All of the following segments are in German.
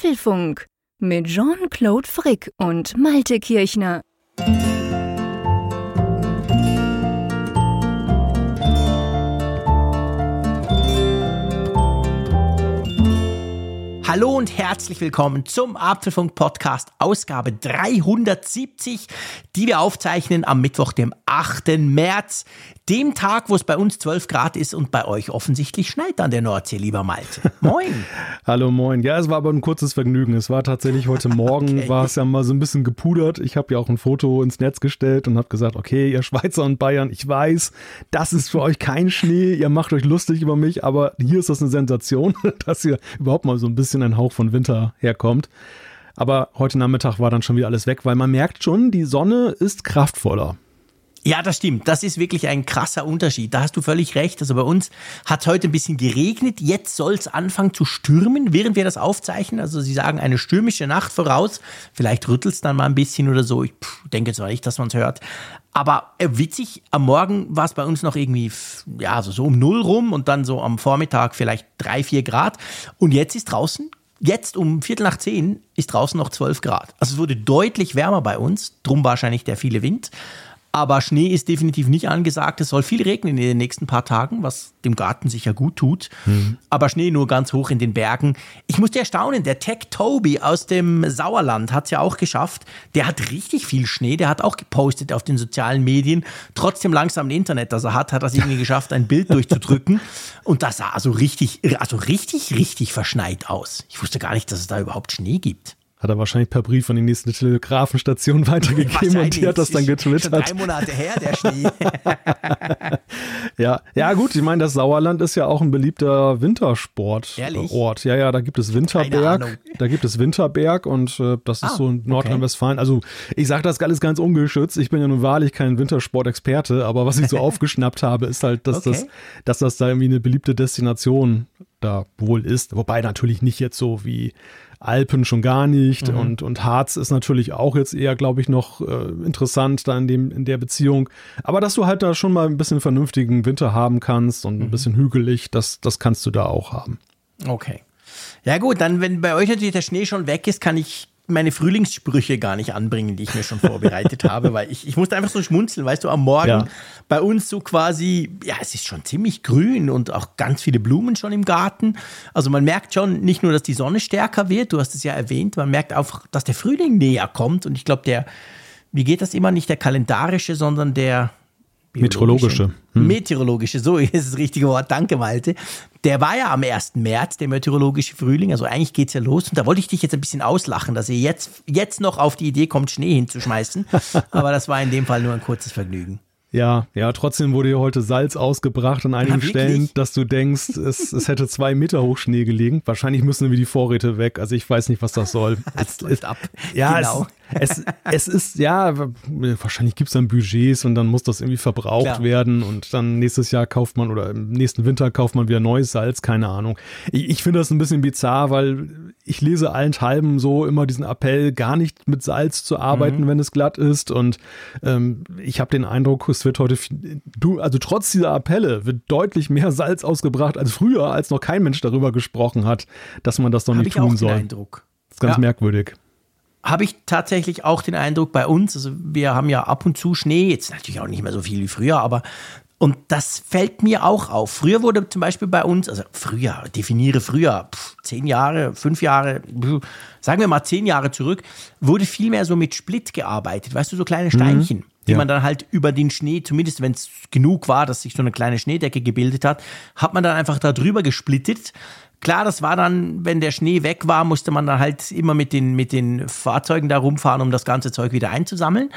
Apfelfunk mit Jean-Claude Frick und Malte Kirchner. Hallo und herzlich willkommen zum Apfelfunk Podcast Ausgabe 370, die wir aufzeichnen am Mittwoch, dem 8. März, dem Tag, wo es bei uns 12 Grad ist und bei euch offensichtlich schneit an der Nordsee, lieber Malte. Moin. Hallo, moin. Ja, es war aber ein kurzes Vergnügen. Es war tatsächlich heute Morgen, okay. war es ja mal so ein bisschen gepudert. Ich habe ja auch ein Foto ins Netz gestellt und habe gesagt, okay, ihr Schweizer und Bayern, ich weiß, das ist für euch kein Schnee, ihr macht euch lustig über mich, aber hier ist das eine Sensation, dass hier überhaupt mal so ein bisschen ein Hauch von Winter herkommt. Aber heute Nachmittag war dann schon wieder alles weg, weil man merkt schon, die Sonne ist kraftvoller. Ja, das stimmt. Das ist wirklich ein krasser Unterschied. Da hast du völlig recht. Also bei uns hat es heute ein bisschen geregnet. Jetzt soll es anfangen zu stürmen, während wir das aufzeichnen. Also sie sagen eine stürmische Nacht voraus. Vielleicht rüttelt es dann mal ein bisschen oder so. Ich denke zwar nicht, dass man es hört. Aber äh, witzig, am Morgen war es bei uns noch irgendwie, ja, also so um null rum und dann so am Vormittag vielleicht drei, vier Grad. Und jetzt ist draußen Jetzt um Viertel nach zehn ist draußen noch 12 Grad. Also es wurde deutlich wärmer bei uns, drum wahrscheinlich der viele Wind. Aber Schnee ist definitiv nicht angesagt. Es soll viel regnen in den nächsten paar Tagen, was dem Garten sicher gut tut. Mhm. Aber Schnee nur ganz hoch in den Bergen. Ich musste erstaunen, der Tech Toby aus dem Sauerland hat es ja auch geschafft. Der hat richtig viel Schnee. Der hat auch gepostet auf den sozialen Medien. Trotzdem langsam ein Internet, das er hat, hat er es irgendwie geschafft, ein Bild durchzudrücken. Und das sah also richtig, also richtig, richtig verschneit aus. Ich wusste gar nicht, dass es da überhaupt Schnee gibt. Hat er wahrscheinlich per Brief von den nächsten Telegrafenstationen weitergegeben und die hat das dann getwittert. Schon drei Monate her, der Schnee. ja, ja gut, ich meine, das Sauerland ist ja auch ein beliebter Wintersportort. Ja, ja, da gibt es Winterberg. Da gibt es Winterberg und äh, das ist ah, so in Nordrhein-Westfalen. Also ich sage das alles ganz ungeschützt. Ich bin ja nun wahrlich kein Wintersportexperte, aber was ich so aufgeschnappt habe, ist halt, dass, okay. das, dass das da irgendwie eine beliebte Destination da wohl ist. Wobei natürlich nicht jetzt so wie Alpen schon gar nicht mhm. und, und Harz ist natürlich auch jetzt eher, glaube ich, noch äh, interessant da in, dem, in der Beziehung. Aber dass du halt da schon mal ein bisschen vernünftigen Winter haben kannst und mhm. ein bisschen hügelig, das, das kannst du da auch haben. Okay. Ja gut, dann wenn bei euch natürlich der Schnee schon weg ist, kann ich meine Frühlingssprüche gar nicht anbringen, die ich mir schon vorbereitet habe, weil ich, ich musste einfach so schmunzeln, weißt du, am Morgen ja. bei uns so quasi, ja, es ist schon ziemlich grün und auch ganz viele Blumen schon im Garten. Also man merkt schon nicht nur, dass die Sonne stärker wird, du hast es ja erwähnt, man merkt auch, dass der Frühling näher kommt und ich glaube, der, wie geht das immer, nicht der kalendarische, sondern der, Meteorologische. Hm. Meteorologische, so ist das richtige Wort. Danke, Malte. Der war ja am 1. März, der meteorologische Frühling. Also eigentlich geht es ja los. Und da wollte ich dich jetzt ein bisschen auslachen, dass ihr jetzt, jetzt noch auf die Idee kommt, Schnee hinzuschmeißen. Aber das war in dem Fall nur ein kurzes Vergnügen. Ja, ja, trotzdem wurde hier heute Salz ausgebracht an einigen ja, Stellen, dass du denkst, es, es hätte zwei Meter hoch Schnee gelegen. Wahrscheinlich müssen irgendwie die Vorräte weg. Also ich weiß nicht, was das soll. Es läuft ab. Ja, genau. Es, es, ist, ja, wahrscheinlich gibt es dann Budgets und dann muss das irgendwie verbraucht Klar. werden und dann nächstes Jahr kauft man oder im nächsten Winter kauft man wieder neues Salz, keine Ahnung. Ich, ich finde das ein bisschen bizarr, weil ich lese allenthalben so immer diesen Appell, gar nicht mit Salz zu arbeiten, mhm. wenn es glatt ist und ähm, ich habe den Eindruck, es wird heute, du, also trotz dieser Appelle wird deutlich mehr Salz ausgebracht als früher, als noch kein Mensch darüber gesprochen hat, dass man das doch nicht tun soll. Eindruck. Das ist ganz ja. merkwürdig habe ich tatsächlich auch den Eindruck bei uns, also wir haben ja ab und zu Schnee, jetzt natürlich auch nicht mehr so viel wie früher, aber und das fällt mir auch auf. Früher wurde zum Beispiel bei uns, also früher, definiere früher, pff, zehn Jahre, fünf Jahre, pff, sagen wir mal zehn Jahre zurück, wurde viel mehr so mit Split gearbeitet. Weißt du, so kleine mhm. Steinchen, mhm, die ja. man dann halt über den Schnee, zumindest wenn es genug war, dass sich so eine kleine Schneedecke gebildet hat, hat man dann einfach da drüber gesplittet. Klar, das war dann, wenn der Schnee weg war, musste man dann halt immer mit den, mit den Fahrzeugen da rumfahren, um das ganze Zeug wieder einzusammeln.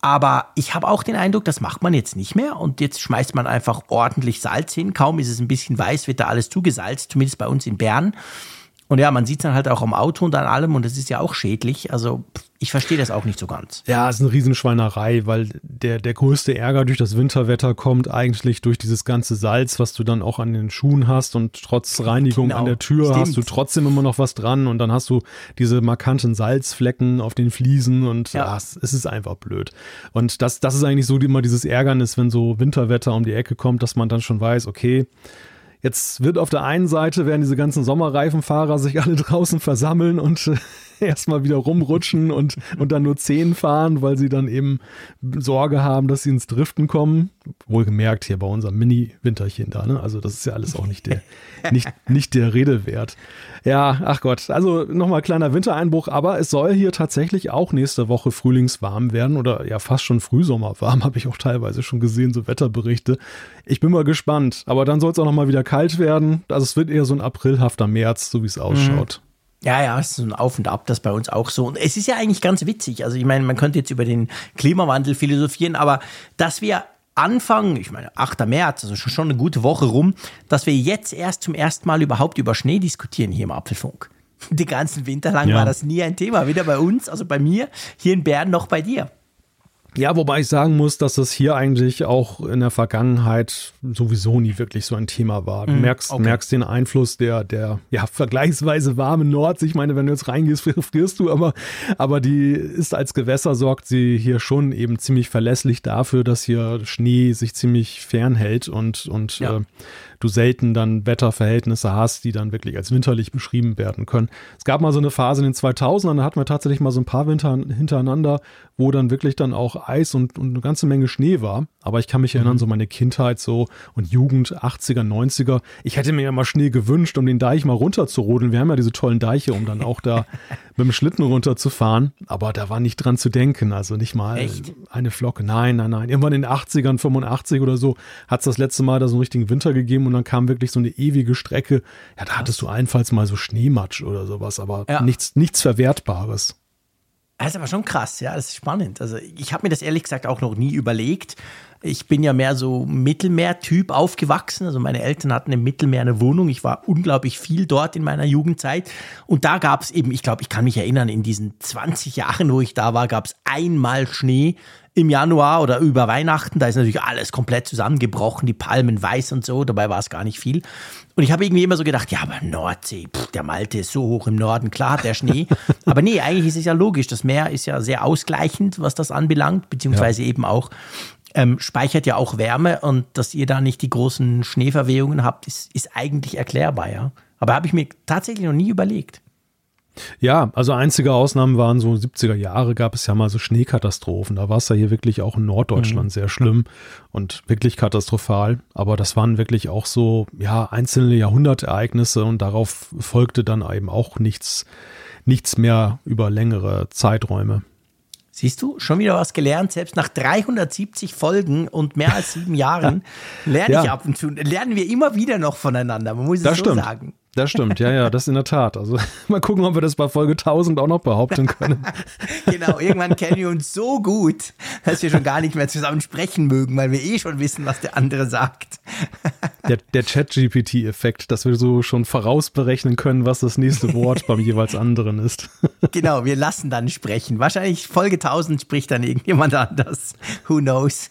Aber ich habe auch den Eindruck, das macht man jetzt nicht mehr und jetzt schmeißt man einfach ordentlich Salz hin. Kaum ist es ein bisschen weiß, wird da alles zugesalzt, zumindest bei uns in Bern. Und ja, man sieht es dann halt auch am Auto und an allem und das ist ja auch schädlich. Also ich verstehe das auch nicht so ganz. Ja, es ist eine Riesenschweinerei, weil der, der größte Ärger durch das Winterwetter kommt eigentlich durch dieses ganze Salz, was du dann auch an den Schuhen hast und trotz Reinigung genau. an der Tür Stimmt. hast du trotzdem immer noch was dran und dann hast du diese markanten Salzflecken auf den Fliesen und ja. es, es, ist einfach blöd. Und das, das ist eigentlich so immer dieses Ärgernis, wenn so Winterwetter um die Ecke kommt, dass man dann schon weiß, okay, Jetzt wird auf der einen Seite werden diese ganzen Sommerreifenfahrer sich alle draußen versammeln und erstmal wieder rumrutschen und, und dann nur zehn fahren, weil sie dann eben Sorge haben, dass sie ins Driften kommen. Wohlgemerkt hier bei unserem Mini-Winterchen da, ne? Also das ist ja alles auch nicht der, nicht, nicht der Rede wert. Ja, ach Gott. Also nochmal kleiner Wintereinbruch, aber es soll hier tatsächlich auch nächste Woche frühlingswarm werden oder ja fast schon Frühsommerwarm, habe ich auch teilweise schon gesehen, so Wetterberichte. Ich bin mal gespannt. Aber dann soll es auch nochmal wieder kalt werden. Also es wird eher so ein aprilhafter März, so wie es ausschaut. Mhm. Ja, ja, es ist so ein Auf und Ab, das bei uns auch so. Und es ist ja eigentlich ganz witzig. Also ich meine, man könnte jetzt über den Klimawandel philosophieren, aber dass wir Anfang, ich meine 8. März, also schon eine gute Woche rum, dass wir jetzt erst zum ersten Mal überhaupt über Schnee diskutieren hier im Apfelfunk. Die ganzen Winter lang ja. war das nie ein Thema, weder bei uns, also bei mir, hier in Bern noch bei dir. Ja, wobei ich sagen muss, dass das hier eigentlich auch in der Vergangenheit sowieso nie wirklich so ein Thema war. Du mm, merkst, okay. merkst den Einfluss der, der ja, vergleichsweise warmen Nordsee. Ich meine, wenn du jetzt reingehst, frierst du, aber, aber die ist als Gewässer sorgt sie hier schon eben ziemlich verlässlich dafür, dass hier Schnee sich ziemlich fernhält und, und ja. äh, du selten dann Wetterverhältnisse hast, die dann wirklich als winterlich beschrieben werden können. Es gab mal so eine Phase in den 2000ern, da hatten wir tatsächlich mal so ein paar Winter hintereinander, wo dann wirklich dann auch Eis und, und eine ganze Menge Schnee war. Aber ich kann mich erinnern, mhm. so meine Kindheit so und Jugend, 80er, 90er. Ich hätte mir ja mal Schnee gewünscht, um den Deich mal runterzurodeln. Wir haben ja diese tollen Deiche, um dann auch da mit dem Schlitten runterzufahren. Aber da war nicht dran zu denken. Also nicht mal Echt? eine Flocke. Nein, nein, nein. Irgendwann in den 80ern, 85 oder so, hat es das letzte Mal da so einen richtigen Winter gegeben und dann kam wirklich so eine ewige Strecke. Ja, da hattest du allenfalls mal so Schneematsch oder sowas, aber ja. nichts, nichts Verwertbares. Das ist aber schon krass, ja, das ist spannend. Also ich habe mir das ehrlich gesagt auch noch nie überlegt. Ich bin ja mehr so Mittelmeer-Typ aufgewachsen. Also meine Eltern hatten im Mittelmeer eine Wohnung. Ich war unglaublich viel dort in meiner Jugendzeit. Und da gab es eben, ich glaube, ich kann mich erinnern, in diesen 20 Jahren, wo ich da war, gab es einmal Schnee im Januar oder über Weihnachten. Da ist natürlich alles komplett zusammengebrochen, die Palmen weiß und so. Dabei war es gar nicht viel. Und ich habe irgendwie immer so gedacht, ja, aber Nordsee, pff, der Malte ist so hoch im Norden, klar hat der Schnee. aber nee, eigentlich ist es ja logisch. Das Meer ist ja sehr ausgleichend, was das anbelangt, beziehungsweise ja. eben auch ähm, speichert ja auch Wärme und dass ihr da nicht die großen Schneeverwehungen habt, ist, ist eigentlich erklärbar, ja. Aber habe ich mir tatsächlich noch nie überlegt. Ja, also einzige Ausnahmen waren so 70er Jahre gab es ja mal so Schneekatastrophen. Da war es ja hier wirklich auch in Norddeutschland mhm. sehr schlimm und wirklich katastrophal. Aber das waren wirklich auch so, ja, einzelne Jahrhundertereignisse und darauf folgte dann eben auch nichts, nichts mehr über längere Zeiträume. Siehst du, schon wieder was gelernt. Selbst nach 370 Folgen und mehr als sieben Jahren lerne ja. ich ab und zu, lernen wir immer wieder noch voneinander. Man muss es das so stimmt. sagen. Das stimmt, ja, ja, das in der Tat. Also mal gucken, ob wir das bei Folge 1000 auch noch behaupten können. genau, irgendwann kennen wir uns so gut, dass wir schon gar nicht mehr zusammen sprechen mögen, weil wir eh schon wissen, was der andere sagt. der der Chat-GPT-Effekt, dass wir so schon vorausberechnen können, was das nächste Wort beim jeweils anderen ist. genau, wir lassen dann sprechen. Wahrscheinlich Folge 1000 spricht dann irgendjemand anders. Who knows?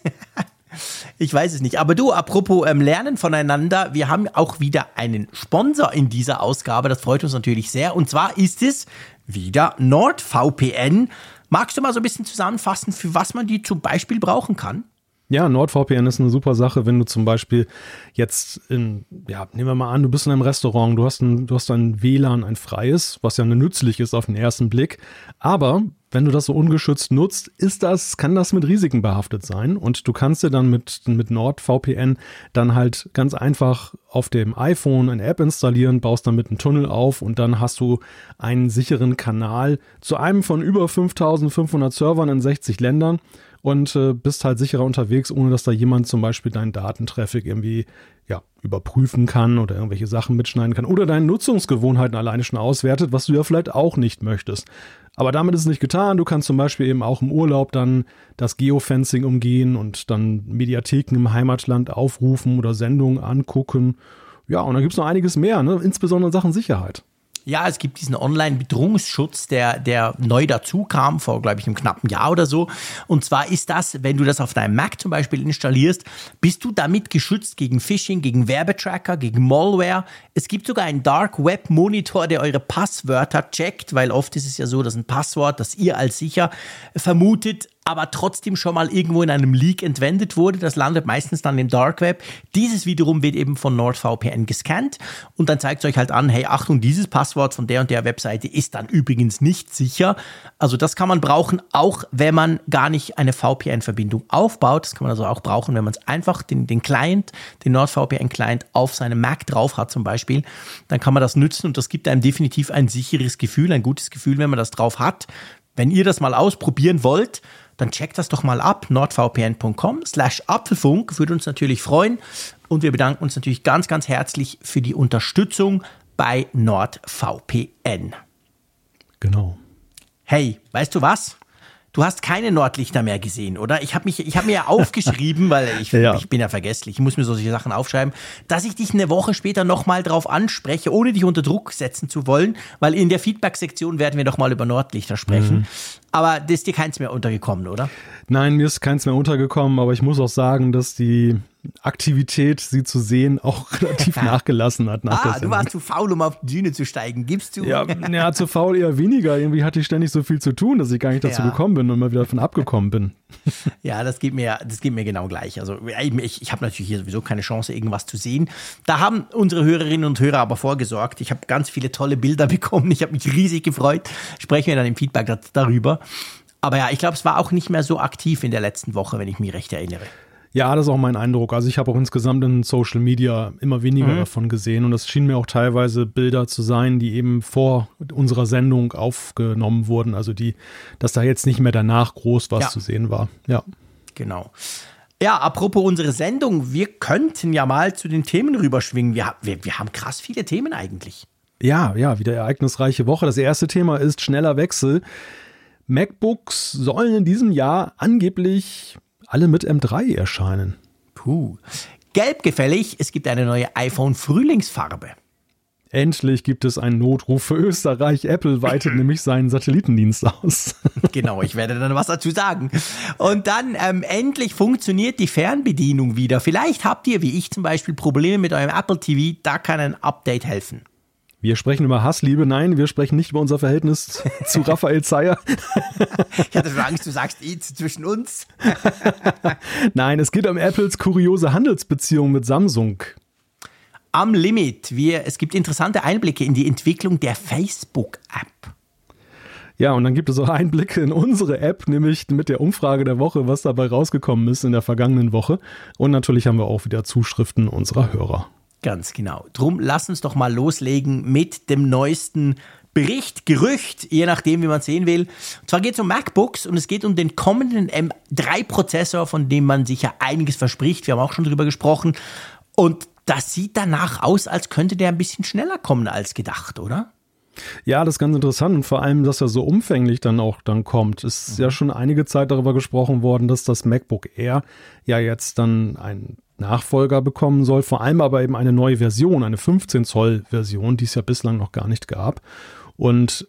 Ich weiß es nicht. Aber du, apropos ähm, Lernen voneinander, wir haben auch wieder einen Sponsor in dieser Ausgabe. Das freut uns natürlich sehr. Und zwar ist es wieder NordVPN. Magst du mal so ein bisschen zusammenfassen, für was man die zum Beispiel brauchen kann? Ja, NordVPN ist eine super Sache, wenn du zum Beispiel jetzt in, ja, nehmen wir mal an, du bist in einem Restaurant, du hast ein, du hast ein WLAN, ein freies, was ja nützlich ist auf den ersten Blick. Aber wenn du das so ungeschützt nutzt, ist das, kann das mit Risiken behaftet sein. Und du kannst dir dann mit, mit NordVPN dann halt ganz einfach auf dem iPhone eine App installieren, baust damit einen Tunnel auf und dann hast du einen sicheren Kanal zu einem von über 5500 Servern in 60 Ländern und äh, bist halt sicherer unterwegs, ohne dass da jemand zum Beispiel deinen Datentraffic irgendwie ja, überprüfen kann oder irgendwelche Sachen mitschneiden kann oder deine Nutzungsgewohnheiten alleine schon auswertet, was du ja vielleicht auch nicht möchtest. Aber damit ist es nicht getan. Du kannst zum Beispiel eben auch im Urlaub dann das Geofencing umgehen und dann Mediatheken im Heimatland aufrufen oder Sendungen angucken. Ja, und dann gibt es noch einiges mehr, ne? insbesondere in Sachen Sicherheit. Ja, es gibt diesen Online-Bedrohungsschutz, der, der neu dazu kam, vor, glaube ich, einem knappen Jahr oder so. Und zwar ist das, wenn du das auf deinem Mac zum Beispiel installierst, bist du damit geschützt gegen Phishing, gegen Werbetracker, gegen Malware. Es gibt sogar einen Dark Web Monitor, der eure Passwörter checkt, weil oft ist es ja so, dass ein Passwort, das ihr als sicher vermutet, aber trotzdem schon mal irgendwo in einem Leak entwendet wurde. Das landet meistens dann im Dark Web. Dieses wiederum wird eben von NordVPN gescannt und dann zeigt es euch halt an, hey, Achtung, dieses Passwort von der und der Webseite ist dann übrigens nicht sicher. Also das kann man brauchen, auch wenn man gar nicht eine VPN-Verbindung aufbaut. Das kann man also auch brauchen, wenn man es einfach den, den Client, den NordVPN-Client auf seinem Mac drauf hat zum Beispiel. Dann kann man das nutzen und das gibt einem definitiv ein sicheres Gefühl, ein gutes Gefühl, wenn man das drauf hat. Wenn ihr das mal ausprobieren wollt, dann checkt das doch mal ab. nordvpn.com slash Apfelfunk würde uns natürlich freuen. Und wir bedanken uns natürlich ganz, ganz herzlich für die Unterstützung bei NordVPN. Genau. Hey, weißt du was? Du hast keine Nordlichter mehr gesehen, oder? Ich habe mich, ich habe mir ja aufgeschrieben, weil ich, ja. ich bin ja vergesslich. Ich muss mir solche Sachen aufschreiben, dass ich dich eine Woche später nochmal drauf anspreche, ohne dich unter Druck setzen zu wollen, weil in der Feedback-Sektion werden wir noch mal über Nordlichter sprechen. Mhm. Aber das ist dir keins mehr untergekommen, oder? Nein, mir ist keins mehr untergekommen, aber ich muss auch sagen, dass die Aktivität, sie zu sehen, auch relativ nachgelassen hat. Nach ah, du warst zu faul, um auf die Düne zu steigen, gibst du? Ja, ja, zu faul eher weniger. Irgendwie hatte ich ständig so viel zu tun, dass ich gar nicht dazu ja. gekommen bin und mal wieder davon abgekommen bin. Ja, das geht mir, das geht mir genau gleich. Also ich, ich habe natürlich hier sowieso keine Chance, irgendwas zu sehen. Da haben unsere Hörerinnen und Hörer aber vorgesorgt. Ich habe ganz viele tolle Bilder bekommen. Ich habe mich riesig gefreut. Sprechen wir dann im Feedback darüber. Aber ja, ich glaube, es war auch nicht mehr so aktiv in der letzten Woche, wenn ich mich recht erinnere. Ja, das ist auch mein Eindruck. Also ich habe auch insgesamt in Social Media immer weniger mhm. davon gesehen und es schienen mir auch teilweise Bilder zu sein, die eben vor unserer Sendung aufgenommen wurden. Also die, dass da jetzt nicht mehr danach groß was ja. zu sehen war. Ja. Genau. Ja, apropos unsere Sendung, wir könnten ja mal zu den Themen rüberschwingen. Wir, wir, wir haben krass viele Themen eigentlich. Ja, ja, wieder ereignisreiche Woche. Das erste Thema ist schneller Wechsel. MacBooks sollen in diesem Jahr angeblich alle mit M3 erscheinen. Puh. Gelb gefällig, es gibt eine neue iPhone-Frühlingsfarbe. Endlich gibt es einen Notruf für Österreich. Apple weitet nämlich seinen Satellitendienst aus. genau, ich werde dann was dazu sagen. Und dann ähm, endlich funktioniert die Fernbedienung wieder. Vielleicht habt ihr, wie ich zum Beispiel, Probleme mit eurem Apple TV. Da kann ein Update helfen. Wir sprechen über Hassliebe. Nein, wir sprechen nicht über unser Verhältnis zu Raphael Zeyer. ich hatte schon Angst, du sagst eh zwischen uns. Nein, es geht um Apples kuriose Handelsbeziehung mit Samsung. Am Limit. Wir, es gibt interessante Einblicke in die Entwicklung der Facebook-App. Ja, und dann gibt es auch Einblicke in unsere App, nämlich mit der Umfrage der Woche, was dabei rausgekommen ist in der vergangenen Woche. Und natürlich haben wir auch wieder Zuschriften unserer Hörer. Ganz genau. Drum lass uns doch mal loslegen mit dem neuesten Bericht, Gerücht, je nachdem, wie man sehen will. Und zwar geht es um MacBooks und es geht um den kommenden M3-Prozessor, von dem man sich ja einiges verspricht. Wir haben auch schon drüber gesprochen. Und das sieht danach aus, als könnte der ein bisschen schneller kommen als gedacht, oder? Ja, das ist ganz interessant und vor allem, dass er so umfänglich dann auch dann kommt. Es ist mhm. ja schon einige Zeit darüber gesprochen worden, dass das MacBook Air ja jetzt dann ein Nachfolger bekommen soll, vor allem aber eben eine neue Version, eine 15 Zoll Version, die es ja bislang noch gar nicht gab. Und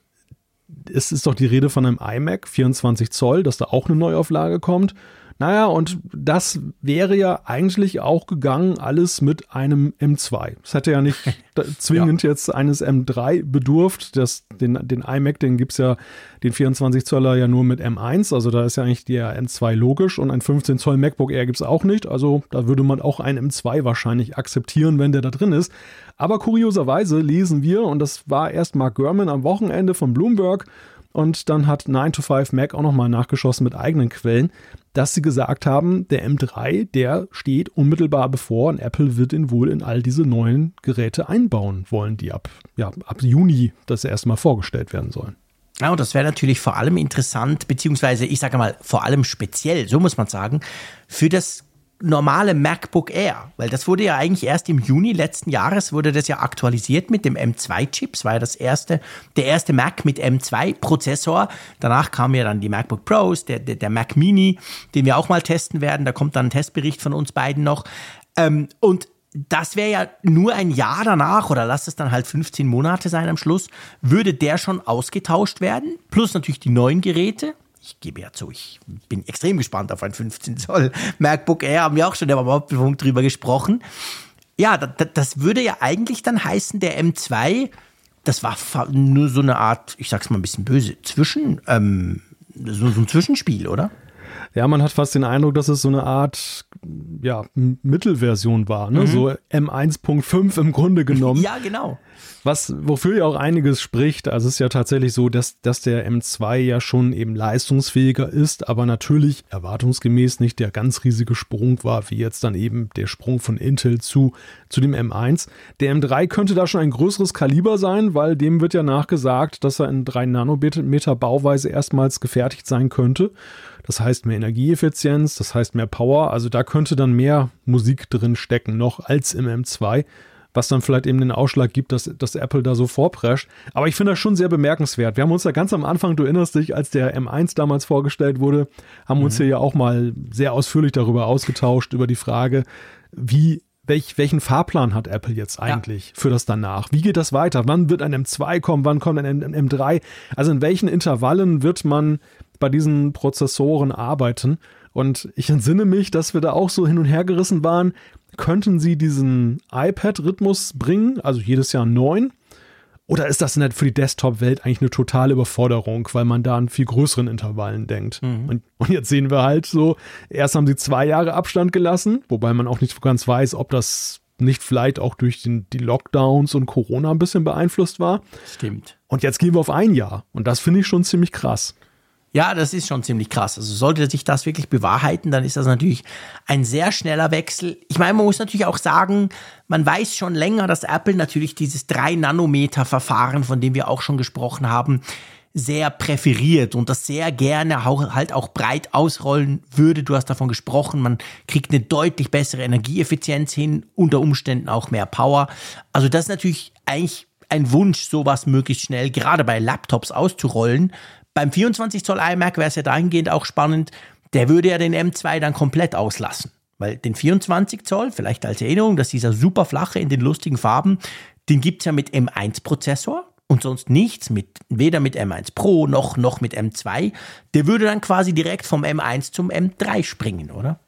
es ist doch die Rede von einem iMac 24 Zoll, dass da auch eine Neuauflage kommt. Naja, und das wäre ja eigentlich auch gegangen, alles mit einem M2. Es hätte ja nicht zwingend ja. jetzt eines M3 bedurft. Das, den, den iMac, den gibt es ja, den 24 Zöller ja nur mit M1. Also da ist ja eigentlich der M2 logisch. Und ein 15 Zoll MacBook Air gibt es auch nicht. Also da würde man auch ein M2 wahrscheinlich akzeptieren, wenn der da drin ist. Aber kurioserweise lesen wir, und das war erst Mark Gurman am Wochenende von Bloomberg, und dann hat 9 to 5 Mac auch nochmal nachgeschossen mit eigenen Quellen, dass sie gesagt haben, der M3, der steht unmittelbar bevor und Apple wird ihn wohl in all diese neuen Geräte einbauen wollen, die ab, ja, ab Juni das erste Mal vorgestellt werden sollen. Ja, und das wäre natürlich vor allem interessant, beziehungsweise ich sage mal vor allem speziell, so muss man sagen, für das normale MacBook Air, weil das wurde ja eigentlich erst im Juni letzten Jahres wurde das ja aktualisiert mit dem M2-Chip. Das war ja das erste, der erste Mac mit M2-Prozessor. Danach kamen ja dann die MacBook Pros, der, der, der, Mac Mini, den wir auch mal testen werden. Da kommt dann ein Testbericht von uns beiden noch. Ähm, und das wäre ja nur ein Jahr danach oder lass es dann halt 15 Monate sein am Schluss, würde der schon ausgetauscht werden. Plus natürlich die neuen Geräte ich gebe ja zu, ich bin extrem gespannt auf ein 15 Zoll MacBook Air, haben wir auch schon im Hauptpunkt drüber gesprochen. Ja, das, würde ja eigentlich dann heißen, der M2, das war nur so eine Art, ich sag's mal ein bisschen böse, Zwischen, ähm, so, so ein Zwischenspiel, oder? Ja, man hat fast den Eindruck, dass es so eine Art ja, Mittelversion war, ne? Mhm. so M1.5 im Grunde genommen. ja, genau. Was, wofür ja auch einiges spricht. Also es ist ja tatsächlich so, dass, dass der M2 ja schon eben leistungsfähiger ist, aber natürlich erwartungsgemäß nicht der ganz riesige Sprung war, wie jetzt dann eben der Sprung von Intel zu, zu dem M1. Der M3 könnte da schon ein größeres Kaliber sein, weil dem wird ja nachgesagt, dass er in 3 Nanometer Bauweise erstmals gefertigt sein könnte. Das heißt mehr Energieeffizienz, das heißt mehr Power. Also da könnte dann mehr Musik drin stecken noch als im M2 was dann vielleicht eben den Ausschlag gibt, dass, dass Apple da so vorprescht. Aber ich finde das schon sehr bemerkenswert. Wir haben uns ja ganz am Anfang, du erinnerst dich, als der M1 damals vorgestellt wurde, haben mhm. uns hier ja auch mal sehr ausführlich darüber ausgetauscht, über die Frage, wie welch, welchen Fahrplan hat Apple jetzt eigentlich ja. für das danach? Wie geht das weiter? Wann wird ein M2 kommen? Wann kommt ein M3? Also in welchen Intervallen wird man bei diesen Prozessoren arbeiten? Und ich entsinne mich, dass wir da auch so hin und her gerissen waren. Könnten sie diesen iPad-Rhythmus bringen, also jedes Jahr neun? Oder ist das für die Desktop-Welt eigentlich eine totale Überforderung, weil man da an viel größeren Intervallen denkt? Mhm. Und, und, jetzt sehen wir halt so, erst haben sie zwei Jahre Abstand gelassen, wobei man auch nicht ganz weiß, ob das nicht vielleicht auch durch den, die Lockdowns und Corona ein bisschen beeinflusst war. Stimmt. Und jetzt gehen wir auf ein Jahr. Und das finde ich schon ziemlich krass. Ja, das ist schon ziemlich krass. Also sollte sich das wirklich bewahrheiten, dann ist das natürlich ein sehr schneller Wechsel. Ich meine, man muss natürlich auch sagen, man weiß schon länger, dass Apple natürlich dieses 3-Nanometer-Verfahren, von dem wir auch schon gesprochen haben, sehr präferiert und das sehr gerne auch, halt auch breit ausrollen würde. Du hast davon gesprochen, man kriegt eine deutlich bessere Energieeffizienz hin, unter Umständen auch mehr Power. Also das ist natürlich eigentlich ein Wunsch, sowas möglichst schnell gerade bei Laptops auszurollen. Beim 24 Zoll iMac wäre es ja dahingehend auch spannend, der würde ja den M2 dann komplett auslassen. Weil den 24 Zoll, vielleicht als Erinnerung, dass dieser super flache in den lustigen Farben, den gibt es ja mit M1-Prozessor und sonst nichts, mit, weder mit M1 Pro noch, noch mit M2. Der würde dann quasi direkt vom M1 zum M3 springen, oder?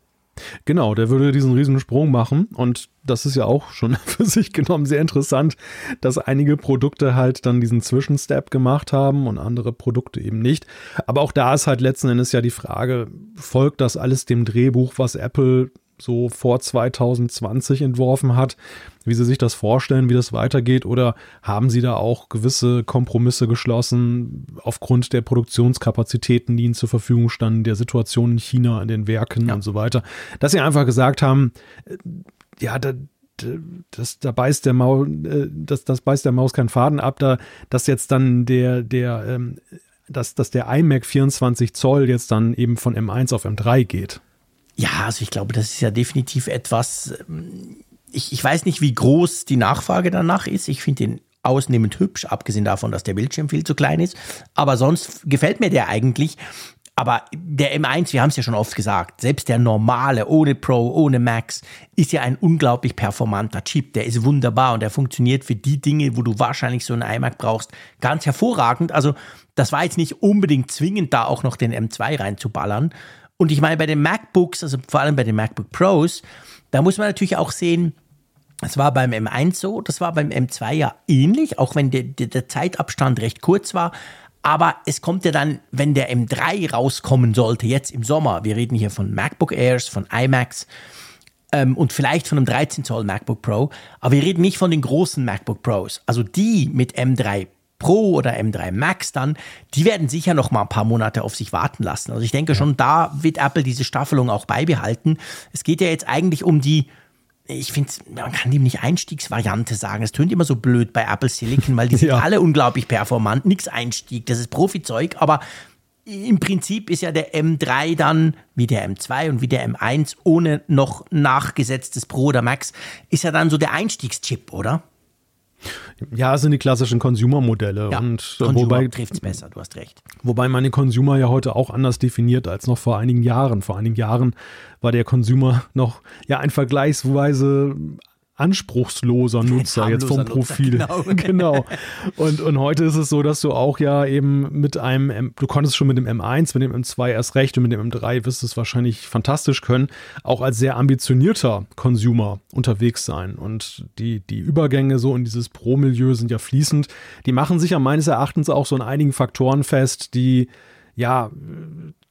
Genau, der würde diesen riesen Sprung machen und das ist ja auch schon für sich genommen sehr interessant, dass einige Produkte halt dann diesen Zwischenstep gemacht haben und andere Produkte eben nicht. Aber auch da ist halt letzten Endes ja die Frage, folgt das alles dem Drehbuch, was Apple so vor 2020 entworfen hat, wie Sie sich das vorstellen, wie das weitergeht, oder haben Sie da auch gewisse Kompromisse geschlossen aufgrund der Produktionskapazitäten, die Ihnen zur Verfügung standen, der Situation in China, in den Werken ja. und so weiter, dass Sie einfach gesagt haben, äh, ja, da, das, da beißt der Maus, äh, das, das beißt der Maus keinen Faden ab, da, dass jetzt dann der, der, ähm, dass, dass der iMac 24 Zoll jetzt dann eben von M1 auf M3 geht. Ja, also ich glaube, das ist ja definitiv etwas. Ähm, ich, ich weiß nicht, wie groß die Nachfrage danach ist. Ich finde den ausnehmend hübsch, abgesehen davon, dass der Bildschirm viel zu klein ist. Aber sonst gefällt mir der eigentlich. Aber der M1, wir haben es ja schon oft gesagt, selbst der normale, ohne Pro, ohne Max, ist ja ein unglaublich performanter Chip. Der ist wunderbar und der funktioniert für die Dinge, wo du wahrscheinlich so einen iMac brauchst, ganz hervorragend. Also das war jetzt nicht unbedingt zwingend, da auch noch den M2 reinzuballern. Und ich meine, bei den MacBooks, also vor allem bei den MacBook Pros, da muss man natürlich auch sehen, das war beim M1 so, das war beim M2 ja ähnlich, auch wenn der, der Zeitabstand recht kurz war. Aber es kommt ja dann, wenn der M3 rauskommen sollte, jetzt im Sommer, wir reden hier von MacBook Airs, von iMacs ähm, und vielleicht von einem 13 Zoll MacBook Pro, aber wir reden nicht von den großen MacBook Pros. Also die mit M3 Pro oder M3 Max dann, die werden sicher noch mal ein paar Monate auf sich warten lassen. Also ich denke schon, da wird Apple diese Staffelung auch beibehalten. Es geht ja jetzt eigentlich um die ich finde, man kann dem nicht Einstiegsvariante sagen. Es tönt immer so blöd bei Apple Silicon, weil die sind ja. alle unglaublich performant. Nix Einstieg, das ist Profizeug, aber im Prinzip ist ja der M3 dann wie der M2 und wie der M1 ohne noch nachgesetztes Pro oder Max, ist ja dann so der Einstiegschip, oder? Ja, es sind die klassischen Consumer-Modelle. Ja, und Consumer wobei trifft es besser, du hast recht. Wobei man den Consumer ja heute auch anders definiert als noch vor einigen Jahren. Vor einigen Jahren war der Consumer noch ja ein vergleichsweise anspruchsloser Nutzer jetzt vom Profil. Nutzer, genau. genau. Und, und heute ist es so, dass du auch ja eben mit einem, du konntest schon mit dem M1, mit dem M2 erst recht und mit dem M3 wirst du es wahrscheinlich fantastisch können, auch als sehr ambitionierter Consumer unterwegs sein. Und die, die Übergänge so in dieses Pro-Milieu sind ja fließend. Die machen sich ja meines Erachtens auch so in einigen Faktoren fest, die ja,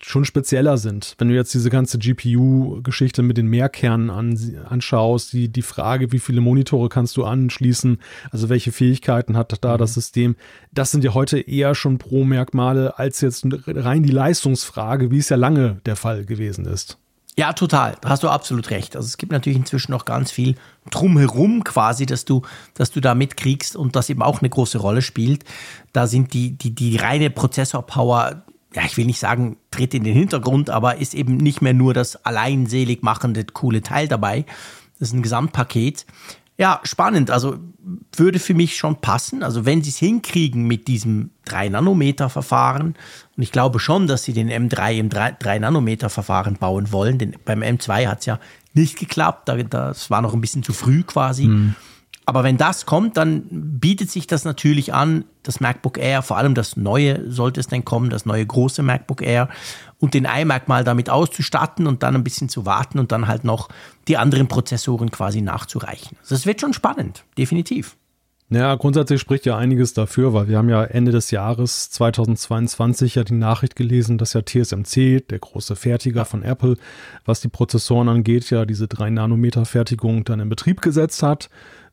schon spezieller sind. Wenn du jetzt diese ganze GPU-Geschichte mit den Mehrkernen an, anschaust, die, die Frage, wie viele Monitore kannst du anschließen, also welche Fähigkeiten hat da mhm. das System, das sind ja heute eher schon Pro-Merkmale als jetzt rein die Leistungsfrage, wie es ja lange der Fall gewesen ist. Ja, total. Da hast du absolut recht. Also es gibt natürlich inzwischen noch ganz viel drumherum quasi, dass du, dass du da mitkriegst und das eben auch eine große Rolle spielt. Da sind die, die, die reine Prozessor-Power ja, ich will nicht sagen, tritt in den Hintergrund, aber ist eben nicht mehr nur das alleinselig machende coole Teil dabei. Das ist ein Gesamtpaket. Ja, spannend. Also würde für mich schon passen. Also wenn sie es hinkriegen mit diesem 3-Nanometer-Verfahren, und ich glaube schon, dass sie den M3 im 3-Nanometer-Verfahren bauen wollen, denn beim M2 hat es ja nicht geklappt, das war noch ein bisschen zu früh quasi. Mhm. Aber wenn das kommt, dann bietet sich das natürlich an, das MacBook Air, vor allem das neue, sollte es denn kommen, das neue große MacBook Air und den iMac mal damit auszustatten und dann ein bisschen zu warten und dann halt noch die anderen Prozessoren quasi nachzureichen. Also das wird schon spannend, definitiv. Ja, grundsätzlich spricht ja einiges dafür, weil wir haben ja Ende des Jahres 2022 ja die Nachricht gelesen, dass ja TSMC, der große Fertiger von Apple, was die Prozessoren angeht, ja diese 3 Nanometer Fertigung dann in Betrieb gesetzt hat.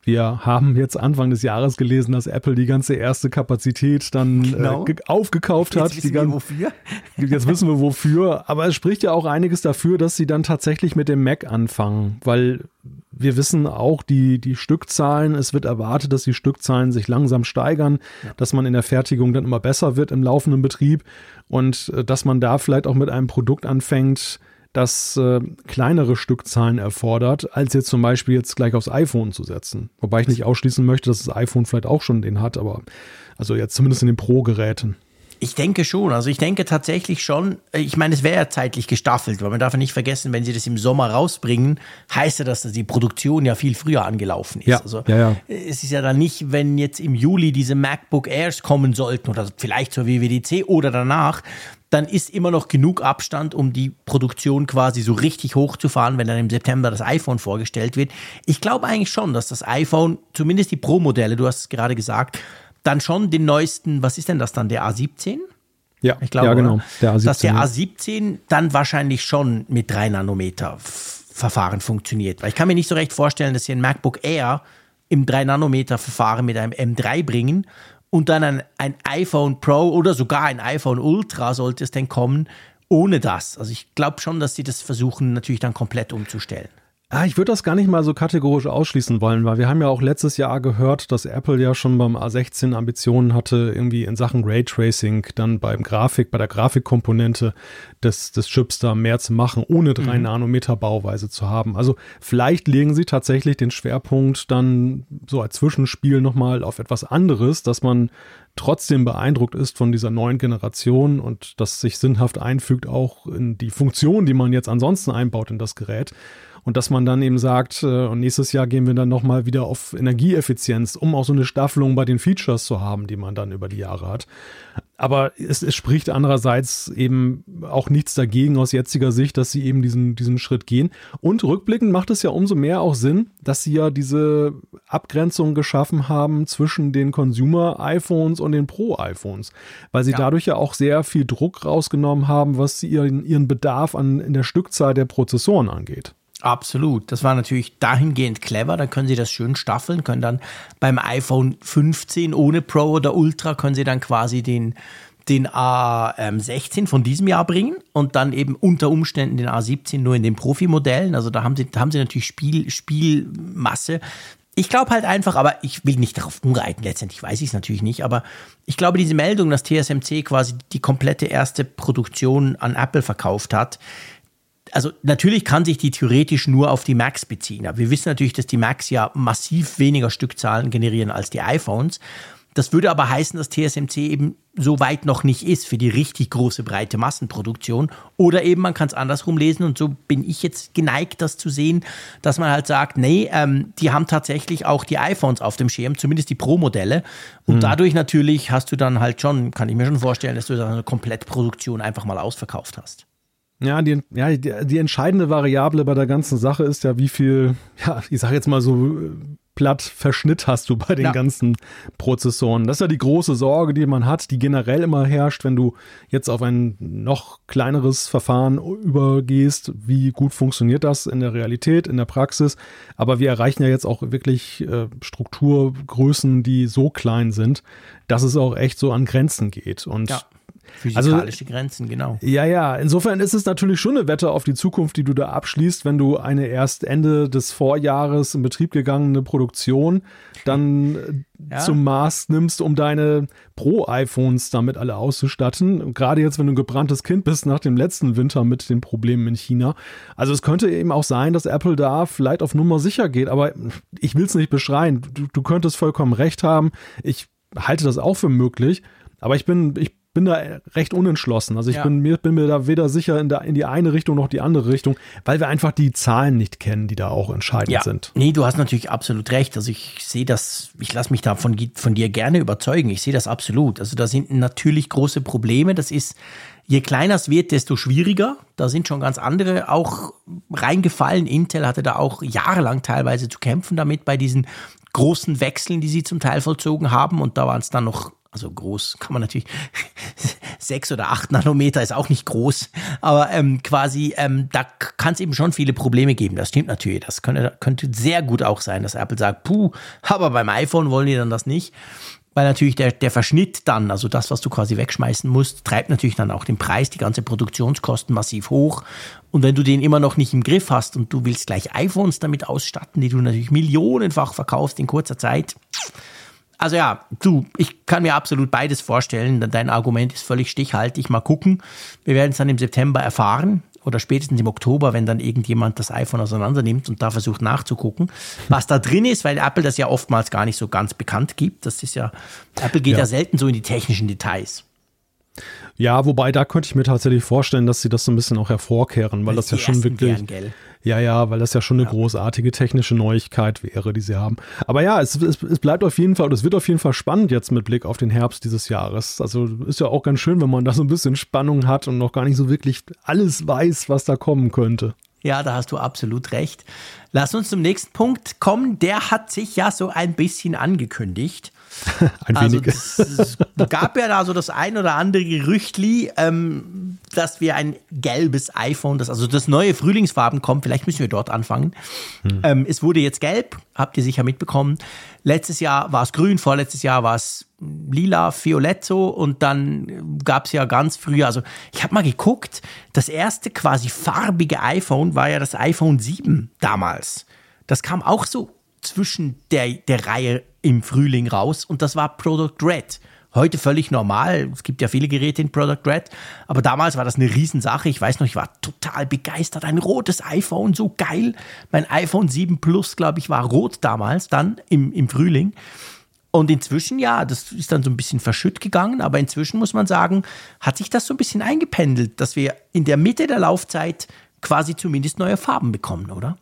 Wir haben jetzt Anfang des Jahres gelesen, dass Apple die ganze erste Kapazität dann äh, genau. äh, aufgekauft hat. Jetzt wissen wir wofür. Jetzt wissen wir wofür. Aber es spricht ja auch einiges dafür, dass sie dann tatsächlich mit dem Mac anfangen, weil wir wissen auch die, die Stückzahlen. Es wird erwartet, dass die Stückzahlen sich langsam steigern, ja. dass man in der Fertigung dann immer besser wird im laufenden Betrieb und äh, dass man da vielleicht auch mit einem Produkt anfängt, das äh, kleinere Stückzahlen erfordert, als jetzt zum Beispiel jetzt gleich aufs iPhone zu setzen. Wobei ich nicht ausschließen möchte, dass das iPhone vielleicht auch schon den hat, aber also jetzt zumindest in den Pro-Geräten. Ich denke schon. Also ich denke tatsächlich schon, ich meine, es wäre ja zeitlich gestaffelt, weil man darf ja nicht vergessen, wenn sie das im Sommer rausbringen, heißt ja das, dass die Produktion ja viel früher angelaufen ist. Ja, also ja, ja. es ist ja dann nicht, wenn jetzt im Juli diese MacBook Airs kommen sollten oder vielleicht zur WWDC oder danach, dann ist immer noch genug Abstand, um die Produktion quasi so richtig hochzufahren, wenn dann im September das iPhone vorgestellt wird. Ich glaube eigentlich schon, dass das iPhone, zumindest die Pro-Modelle, du hast es gerade gesagt, dann schon den neuesten, was ist denn das dann, der A17? Ja, ich glaube, ja, genau. Der A17, dass der A17 dann wahrscheinlich schon mit 3 Nanometer Verfahren funktioniert. Weil ich kann mir nicht so recht vorstellen, dass sie ein MacBook Air im 3 Nanometer Verfahren mit einem M3 bringen und dann ein, ein iPhone Pro oder sogar ein iPhone Ultra sollte es denn kommen, ohne das. Also ich glaube schon, dass sie das versuchen natürlich dann komplett umzustellen. Ah, ich würde das gar nicht mal so kategorisch ausschließen wollen, weil wir haben ja auch letztes Jahr gehört, dass Apple ja schon beim A16 Ambitionen hatte, irgendwie in Sachen Raytracing dann beim Grafik, bei der Grafikkomponente des, des Chips da mehr zu machen, ohne drei mhm. Nanometer Bauweise zu haben. Also vielleicht legen sie tatsächlich den Schwerpunkt dann so als Zwischenspiel nochmal auf etwas anderes, dass man trotzdem beeindruckt ist von dieser neuen Generation und das sich sinnhaft einfügt auch in die Funktion, die man jetzt ansonsten einbaut in das Gerät. Und dass man dann eben sagt, äh, und nächstes Jahr gehen wir dann nochmal wieder auf Energieeffizienz, um auch so eine Staffelung bei den Features zu haben, die man dann über die Jahre hat. Aber es, es spricht andererseits eben auch nichts dagegen aus jetziger Sicht, dass sie eben diesen, diesen Schritt gehen. Und rückblickend macht es ja umso mehr auch Sinn, dass sie ja diese Abgrenzung geschaffen haben zwischen den Consumer-iPhones und den Pro-iPhones, weil sie ja. dadurch ja auch sehr viel Druck rausgenommen haben, was ihren, ihren Bedarf an in der Stückzahl der Prozessoren angeht. Absolut. Das war natürlich dahingehend clever. Da können Sie das schön staffeln, können dann beim iPhone 15 ohne Pro oder Ultra können Sie dann quasi den, den A16 von diesem Jahr bringen und dann eben unter Umständen den A17 nur in den Profimodellen. Also da haben Sie, da haben Sie natürlich Spiel, Spielmasse. Ich glaube halt einfach, aber ich will nicht darauf umreiten, letztendlich weiß ich es natürlich nicht, aber ich glaube, diese Meldung, dass TSMC quasi die komplette erste Produktion an Apple verkauft hat, also natürlich kann sich die theoretisch nur auf die Macs beziehen. Aber wir wissen natürlich, dass die Macs ja massiv weniger Stückzahlen generieren als die iPhones. Das würde aber heißen, dass TSMC eben so weit noch nicht ist für die richtig große, breite Massenproduktion. Oder eben, man kann es andersrum lesen und so bin ich jetzt geneigt, das zu sehen, dass man halt sagt, nee, ähm, die haben tatsächlich auch die iPhones auf dem Schirm, zumindest die Pro-Modelle. Und hm. dadurch natürlich hast du dann halt schon, kann ich mir schon vorstellen, dass du dann eine Komplettproduktion einfach mal ausverkauft hast. Ja, die, ja die, die, entscheidende Variable bei der ganzen Sache ist ja, wie viel, ja, ich sage jetzt mal so Verschnitt hast du bei den ja. ganzen Prozessoren. Das ist ja die große Sorge, die man hat, die generell immer herrscht, wenn du jetzt auf ein noch kleineres Verfahren übergehst. Wie gut funktioniert das in der Realität, in der Praxis? Aber wir erreichen ja jetzt auch wirklich äh, Strukturgrößen, die so klein sind, dass es auch echt so an Grenzen geht. Und ja. Physikalische also, Grenzen, genau. Ja, ja. Insofern ist es natürlich schon eine Wette auf die Zukunft, die du da abschließt, wenn du eine erst Ende des Vorjahres in Betrieb gegangene Produktion dann äh, ja. zum Maß nimmst, um deine Pro-iPhones damit alle auszustatten. Gerade jetzt, wenn du ein gebranntes Kind bist nach dem letzten Winter mit den Problemen in China. Also es könnte eben auch sein, dass Apple da vielleicht auf Nummer sicher geht, aber ich will es nicht beschreien. Du, du könntest vollkommen recht haben. Ich halte das auch für möglich. Aber ich bin, ich bin da recht unentschlossen. Also ich ja. bin, mir, bin mir da weder sicher in, der, in die eine Richtung noch die andere Richtung, weil wir einfach die Zahlen nicht kennen, die da auch entscheidend ja. sind. Nee, du hast natürlich absolut recht. Also ich sehe das, ich lasse mich da von, von dir gerne überzeugen. Ich sehe das absolut. Also da sind natürlich große Probleme. Das ist, je kleiner es wird, desto schwieriger. Da sind schon ganz andere auch reingefallen. Intel hatte da auch jahrelang teilweise zu kämpfen damit bei diesen großen Wechseln, die sie zum Teil vollzogen haben. Und da waren es dann noch also groß kann man natürlich, sechs oder acht Nanometer ist auch nicht groß, aber ähm, quasi, ähm, da kann es eben schon viele Probleme geben. Das stimmt natürlich. Das könnte, könnte sehr gut auch sein, dass Apple sagt, puh, aber beim iPhone wollen die dann das nicht. Weil natürlich der, der Verschnitt dann, also das, was du quasi wegschmeißen musst, treibt natürlich dann auch den Preis, die ganze Produktionskosten massiv hoch. Und wenn du den immer noch nicht im Griff hast und du willst gleich iPhones damit ausstatten, die du natürlich millionenfach verkaufst in kurzer Zeit, also ja, du, ich kann mir absolut beides vorstellen. Dein Argument ist völlig stichhaltig. Mal gucken. Wir werden es dann im September erfahren oder spätestens im Oktober, wenn dann irgendjemand das iPhone auseinander nimmt und da versucht nachzugucken, was da drin ist, weil Apple das ja oftmals gar nicht so ganz bekannt gibt. Das ist ja, Apple geht ja, ja selten so in die technischen Details. Ja, wobei da könnte ich mir tatsächlich vorstellen, dass sie das so ein bisschen auch hervorkehren, weil, weil das ja schon wirklich. Gern, ja, ja, weil das ja schon eine ja. großartige technische Neuigkeit wäre, die sie haben. Aber ja, es, es, es bleibt auf jeden Fall, und es wird auf jeden Fall spannend jetzt mit Blick auf den Herbst dieses Jahres. Also ist ja auch ganz schön, wenn man da so ein bisschen Spannung hat und noch gar nicht so wirklich alles weiß, was da kommen könnte. Ja, da hast du absolut recht. Lass uns zum nächsten Punkt kommen. Der hat sich ja so ein bisschen angekündigt. ein also wenig. Es gab ja da so das ein oder andere Gerüchtli, ähm, dass wir ein gelbes iPhone, das also das neue Frühlingsfarben kommt. Vielleicht müssen wir dort anfangen. Hm. Ähm, es wurde jetzt gelb, habt ihr sicher mitbekommen. Letztes Jahr war es grün, vorletztes Jahr war es lila, violett so und dann gab es ja ganz früh, also ich habe mal geguckt, das erste quasi farbige iPhone war ja das iPhone 7 damals. Das kam auch so zwischen der, der Reihe im Frühling raus und das war Product Red. Heute völlig normal. Es gibt ja viele Geräte in Product Red. Aber damals war das eine Riesensache. Ich weiß noch, ich war total begeistert. Ein rotes iPhone, so geil. Mein iPhone 7 Plus, glaube ich, war rot damals, dann im, im Frühling. Und inzwischen, ja, das ist dann so ein bisschen verschütt gegangen, aber inzwischen muss man sagen, hat sich das so ein bisschen eingependelt, dass wir in der Mitte der Laufzeit quasi zumindest neue Farben bekommen, oder?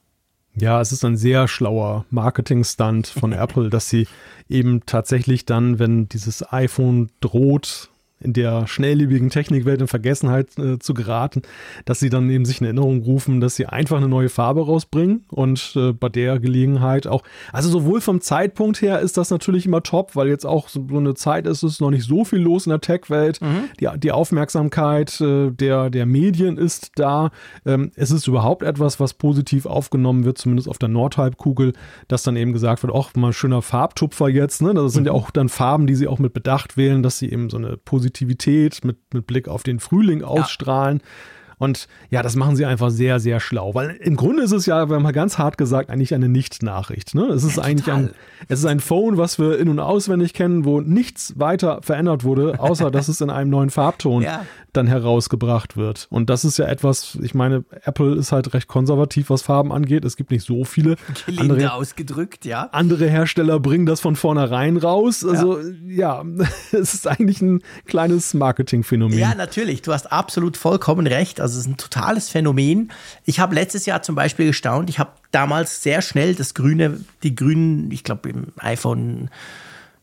Ja, es ist ein sehr schlauer Marketing-Stunt von Apple, dass sie eben tatsächlich dann, wenn dieses iPhone droht, in der schnelllebigen Technikwelt in Vergessenheit äh, zu geraten, dass sie dann eben sich in Erinnerung rufen, dass sie einfach eine neue Farbe rausbringen und äh, bei der Gelegenheit auch, also sowohl vom Zeitpunkt her ist das natürlich immer top, weil jetzt auch so eine Zeit ist, es ist noch nicht so viel los in der Tech-Welt, mhm. die, die Aufmerksamkeit äh, der, der Medien ist da, ähm, es ist überhaupt etwas, was positiv aufgenommen wird, zumindest auf der Nordhalbkugel, dass dann eben gesagt wird, ach, mal schöner Farbtupfer jetzt, ne? das sind mhm. ja auch dann Farben, die sie auch mit Bedacht wählen, dass sie eben so eine positive Positivität mit, mit Blick auf den Frühling ausstrahlen. Ja. Und ja, das machen sie einfach sehr, sehr schlau. Weil im Grunde ist es ja, wenn man ganz hart gesagt, eigentlich eine Nicht-Nachricht. Ne? Es ist ja, eigentlich ein, es ist ein Phone, was wir in- und auswendig kennen, wo nichts weiter verändert wurde, außer dass es in einem neuen Farbton ja. dann herausgebracht wird. Und das ist ja etwas, ich meine, Apple ist halt recht konservativ, was Farben angeht. Es gibt nicht so viele. andere, ausgedrückt, ja. Andere Hersteller bringen das von vornherein raus. Also ja, ja es ist eigentlich ein kleines Marketingphänomen. Ja, natürlich. Du hast absolut vollkommen recht. Also es ist ein totales Phänomen. Ich habe letztes Jahr zum Beispiel gestaunt, ich habe damals sehr schnell das grüne, die grünen, ich glaube im iPhone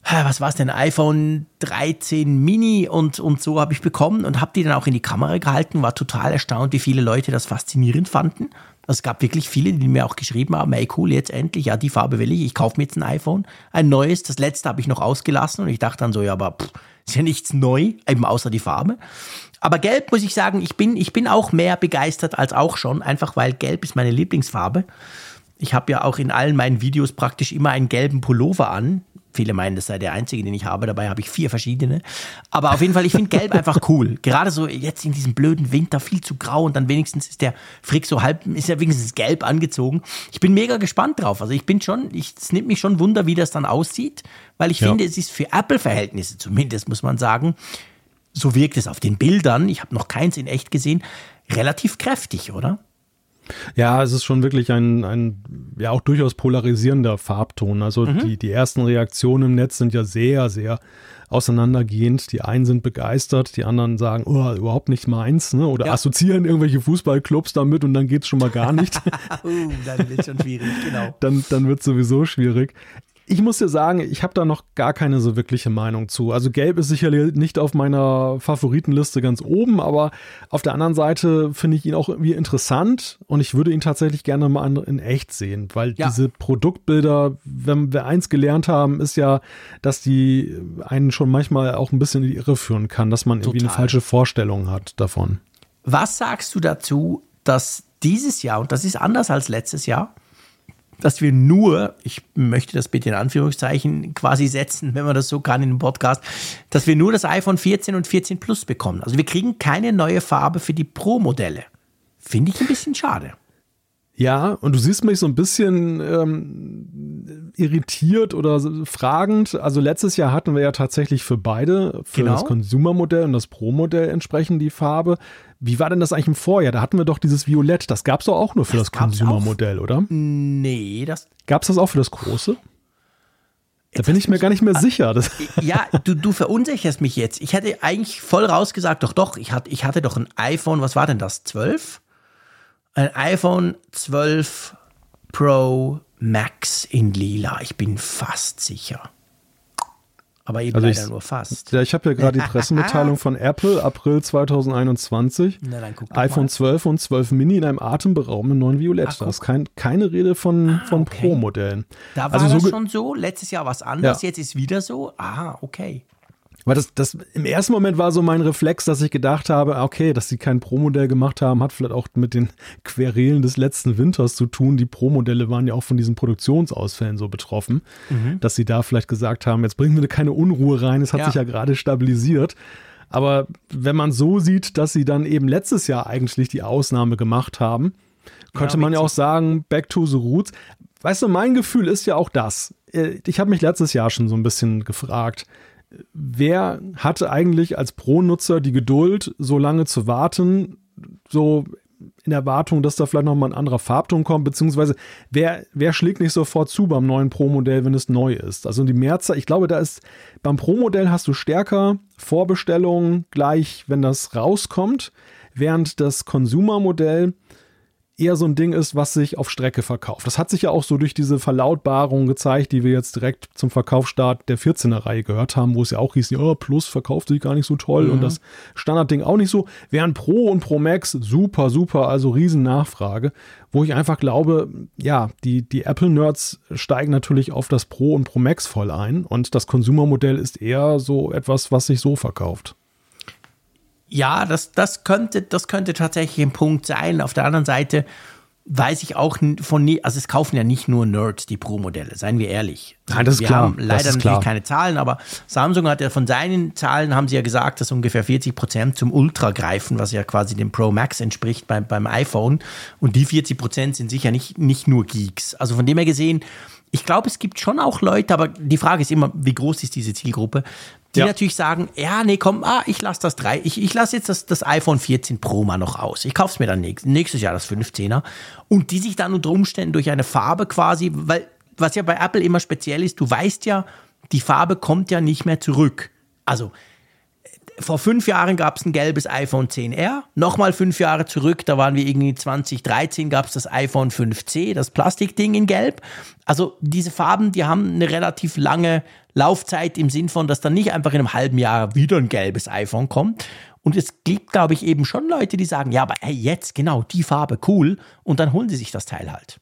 was war es denn, iPhone 13 Mini und, und so habe ich bekommen und habe die dann auch in die Kamera gehalten, war total erstaunt, wie viele Leute das faszinierend fanden. Es gab wirklich viele, die mir auch geschrieben haben, ey cool, jetzt endlich, ja, die Farbe will ich, ich kaufe mir jetzt ein iPhone, ein neues, das letzte habe ich noch ausgelassen und ich dachte dann so, ja, aber pff, ist ja nichts neu, eben außer die Farbe. Aber gelb muss ich sagen, ich bin, ich bin auch mehr begeistert als auch schon, einfach weil gelb ist meine Lieblingsfarbe. Ich habe ja auch in allen meinen Videos praktisch immer einen gelben Pullover an. Viele meinen, das sei der einzige, den ich habe. Dabei habe ich vier verschiedene. Aber auf jeden Fall, ich finde Gelb einfach cool. Gerade so jetzt in diesem blöden Winter viel zu grau und dann wenigstens ist der Frick so halb, ist ja wenigstens gelb angezogen. Ich bin mega gespannt drauf. Also ich bin schon, ich, es nimmt mich schon Wunder, wie das dann aussieht, weil ich ja. finde, es ist für Apple-Verhältnisse zumindest, muss man sagen, so wirkt es auf den Bildern. Ich habe noch keins in echt gesehen. Relativ kräftig, oder? Ja, es ist schon wirklich ein, ein ja auch durchaus polarisierender Farbton. Also mhm. die, die ersten Reaktionen im Netz sind ja sehr, sehr auseinandergehend. Die einen sind begeistert, die anderen sagen, oh, überhaupt nicht meins, ne? Oder ja. assoziieren irgendwelche Fußballclubs damit und dann geht es schon mal gar nicht. uh, dann wird schon schwierig, genau. Dann, dann wird sowieso schwierig ich muss dir sagen, ich habe da noch gar keine so wirkliche Meinung zu. Also Gelb ist sicherlich nicht auf meiner Favoritenliste ganz oben, aber auf der anderen Seite finde ich ihn auch irgendwie interessant und ich würde ihn tatsächlich gerne mal in echt sehen, weil ja. diese Produktbilder, wenn wir eins gelernt haben, ist ja, dass die einen schon manchmal auch ein bisschen in die Irre führen kann, dass man irgendwie Total. eine falsche Vorstellung hat davon. Was sagst du dazu, dass dieses Jahr, und das ist anders als letztes Jahr, dass wir nur, ich möchte das bitte in Anführungszeichen quasi setzen, wenn man das so kann in einem Podcast, dass wir nur das iPhone 14 und 14 Plus bekommen. Also wir kriegen keine neue Farbe für die Pro-Modelle. Finde ich ein bisschen schade. Ja, und du siehst mich so ein bisschen ähm, irritiert oder fragend. Also letztes Jahr hatten wir ja tatsächlich für beide, für genau. das Consumer-Modell und das Pro-Modell entsprechend die Farbe. Wie war denn das eigentlich im Vorjahr? Da hatten wir doch dieses Violett. Das gab es doch auch nur für das, das Consumer-Modell, oder? Nee, das. Gab es das auch für das große? Da bin ich mir gar nicht mehr sicher. Das ja, du, du verunsicherst mich jetzt. Ich hätte eigentlich voll rausgesagt, doch, doch, ich hatte, ich hatte doch ein iPhone, was war denn das? 12? Ein iPhone 12 Pro Max in lila. Ich bin fast sicher. Aber eben also leider ich, nur fast. Ja, ich habe ja gerade die Pressemitteilung von Apple, April 2021. Na, iPhone mal. 12 und 12 Mini in einem atemberaubenden neuen Violett. Ach, da ist kein, keine Rede von, ah, von okay. Pro-Modellen. Da war also das so schon so, letztes Jahr war es anders, ja. jetzt ist wieder so. Ah, okay. Weil das, das im ersten Moment war so mein Reflex, dass ich gedacht habe, okay, dass sie kein Pro-Modell gemacht haben, hat vielleicht auch mit den Querelen des letzten Winters zu tun. Die Pro-Modelle waren ja auch von diesen Produktionsausfällen so betroffen, mhm. dass sie da vielleicht gesagt haben, jetzt bringen wir keine Unruhe rein, es hat ja. sich ja gerade stabilisiert. Aber wenn man so sieht, dass sie dann eben letztes Jahr eigentlich die Ausnahme gemacht haben, könnte ja, man ja auch sagen, back to the roots. Weißt du, mein Gefühl ist ja auch das. Äh, ich habe mich letztes Jahr schon so ein bisschen gefragt, wer hatte eigentlich als Pro-Nutzer die Geduld, so lange zu warten, so in Erwartung, dass da vielleicht nochmal ein anderer Farbton kommt, beziehungsweise wer, wer schlägt nicht sofort zu beim neuen Pro-Modell, wenn es neu ist? Also die Mehrzahl, ich glaube, da ist beim Pro-Modell hast du stärker Vorbestellungen gleich, wenn das rauskommt, während das Consumer-Modell eher so ein Ding ist, was sich auf Strecke verkauft. Das hat sich ja auch so durch diese Verlautbarung gezeigt, die wir jetzt direkt zum Verkaufsstart der 14er Reihe gehört haben, wo es ja auch hieß, ja, Plus verkauft sich gar nicht so toll mhm. und das Standardding auch nicht so. Während Pro und Pro Max super, super, also riesen Nachfrage, wo ich einfach glaube, ja, die, die Apple-Nerds steigen natürlich auf das Pro und Pro Max voll ein und das Consumer-Modell ist eher so etwas, was sich so verkauft. Ja, das, das, könnte, das könnte tatsächlich ein Punkt sein. Auf der anderen Seite weiß ich auch von, also es kaufen ja nicht nur Nerds die Pro-Modelle, seien wir ehrlich. Nein, das ist wir klar. haben leider natürlich klar. keine Zahlen, aber Samsung hat ja von seinen Zahlen, haben sie ja gesagt, dass ungefähr 40 Prozent zum Ultra greifen, was ja quasi dem Pro Max entspricht beim, beim iPhone. Und die 40 Prozent sind sicher nicht, nicht nur Geeks. Also von dem her gesehen, ich glaube, es gibt schon auch Leute, aber die Frage ist immer, wie groß ist diese Zielgruppe, die ja. natürlich sagen, ja, nee, komm, ah, ich lasse das drei, ich, ich lasse jetzt das, das iPhone 14 Pro mal noch aus. Ich kaufe es mir dann nächstes, nächstes Jahr, das 15er. Und die sich dann unter Umständen durch eine Farbe quasi, weil, was ja bei Apple immer speziell ist, du weißt ja, die Farbe kommt ja nicht mehr zurück. Also, vor fünf Jahren gab es ein gelbes iPhone 10R. Nochmal fünf Jahre zurück, da waren wir irgendwie 2013, gab es das iPhone 5C, das Plastikding in Gelb. Also diese Farben, die haben eine relativ lange Laufzeit im Sinn von, dass dann nicht einfach in einem halben Jahr wieder ein gelbes iPhone kommt. Und es gibt, glaube ich, eben schon Leute, die sagen, ja, aber hey, jetzt genau die Farbe, cool. Und dann holen sie sich das Teil halt.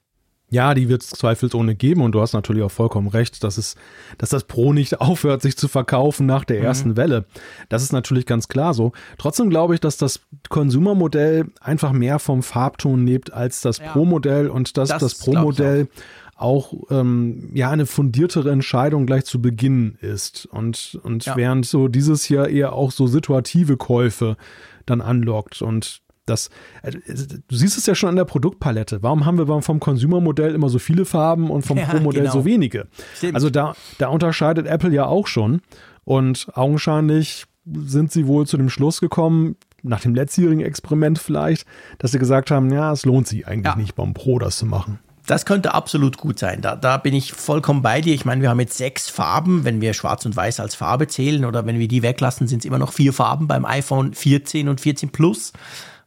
Ja, die wird es zweifelsohne geben und du hast natürlich auch vollkommen recht, dass es, dass das Pro nicht aufhört, sich zu verkaufen nach der mhm. ersten Welle. Das ist natürlich ganz klar so. Trotzdem glaube ich, dass das Consumer-Modell einfach mehr vom Farbton lebt als das ja. Pro-Modell und dass das, das Pro-Modell auch ähm, ja eine fundiertere Entscheidung gleich zu Beginn ist und und ja. während so dieses hier eher auch so situative Käufe dann anlockt und das, äh, du siehst es ja schon an der Produktpalette. Warum haben wir vom Consumer-Modell immer so viele Farben und vom ja, Pro-Modell genau. so wenige? Stimmt. Also da, da unterscheidet Apple ja auch schon. Und augenscheinlich sind sie wohl zu dem Schluss gekommen, nach dem letztjährigen Experiment vielleicht, dass sie gesagt haben, ja, es lohnt sich eigentlich ja. nicht beim Pro das zu machen. Das könnte absolut gut sein. Da, da bin ich vollkommen bei dir. Ich meine, wir haben jetzt sechs Farben, wenn wir Schwarz und Weiß als Farbe zählen oder wenn wir die weglassen, sind es immer noch vier Farben beim iPhone 14 und 14 Plus.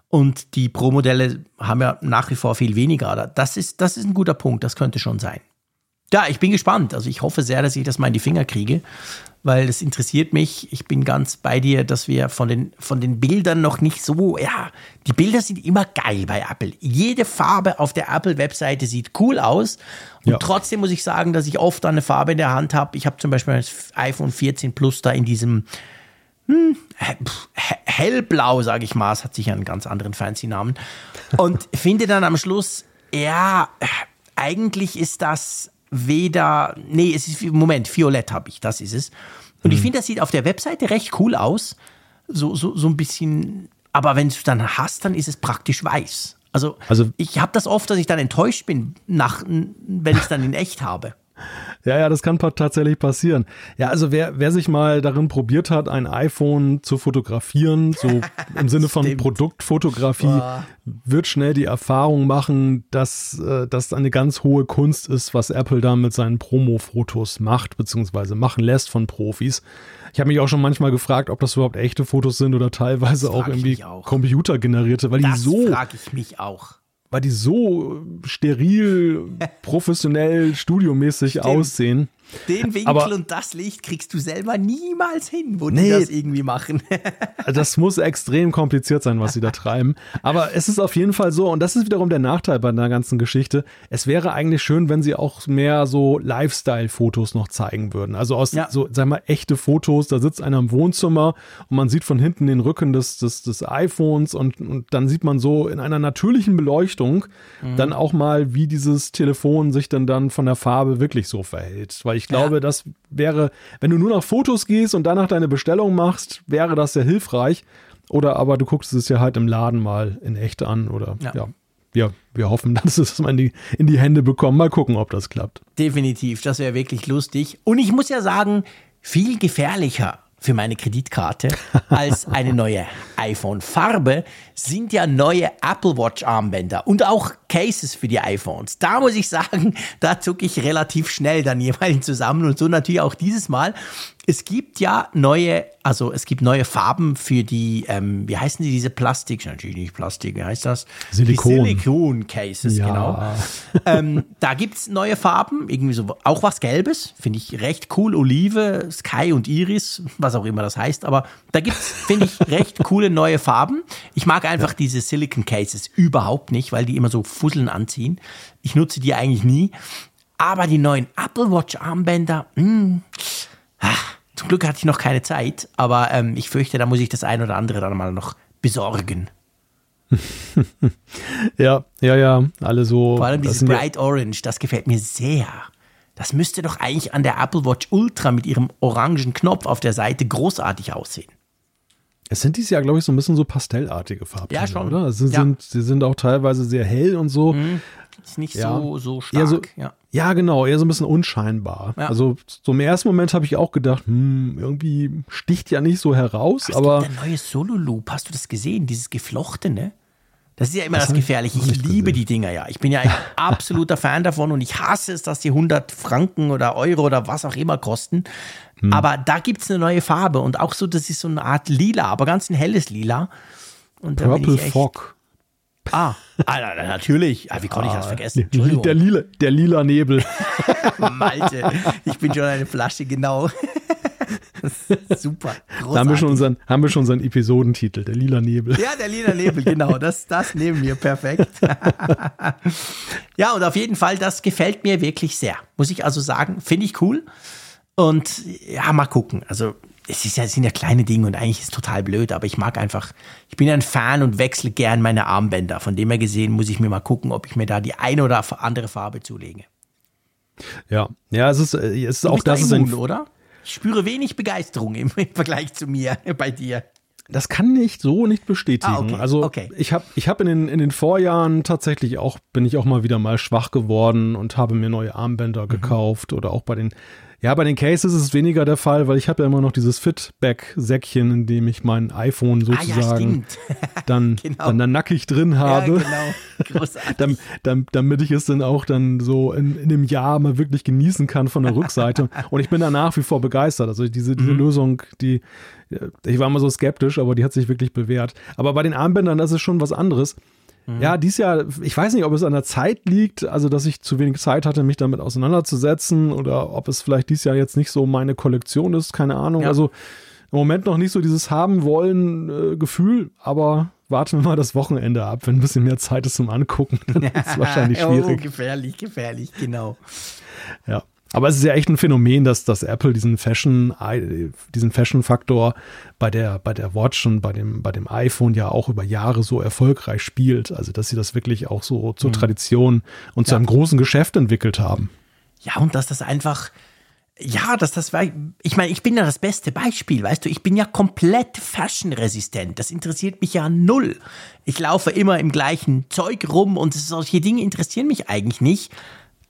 Und die Pro-Modelle haben ja nach wie vor viel weniger. Das ist, das ist ein guter Punkt, das könnte schon sein. Ja, ich bin gespannt. Also ich hoffe sehr, dass ich das mal in die Finger kriege, weil das interessiert mich. Ich bin ganz bei dir, dass wir von den, von den Bildern noch nicht so, ja, die Bilder sind immer geil bei Apple. Jede Farbe auf der Apple-Webseite sieht cool aus. Und ja. trotzdem muss ich sagen, dass ich oft eine Farbe in der Hand habe. Ich habe zum Beispiel das iPhone 14 Plus da in diesem hm, hellblau, sage ich mal. Es hat sicher einen ganz anderen fancy Namen. Und finde dann am Schluss, ja, eigentlich ist das weder, nee, es ist, Moment, Violett habe ich, das ist es. Und ich hm. finde, das sieht auf der Webseite recht cool aus. So, so, so ein bisschen, aber wenn du es dann hast, dann ist es praktisch weiß. Also, also ich habe das oft, dass ich dann enttäuscht bin, nach, wenn ich es dann in echt habe. Ja, ja, das kann tatsächlich passieren. Ja, also wer, wer sich mal darin probiert hat, ein iPhone zu fotografieren, so im Sinne von Produktfotografie, Boah. wird schnell die Erfahrung machen, dass äh, das eine ganz hohe Kunst ist, was Apple da mit seinen Promo-Fotos macht, beziehungsweise machen lässt von Profis. Ich habe mich auch schon manchmal gefragt, ob das überhaupt echte Fotos sind oder teilweise auch irgendwie auch. computergenerierte, weil das die so. frage ich mich auch weil die so steril, professionell, studiomäßig Stimmt. aussehen. Den Winkel aber, und das Licht kriegst du selber niemals hin, wo nee, die das irgendwie machen. das muss extrem kompliziert sein, was sie da treiben. Aber es ist auf jeden Fall so, und das ist wiederum der Nachteil bei der ganzen Geschichte. Es wäre eigentlich schön, wenn sie auch mehr so Lifestyle-Fotos noch zeigen würden. Also aus ja. so, sag mal, echte Fotos. Da sitzt einer im Wohnzimmer und man sieht von hinten den Rücken des, des, des iPhones und, und dann sieht man so in einer natürlichen Beleuchtung mhm. dann auch mal, wie dieses Telefon sich dann dann von der Farbe wirklich so verhält. Weil ich ich glaube, ja. das wäre, wenn du nur nach Fotos gehst und danach deine Bestellung machst, wäre das sehr hilfreich. Oder aber du guckst es dir halt im Laden mal in echt an oder ja. ja. Ja, wir hoffen, dass es mal in die, in die Hände bekommen. Mal gucken, ob das klappt. Definitiv, das wäre wirklich lustig. Und ich muss ja sagen, viel gefährlicher für meine Kreditkarte als eine neue iPhone-Farbe sind ja neue Apple Watch-Armbänder und auch Cases für die iPhones. Da muss ich sagen, da zucke ich relativ schnell dann jeweils zusammen und so natürlich auch dieses Mal. Es gibt ja neue, also es gibt neue Farben für die, ähm, wie heißen die, diese Plastik? Natürlich nicht Plastik, wie heißt das? Silikon. Die Silikon-Cases, ja. genau. ähm, da gibt es neue Farben, irgendwie so, auch was Gelbes, finde ich recht cool. Olive, Sky und Iris, was auch immer das heißt, aber da gibt es, finde ich, recht coole neue Farben. Ich mag einfach ja. diese Silicon-Cases überhaupt nicht, weil die immer so Fusseln anziehen. Ich nutze die eigentlich nie. Aber die neuen Apple Watch Armbänder, mh, hm, ach, zum Glück hatte ich noch keine Zeit, aber ähm, ich fürchte, da muss ich das ein oder andere dann mal noch besorgen. ja, ja, ja, alle so. Vor allem dieses Bright Orange, das gefällt mir sehr. Das müsste doch eigentlich an der Apple Watch Ultra mit ihrem orangen Knopf auf der Seite großartig aussehen. Es sind dieses Jahr, glaube ich, so ein bisschen so pastellartige Farben, ja, schon. oder? Sie, ja. sind, sie sind auch teilweise sehr hell und so. Mhm. Ist nicht ja. so, so stark. So, ja. ja. genau, eher so ein bisschen unscheinbar. Ja. Also so im ersten Moment habe ich auch gedacht, hm, irgendwie sticht ja nicht so heraus, aber. aber der neue Solo Loop, hast du das gesehen? Dieses geflochtene? Das ist ja immer das, das Gefährliche. Ich, ich liebe die Dinger ja. Ich bin ja ein absoluter Fan davon und ich hasse es, dass die 100 Franken oder Euro oder was auch immer kosten. Hm. Aber da gibt es eine neue Farbe und auch so, das ist so eine Art Lila, aber ganz ein helles Lila. Und Purple Fog. Ah, ah natürlich. Ah, wie konnte ich das ah, vergessen? Der lila, der lila Nebel. Malte, ich bin schon eine Flasche, genau. Super. Da haben wir, schon unseren, haben wir schon unseren Episodentitel, der lila Nebel. Ja, der lila Nebel, genau. Das, das nehmen wir perfekt. ja, und auf jeden Fall, das gefällt mir wirklich sehr. Muss ich also sagen, finde ich cool. Und ja, mal gucken. Also es, ist ja, es sind ja kleine Dinge und eigentlich ist es total blöd, aber ich mag einfach, ich bin ein Fan und wechsle gern meine Armbänder. Von dem her gesehen muss ich mir mal gucken, ob ich mir da die eine oder andere Farbe zulege. Ja, ja, es ist, es ist auch das da immun, ist ein, oder? Ich spüre wenig Begeisterung im, im Vergleich zu mir bei dir. Das kann ich so nicht bestätigen. Ah, okay, also okay. ich habe ich hab in, den, in den Vorjahren tatsächlich auch, bin ich auch mal wieder mal schwach geworden und habe mir neue Armbänder mhm. gekauft oder auch bei den ja, bei den Cases ist es weniger der Fall, weil ich habe ja immer noch dieses Fitback-Säckchen, in dem ich mein iPhone sozusagen ah, ja, dann, genau. dann, dann nackig drin habe. Ja, genau. Großartig. damit, ich es dann auch dann so in, in einem Jahr mal wirklich genießen kann von der Rückseite. Und ich bin da nach wie vor begeistert. Also diese, diese mhm. Lösung, die, ich war immer so skeptisch, aber die hat sich wirklich bewährt. Aber bei den Armbändern, das ist schon was anderes. Mhm. Ja, dies Jahr, ich weiß nicht, ob es an der Zeit liegt, also dass ich zu wenig Zeit hatte, mich damit auseinanderzusetzen oder ob es vielleicht dies Jahr jetzt nicht so meine Kollektion ist, keine Ahnung. Ja. Also im Moment noch nicht so dieses haben wollen äh, Gefühl, aber warten wir mal das Wochenende ab, wenn ein bisschen mehr Zeit ist zum Angucken. Dann ist es wahrscheinlich schwierig. Oh, gefährlich, gefährlich, genau. Ja. Aber es ist ja echt ein Phänomen, dass, dass Apple diesen Fashion, diesen Fashion-Faktor bei der, bei der Watch und bei dem, bei dem iPhone ja auch über Jahre so erfolgreich spielt. Also, dass sie das wirklich auch so zur mhm. Tradition und ja. zu einem großen Geschäft entwickelt haben. Ja, und dass das einfach, ja, dass das war, ich meine, ich bin ja das beste Beispiel, weißt du, ich bin ja komplett fashionresistent. Das interessiert mich ja null. Ich laufe immer im gleichen Zeug rum und solche Dinge interessieren mich eigentlich nicht.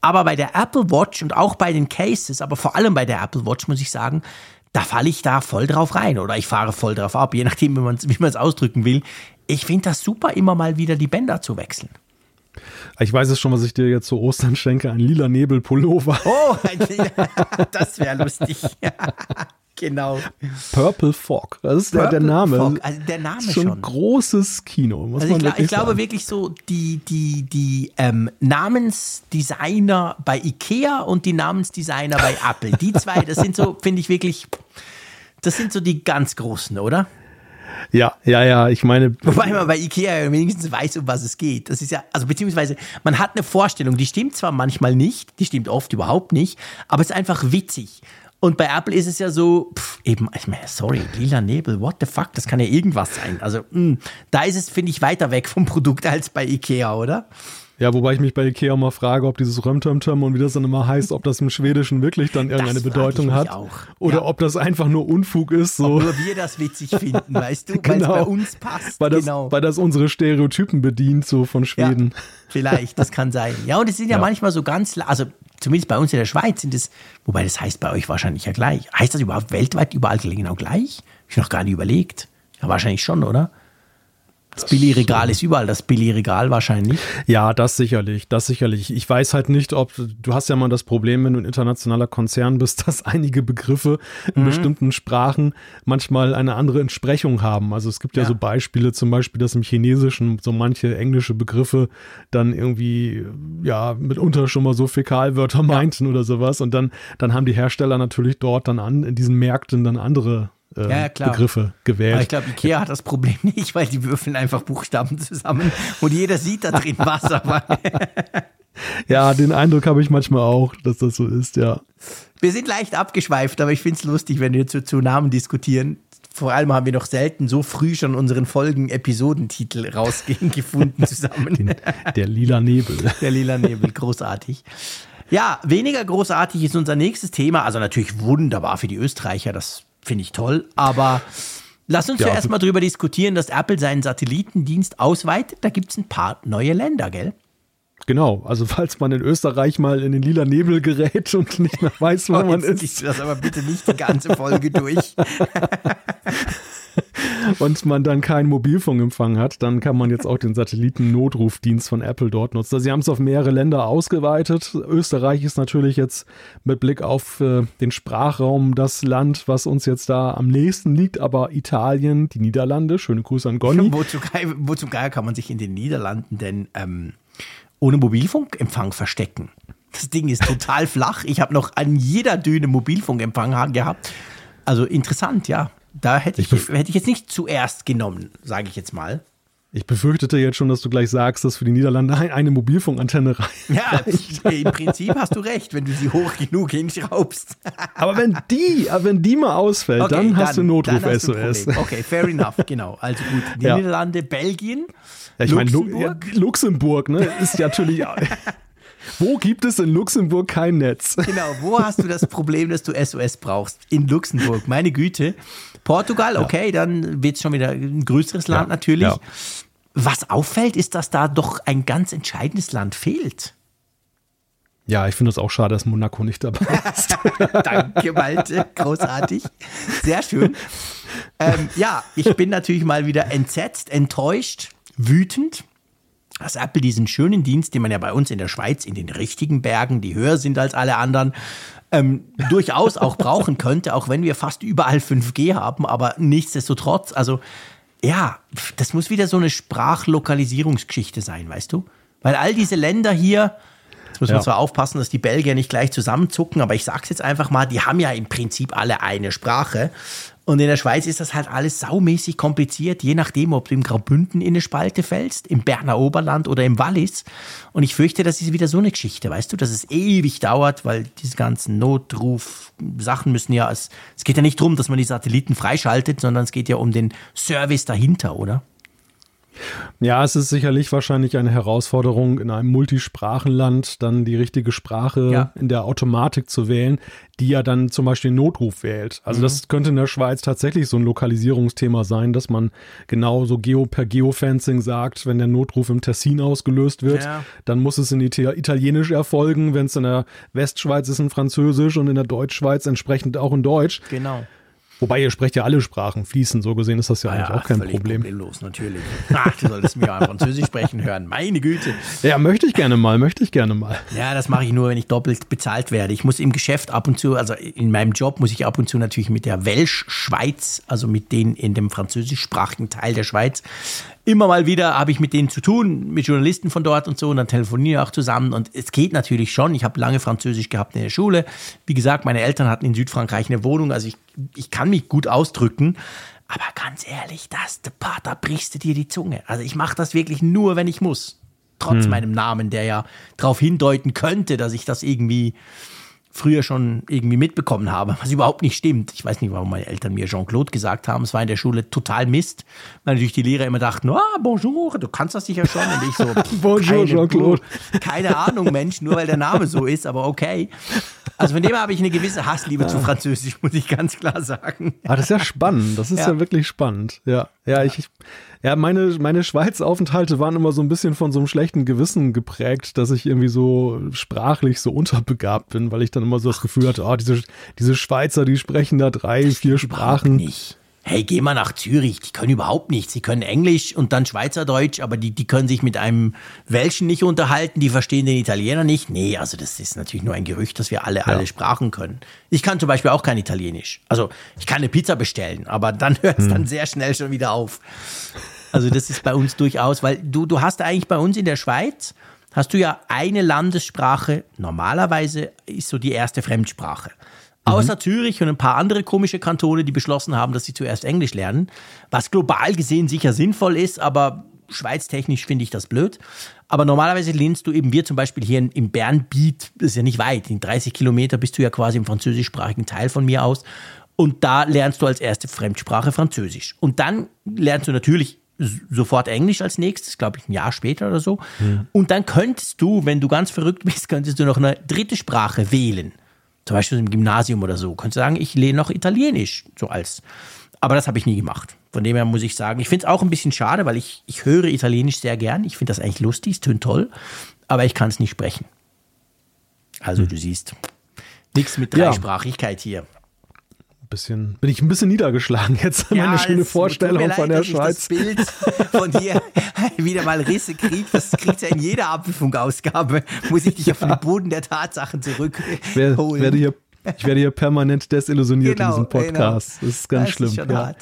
Aber bei der Apple Watch und auch bei den Cases, aber vor allem bei der Apple Watch muss ich sagen, da falle ich da voll drauf rein oder ich fahre voll drauf ab, je nachdem, wie man es ausdrücken will. Ich finde das super, immer mal wieder die Bänder zu wechseln. Ich weiß es schon, was ich dir jetzt zu Ostern schenke, ein lila Nebelpullover. Oh, das wäre lustig. Genau. Purple Fog. Das ist Purple der, Name. Fog. Also der Name schon. schon. großes Kino, muss also man ich, ich glaube sagen. wirklich so, die, die, die ähm, Namensdesigner bei Ikea und die Namensdesigner bei Apple, die zwei, das sind so, finde ich wirklich, das sind so die ganz großen, oder? Ja, ja, ja, ich meine. Wobei man bei Ikea wenigstens weiß, um was es geht. Das ist ja, also beziehungsweise man hat eine Vorstellung, die stimmt zwar manchmal nicht, die stimmt oft überhaupt nicht, aber es ist einfach witzig. Und bei Apple ist es ja so, pff, eben, ich meine, sorry, lila Nebel, what the fuck, das kann ja irgendwas sein. Also, mh, hm, da ist es, finde ich, weiter weg vom Produkt als bei Ikea, oder? Ja, wobei ich mich bei Ikea mal frage, ob dieses Römtömtöm und wie das dann immer heißt, ob das im Schwedischen wirklich dann irgendeine das Bedeutung hat. Auch. Oder ja. ob das einfach nur Unfug ist. So. Ob nur wir das witzig finden, weißt du, weil es genau. bei uns passt. Weil das, genau. weil das unsere Stereotypen bedient, so von Schweden. Ja, vielleicht, das kann sein. Ja, und es sind ja, ja. manchmal so ganz, also zumindest bei uns in der Schweiz sind es, wobei das heißt bei euch wahrscheinlich ja gleich. Heißt das überhaupt weltweit überall genau gleich? Ich noch gar nicht überlegt. Ja, wahrscheinlich schon, oder? Das Billy-Regal ist überall das Billy-Regal wahrscheinlich. Ja, das sicherlich, das sicherlich. Ich weiß halt nicht, ob du hast ja mal das Problem, wenn du ein internationaler Konzern bist, dass einige Begriffe in mhm. bestimmten Sprachen manchmal eine andere Entsprechung haben. Also es gibt ja. ja so Beispiele, zum Beispiel, dass im Chinesischen so manche englische Begriffe dann irgendwie ja mitunter schon mal so Fäkalwörter meinten ja. oder sowas. Und dann, dann haben die Hersteller natürlich dort dann an in diesen Märkten dann andere äh, ja, Begriffe gewählt. Aber ich glaube, Ikea hat das Problem nicht, weil die würfeln einfach Buchstaben zusammen und jeder sieht da drin was. Aber ja, den Eindruck habe ich manchmal auch, dass das so ist, ja. Wir sind leicht abgeschweift, aber ich finde es lustig, wenn wir zu, zu Namen diskutieren. Vor allem haben wir noch selten so früh schon unseren Folgen-Episodentitel rausgehen gefunden zusammen. Den, der lila Nebel. Der lila Nebel, großartig. Ja, weniger großartig ist unser nächstes Thema. Also natürlich wunderbar für die Österreicher, das finde ich toll. Aber lass uns ja, ja erstmal drüber diskutieren, dass Apple seinen Satellitendienst ausweitet. Da gibt es ein paar neue Länder, gell? Genau, also falls man in Österreich mal in den lila Nebel gerät und nicht mehr weiß, wo oh, man ist. das aber bitte nicht die ganze Folge durch. und man dann keinen Mobilfunkempfang hat, dann kann man jetzt auch den Satelliten-Notrufdienst von Apple dort nutzen. Also sie haben es auf mehrere Länder ausgeweitet. Österreich ist natürlich jetzt mit Blick auf äh, den Sprachraum das Land, was uns jetzt da am nächsten liegt, aber Italien, die Niederlande, schöne Grüße an Gonni. Wozu, wozu Geier kann man sich in den Niederlanden denn ähm, ohne Mobilfunkempfang verstecken? Das Ding ist total flach. Ich habe noch an jeder Düne Mobilfunkempfang gehabt. Also interessant, ja. Da hätte ich, ich hätte ich jetzt nicht zuerst genommen, sage ich jetzt mal. Ich befürchtete jetzt schon, dass du gleich sagst, dass für die Niederlande eine Mobilfunkantenne reicht. Ja, im Prinzip hast du recht, wenn du sie hoch genug hinschraubst. Aber wenn die, wenn die mal ausfällt, okay, dann, dann, hast du Notruf-SOS. Okay, fair enough, genau. Also gut, die ja. Niederlande, Belgien, ja, ich Luxemburg. Meine, ja, Luxemburg, ne, ist natürlich Wo gibt es in Luxemburg kein Netz? Genau, wo hast du das Problem, dass du SOS brauchst? In Luxemburg, meine Güte. Portugal, okay, dann wird es schon wieder ein größeres Land natürlich. Was auffällt, ist, dass da doch ein ganz entscheidendes Land fehlt. Ja, ich finde es auch schade, dass Monaco nicht dabei ist. Danke, Malte. Großartig. Sehr schön. Ähm, ja, ich bin natürlich mal wieder entsetzt, enttäuscht, wütend dass Apple diesen schönen Dienst, den man ja bei uns in der Schweiz in den richtigen Bergen, die höher sind als alle anderen, ähm, durchaus auch brauchen könnte, auch wenn wir fast überall 5G haben, aber nichtsdestotrotz, also ja, das muss wieder so eine Sprachlokalisierungsgeschichte sein, weißt du? Weil all diese Länder hier, Jetzt muss man ja. zwar aufpassen, dass die Belgier nicht gleich zusammenzucken, aber ich sag's jetzt einfach mal, die haben ja im Prinzip alle eine Sprache. Und in der Schweiz ist das halt alles saumäßig kompliziert, je nachdem, ob du im Graubünden in eine Spalte fällst, im Berner Oberland oder im Wallis. Und ich fürchte, das ist wieder so eine Geschichte, weißt du, dass es ewig dauert, weil diese ganzen Notruf-Sachen müssen ja, es, es geht ja nicht darum, dass man die Satelliten freischaltet, sondern es geht ja um den Service dahinter, oder? Ja, es ist sicherlich wahrscheinlich eine Herausforderung, in einem Multisprachenland dann die richtige Sprache ja. in der Automatik zu wählen, die ja dann zum Beispiel den Notruf wählt. Also mhm. das könnte in der Schweiz tatsächlich so ein Lokalisierungsthema sein, dass man genau so Geo per Geofencing sagt, wenn der Notruf im Tessin ausgelöst wird, ja. dann muss es in Italienisch erfolgen, wenn es in der Westschweiz ist in Französisch und in der Deutschschweiz entsprechend auch in Deutsch. Genau. Wobei ihr sprecht ja alle Sprachen fließen, so gesehen ist das ja, ah eigentlich ja, auch kein Problem. Problemlos, natürlich. Ach, du solltest mir auch Französisch sprechen hören, meine Güte. Ja, möchte ich gerne mal, möchte ich gerne mal. Ja, das mache ich nur, wenn ich doppelt bezahlt werde. Ich muss im Geschäft ab und zu, also in meinem Job muss ich ab und zu natürlich mit der Welsch-Schweiz, also mit denen in dem französischsprachigen Teil der Schweiz, immer mal wieder habe ich mit denen zu tun, mit Journalisten von dort und so, und dann telefoniere ich auch zusammen. Und es geht natürlich schon. Ich habe lange Französisch gehabt in der Schule. Wie gesagt, meine Eltern hatten in Südfrankreich eine Wohnung, also ich, ich kann mich gut ausdrücken. Aber ganz ehrlich, das, da brichst du dir die Zunge. Also ich mache das wirklich nur, wenn ich muss. Trotz hm. meinem Namen, der ja darauf hindeuten könnte, dass ich das irgendwie früher schon irgendwie mitbekommen habe, was überhaupt nicht stimmt. Ich weiß nicht, warum meine Eltern mir Jean-Claude gesagt haben. Es war in der Schule total Mist, weil natürlich die Lehrer immer dachten, ah, bonjour, du kannst das sicher schon. Und ich so, bonjour, Jean-Claude. Keine Ahnung, Mensch, nur weil der Name so ist, aber okay. Also von dem habe ich eine gewisse Hassliebe zu Französisch, muss ich ganz klar sagen. Ah, das ist ja spannend. Das ist ja, ja wirklich spannend. Ja, ja, ich, ja, meine, meine Schweiz-Aufenthalte waren immer so ein bisschen von so einem schlechten Gewissen geprägt, dass ich irgendwie so sprachlich so unterbegabt bin, weil ich dann immer so das Gefühl hatte, oh, diese, diese Schweizer, die sprechen da drei, vier Sprachen. Nicht hey, geh mal nach Zürich, die können überhaupt nichts. Sie können Englisch und dann Schweizerdeutsch, aber die, die können sich mit einem Welschen nicht unterhalten, die verstehen den Italiener nicht. Nee, also das ist natürlich nur ein Gerücht, dass wir alle, ja. alle Sprachen können. Ich kann zum Beispiel auch kein Italienisch. Also ich kann eine Pizza bestellen, aber dann hört es hm. dann sehr schnell schon wieder auf. Also das ist bei uns durchaus, weil du, du hast eigentlich bei uns in der Schweiz, hast du ja eine Landessprache, normalerweise ist so die erste Fremdsprache. Außer mhm. Zürich und ein paar andere komische Kantone, die beschlossen haben, dass sie zuerst Englisch lernen, was global gesehen sicher sinnvoll ist, aber schweiztechnisch finde ich das blöd. Aber normalerweise lehnst du eben, wir zum Beispiel hier im Bernbiet, das ist ja nicht weit, in 30 Kilometer bist du ja quasi im französischsprachigen Teil von mir aus. Und da lernst du als erste Fremdsprache Französisch. Und dann lernst du natürlich sofort Englisch als nächstes, glaube ich, ein Jahr später oder so. Mhm. Und dann könntest du, wenn du ganz verrückt bist, könntest du noch eine dritte Sprache wählen zum Beispiel im Gymnasium oder so, könntest du sagen, ich lehne noch Italienisch, so als. Aber das habe ich nie gemacht. Von dem her muss ich sagen, ich finde es auch ein bisschen schade, weil ich, ich höre Italienisch sehr gern. Ich finde das eigentlich lustig, es tönt toll, aber ich kann es nicht sprechen. Also hm. du siehst, nichts mit Dreisprachigkeit ja. hier bisschen, bin ich ein bisschen niedergeschlagen jetzt. Ja, Meine schöne Vorstellung von der Schweiz. Das Bild von dir wieder mal Risse kriegt, das kriegt ja in jeder Apfelfunkausgabe, muss ich dich auf den Boden der Tatsachen zurückholen. Ich werde hier, ich werde hier permanent desillusioniert genau, in diesem. Podcast. Genau. Das ist ganz das schlimm. Ist schon ja. hart.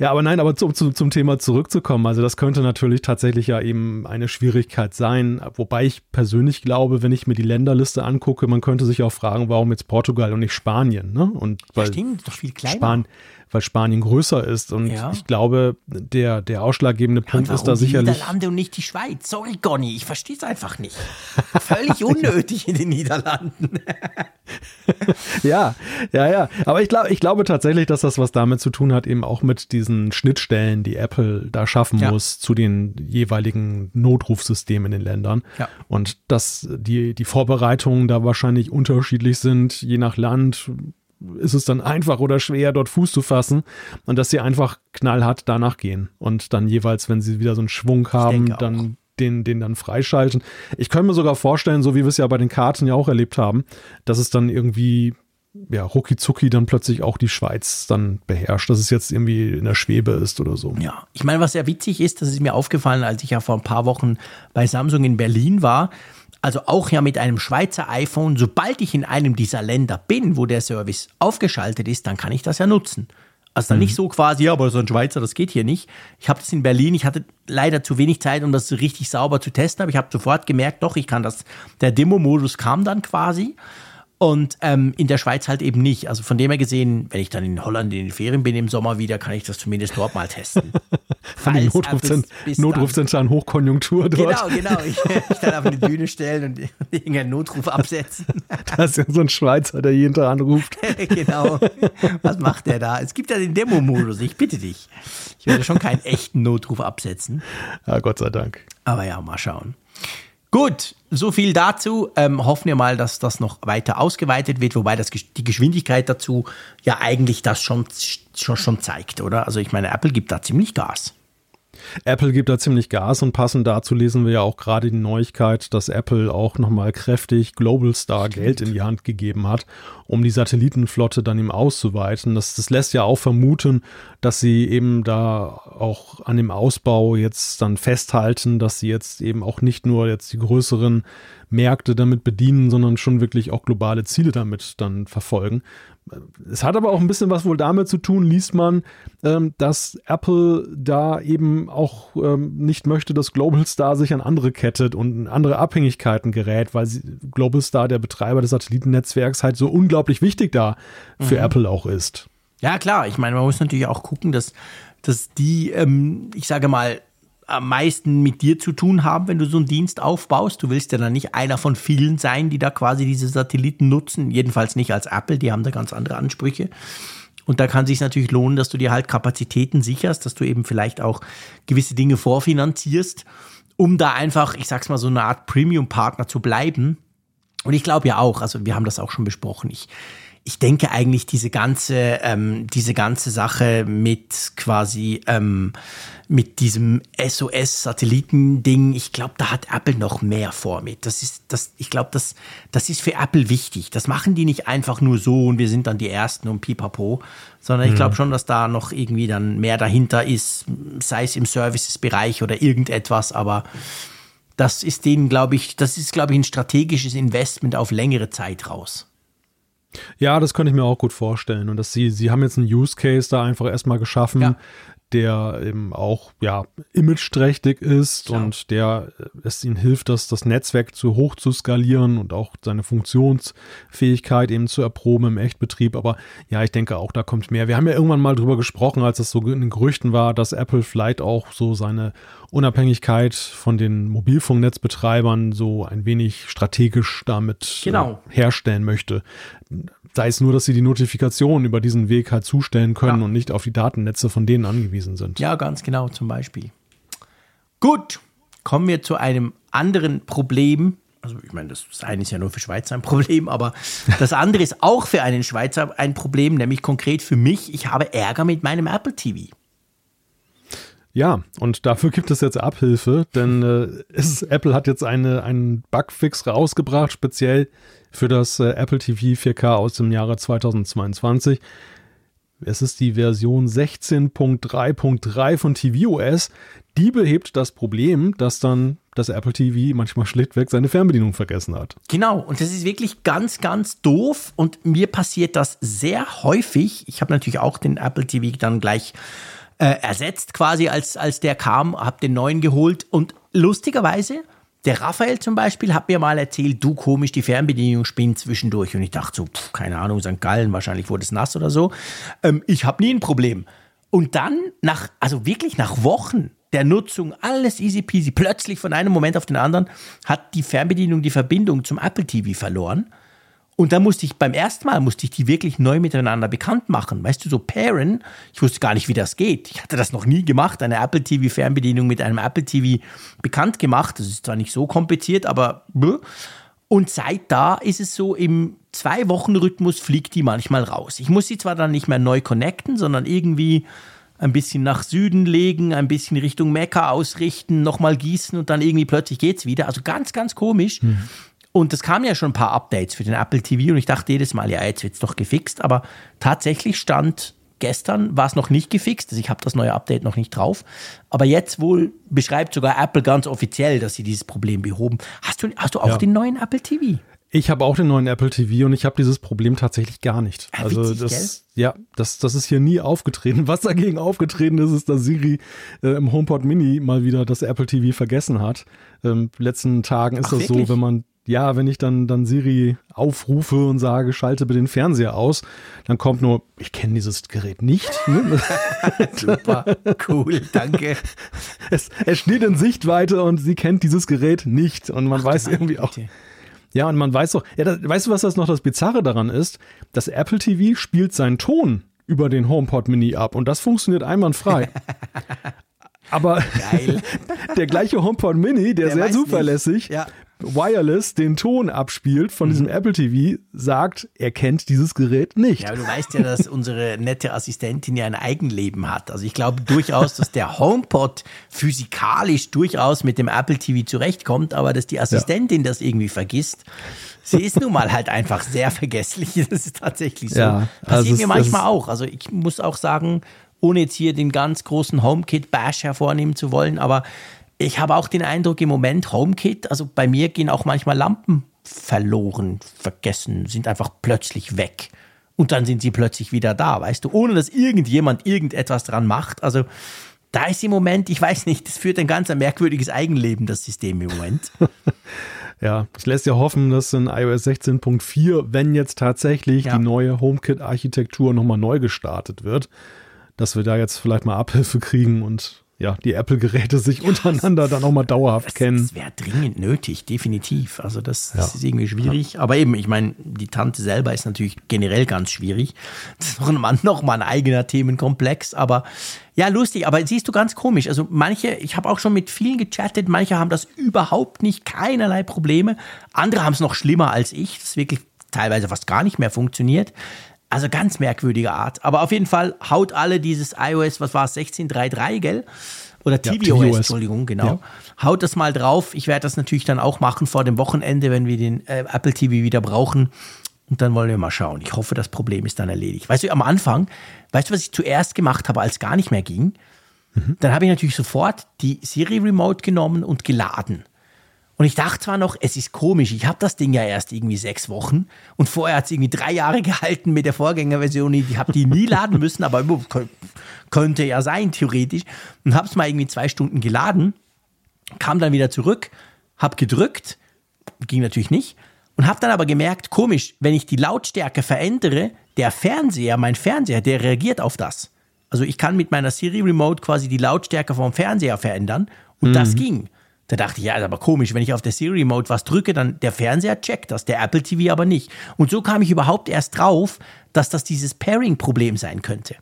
Ja, aber nein, aber zum, zum, zum Thema zurückzukommen, also das könnte natürlich tatsächlich ja eben eine Schwierigkeit sein, wobei ich persönlich glaube, wenn ich mir die Länderliste angucke, man könnte sich auch fragen, warum jetzt Portugal und nicht Spanien, ne? Und weil Stimmt, doch viel kleiner. Span weil Spanien größer ist. Und ja. ich glaube, der, der ausschlaggebende Punkt ja, ist da sicherlich. Die Niederlande und nicht die Schweiz. Sorry, Conny, ich verstehe es einfach nicht. Völlig unnötig in den Niederlanden. ja, ja, ja. Aber ich glaube, ich glaube tatsächlich, dass das was damit zu tun hat, eben auch mit diesen Schnittstellen, die Apple da schaffen ja. muss zu den jeweiligen Notrufsystemen in den Ländern. Ja. Und dass die, die Vorbereitungen da wahrscheinlich unterschiedlich sind, je nach Land ist es dann einfach oder schwer, dort Fuß zu fassen und dass sie einfach knallhart danach gehen und dann jeweils, wenn sie wieder so einen Schwung haben, dann den, den dann freischalten. Ich könnte mir sogar vorstellen, so wie wir es ja bei den Karten ja auch erlebt haben, dass es dann irgendwie ja, rucki dann plötzlich auch die Schweiz dann beherrscht, dass es jetzt irgendwie in der Schwebe ist oder so. Ja, ich meine, was sehr witzig ist, das ist mir aufgefallen, als ich ja vor ein paar Wochen bei Samsung in Berlin war, also auch ja mit einem Schweizer iPhone, sobald ich in einem dieser Länder bin, wo der Service aufgeschaltet ist, dann kann ich das ja nutzen. Also dann mhm. nicht so quasi, ja, aber so ein Schweizer, das geht hier nicht. Ich habe das in Berlin, ich hatte leider zu wenig Zeit, um das richtig sauber zu testen, aber ich habe sofort gemerkt, doch, ich kann das, der Demo-Modus kam dann quasi. Und ähm, in der Schweiz halt eben nicht. Also von dem her gesehen, wenn ich dann in Holland in den Ferien bin im Sommer wieder, kann ich das zumindest dort mal testen. Falls Notrufzentren Notrufzentren Hochkonjunktur dort. Genau, genau. Ich, ich dann auf eine Bühne stellen und irgendeinen Notruf absetzen. da ist ja so ein Schweizer, der jeden Tag anruft. genau. Was macht der da? Es gibt ja den Demo-Modus, ich bitte dich. Ich werde schon keinen echten Notruf absetzen. Ja, Gott sei Dank. Aber ja, mal schauen. Gut, so viel dazu. Ähm, hoffen wir mal, dass das noch weiter ausgeweitet wird, wobei das, die Geschwindigkeit dazu ja eigentlich das schon, schon, schon zeigt, oder? Also ich meine, Apple gibt da ziemlich Gas. Apple gibt da ziemlich Gas und passend dazu lesen wir ja auch gerade die Neuigkeit, dass Apple auch nochmal kräftig Global Star Geld in die Hand gegeben hat, um die Satellitenflotte dann eben auszuweiten. Das, das lässt ja auch vermuten, dass sie eben da auch an dem Ausbau jetzt dann festhalten, dass sie jetzt eben auch nicht nur jetzt die größeren Märkte damit bedienen, sondern schon wirklich auch globale Ziele damit dann verfolgen. Es hat aber auch ein bisschen was wohl damit zu tun, liest man, ähm, dass Apple da eben auch ähm, nicht möchte, dass Global Star sich an andere kettet und in andere Abhängigkeiten gerät, weil Global Star, der Betreiber des Satellitennetzwerks, halt so unglaublich wichtig da für mhm. Apple auch ist. Ja, klar. Ich meine, man muss natürlich auch gucken, dass, dass die, ähm, ich sage mal, am meisten mit dir zu tun haben, wenn du so einen Dienst aufbaust. Du willst ja dann nicht einer von vielen sein, die da quasi diese Satelliten nutzen. Jedenfalls nicht als Apple, die haben da ganz andere Ansprüche. Und da kann es sich natürlich lohnen, dass du dir halt Kapazitäten sicherst, dass du eben vielleicht auch gewisse Dinge vorfinanzierst, um da einfach, ich sag's mal, so eine Art Premium-Partner zu bleiben. Und ich glaube ja auch, also wir haben das auch schon besprochen, ich, ich denke eigentlich diese ganze, ähm, diese ganze Sache mit quasi ähm, mit diesem SOS-Satelliten-Ding, ich glaube, da hat Apple noch mehr vor mit. Das ist, das, ich glaube, das, das ist für Apple wichtig. Das machen die nicht einfach nur so und wir sind dann die Ersten und pipapo, sondern ich glaube mhm. schon, dass da noch irgendwie dann mehr dahinter ist, sei es im Services-Bereich oder irgendetwas, aber das ist denen, glaube ich, das ist, glaube ich, ein strategisches Investment auf längere Zeit raus. Ja, das könnte ich mir auch gut vorstellen. Und dass sie, sie haben jetzt einen Use Case da einfach erstmal geschaffen, ja der eben auch ja imageträchtig ist Klar. und der äh, es ihnen hilft, dass das Netzwerk zu hoch zu skalieren und auch seine Funktionsfähigkeit eben zu erproben im Echtbetrieb. Aber ja, ich denke auch, da kommt mehr. Wir haben ja irgendwann mal drüber gesprochen, als es so in den Gerüchten war, dass Apple vielleicht auch so seine Unabhängigkeit von den Mobilfunknetzbetreibern so ein wenig strategisch damit äh, genau. äh, herstellen möchte. Sei es nur, dass sie die Notifikationen über diesen Weg halt zustellen können ja. und nicht auf die Datennetze von denen angewiesen sind. Ja, ganz genau, zum Beispiel. Gut, kommen wir zu einem anderen Problem. Also ich meine, das eine ist ja nur für Schweizer ein Problem, aber das andere ist auch für einen Schweizer ein Problem, nämlich konkret für mich. Ich habe Ärger mit meinem Apple TV. Ja, und dafür gibt es jetzt Abhilfe, denn äh, ist, Apple hat jetzt eine, einen Bugfix rausgebracht, speziell für das äh, Apple TV 4K aus dem Jahre 2022. Es ist die Version 16.3.3 von tvOS. Die behebt das Problem, dass dann das Apple TV manchmal schlichtweg seine Fernbedienung vergessen hat. Genau, und das ist wirklich ganz, ganz doof und mir passiert das sehr häufig. Ich habe natürlich auch den Apple TV dann gleich äh, ersetzt quasi, als, als der kam, habe den neuen geholt und lustigerweise der Raphael zum Beispiel hat mir mal erzählt, du komisch, die Fernbedienung spinnt zwischendurch. Und ich dachte so, pff, keine Ahnung, St. Gallen, wahrscheinlich wurde es nass oder so. Ähm, ich habe nie ein Problem. Und dann, nach, also wirklich nach Wochen der Nutzung, alles easy peasy, plötzlich von einem Moment auf den anderen, hat die Fernbedienung die Verbindung zum Apple TV verloren. Und dann musste ich beim ersten Mal, musste ich die wirklich neu miteinander bekannt machen. Weißt du, so pairen, ich wusste gar nicht, wie das geht. Ich hatte das noch nie gemacht, eine Apple TV Fernbedienung mit einem Apple TV bekannt gemacht. Das ist zwar nicht so kompliziert, aber und seit da ist es so, im Zwei-Wochen-Rhythmus fliegt die manchmal raus. Ich muss sie zwar dann nicht mehr neu connecten, sondern irgendwie ein bisschen nach Süden legen, ein bisschen Richtung Mekka ausrichten, nochmal gießen und dann irgendwie plötzlich geht's wieder. Also ganz, ganz komisch. Mhm. Und es kamen ja schon ein paar Updates für den Apple TV und ich dachte jedes Mal, ja, jetzt wird es doch gefixt. Aber tatsächlich stand gestern, war es noch nicht gefixt. Also ich habe das neue Update noch nicht drauf. Aber jetzt wohl beschreibt sogar Apple ganz offiziell, dass sie dieses Problem behoben. Hast du, hast du auch ja. den neuen Apple TV? Ich habe auch den neuen Apple TV und ich habe dieses Problem tatsächlich gar nicht. Ja, also witzig, das, gell? ja, das, das ist hier nie aufgetreten. Was dagegen aufgetreten ist, ist, dass Siri äh, im HomePod Mini mal wieder das Apple TV vergessen hat. Ähm, letzten Tagen ist Ach, das wirklich? so, wenn man ja, wenn ich dann, dann Siri aufrufe und sage, schalte bitte den Fernseher aus, dann kommt nur, ich kenne dieses Gerät nicht. Ne? Super, cool, danke. Es, es steht in Sichtweite und sie kennt dieses Gerät nicht und man Ach, weiß irgendwie auch. Ja, und man weiß doch, ja, das, weißt du, was das noch das Bizarre daran ist? Das Apple TV spielt seinen Ton über den HomePod Mini ab und das funktioniert einwandfrei. Aber der gleiche HomePod Mini, der, der sehr zuverlässig, ja wireless den Ton abspielt von mhm. diesem Apple TV, sagt, er kennt dieses Gerät nicht. Ja, aber du weißt ja, dass unsere nette Assistentin ja ein Eigenleben hat. Also ich glaube durchaus, dass der HomePod physikalisch durchaus mit dem Apple TV zurechtkommt, aber dass die Assistentin ja. das irgendwie vergisst. Sie ist nun mal halt einfach sehr vergesslich. Das ist tatsächlich so. Ja, also Passiert mir manchmal auch. Also ich muss auch sagen, ohne jetzt hier den ganz großen HomeKit-Bash hervornehmen zu wollen, aber ich habe auch den Eindruck im Moment, HomeKit, also bei mir gehen auch manchmal Lampen verloren, vergessen, sind einfach plötzlich weg. Und dann sind sie plötzlich wieder da, weißt du, ohne dass irgendjemand irgendetwas dran macht. Also da ist im Moment, ich weiß nicht, das führt ein ganz merkwürdiges Eigenleben, das System im Moment. ja, es lässt ja hoffen, dass in iOS 16.4, wenn jetzt tatsächlich ja. die neue HomeKit-Architektur nochmal neu gestartet wird, dass wir da jetzt vielleicht mal Abhilfe kriegen und ja, die Apple-Geräte sich untereinander dann auch mal dauerhaft das, kennen. Das wäre dringend nötig, definitiv. Also das, das ja. ist irgendwie schwierig. Ja. Aber eben, ich meine, die Tante selber ist natürlich generell ganz schwierig. Das ist noch, ein, noch mal ein eigener Themenkomplex. Aber ja, lustig. Aber siehst du ganz komisch. Also manche, ich habe auch schon mit vielen gechattet, manche haben das überhaupt nicht, keinerlei Probleme. Andere haben es noch schlimmer als ich. Das ist wirklich teilweise fast gar nicht mehr funktioniert. Also ganz merkwürdige Art. Aber auf jeden Fall haut alle dieses iOS, was war es, 16.3.3, gell? Oder tvOS, ja, tvOS. Entschuldigung, genau. Ja. Haut das mal drauf. Ich werde das natürlich dann auch machen vor dem Wochenende, wenn wir den äh, Apple TV wieder brauchen. Und dann wollen wir mal schauen. Ich hoffe, das Problem ist dann erledigt. Weißt du, am Anfang, weißt du, was ich zuerst gemacht habe, als gar nicht mehr ging? Mhm. Dann habe ich natürlich sofort die Siri Remote genommen und geladen. Und ich dachte zwar noch, es ist komisch, ich habe das Ding ja erst irgendwie sechs Wochen und vorher hat es irgendwie drei Jahre gehalten mit der Vorgängerversion. Ich habe die nie laden müssen, aber könnte ja sein, theoretisch. Und habe es mal irgendwie zwei Stunden geladen, kam dann wieder zurück, habe gedrückt, ging natürlich nicht. Und habe dann aber gemerkt, komisch, wenn ich die Lautstärke verändere, der Fernseher, mein Fernseher, der reagiert auf das. Also ich kann mit meiner Siri Remote quasi die Lautstärke vom Fernseher verändern und mhm. das ging. Da dachte ich, ja, ist aber komisch, wenn ich auf der Siri Mode was drücke, dann der Fernseher checkt das, der Apple TV aber nicht. Und so kam ich überhaupt erst drauf, dass das dieses Pairing-Problem sein könnte.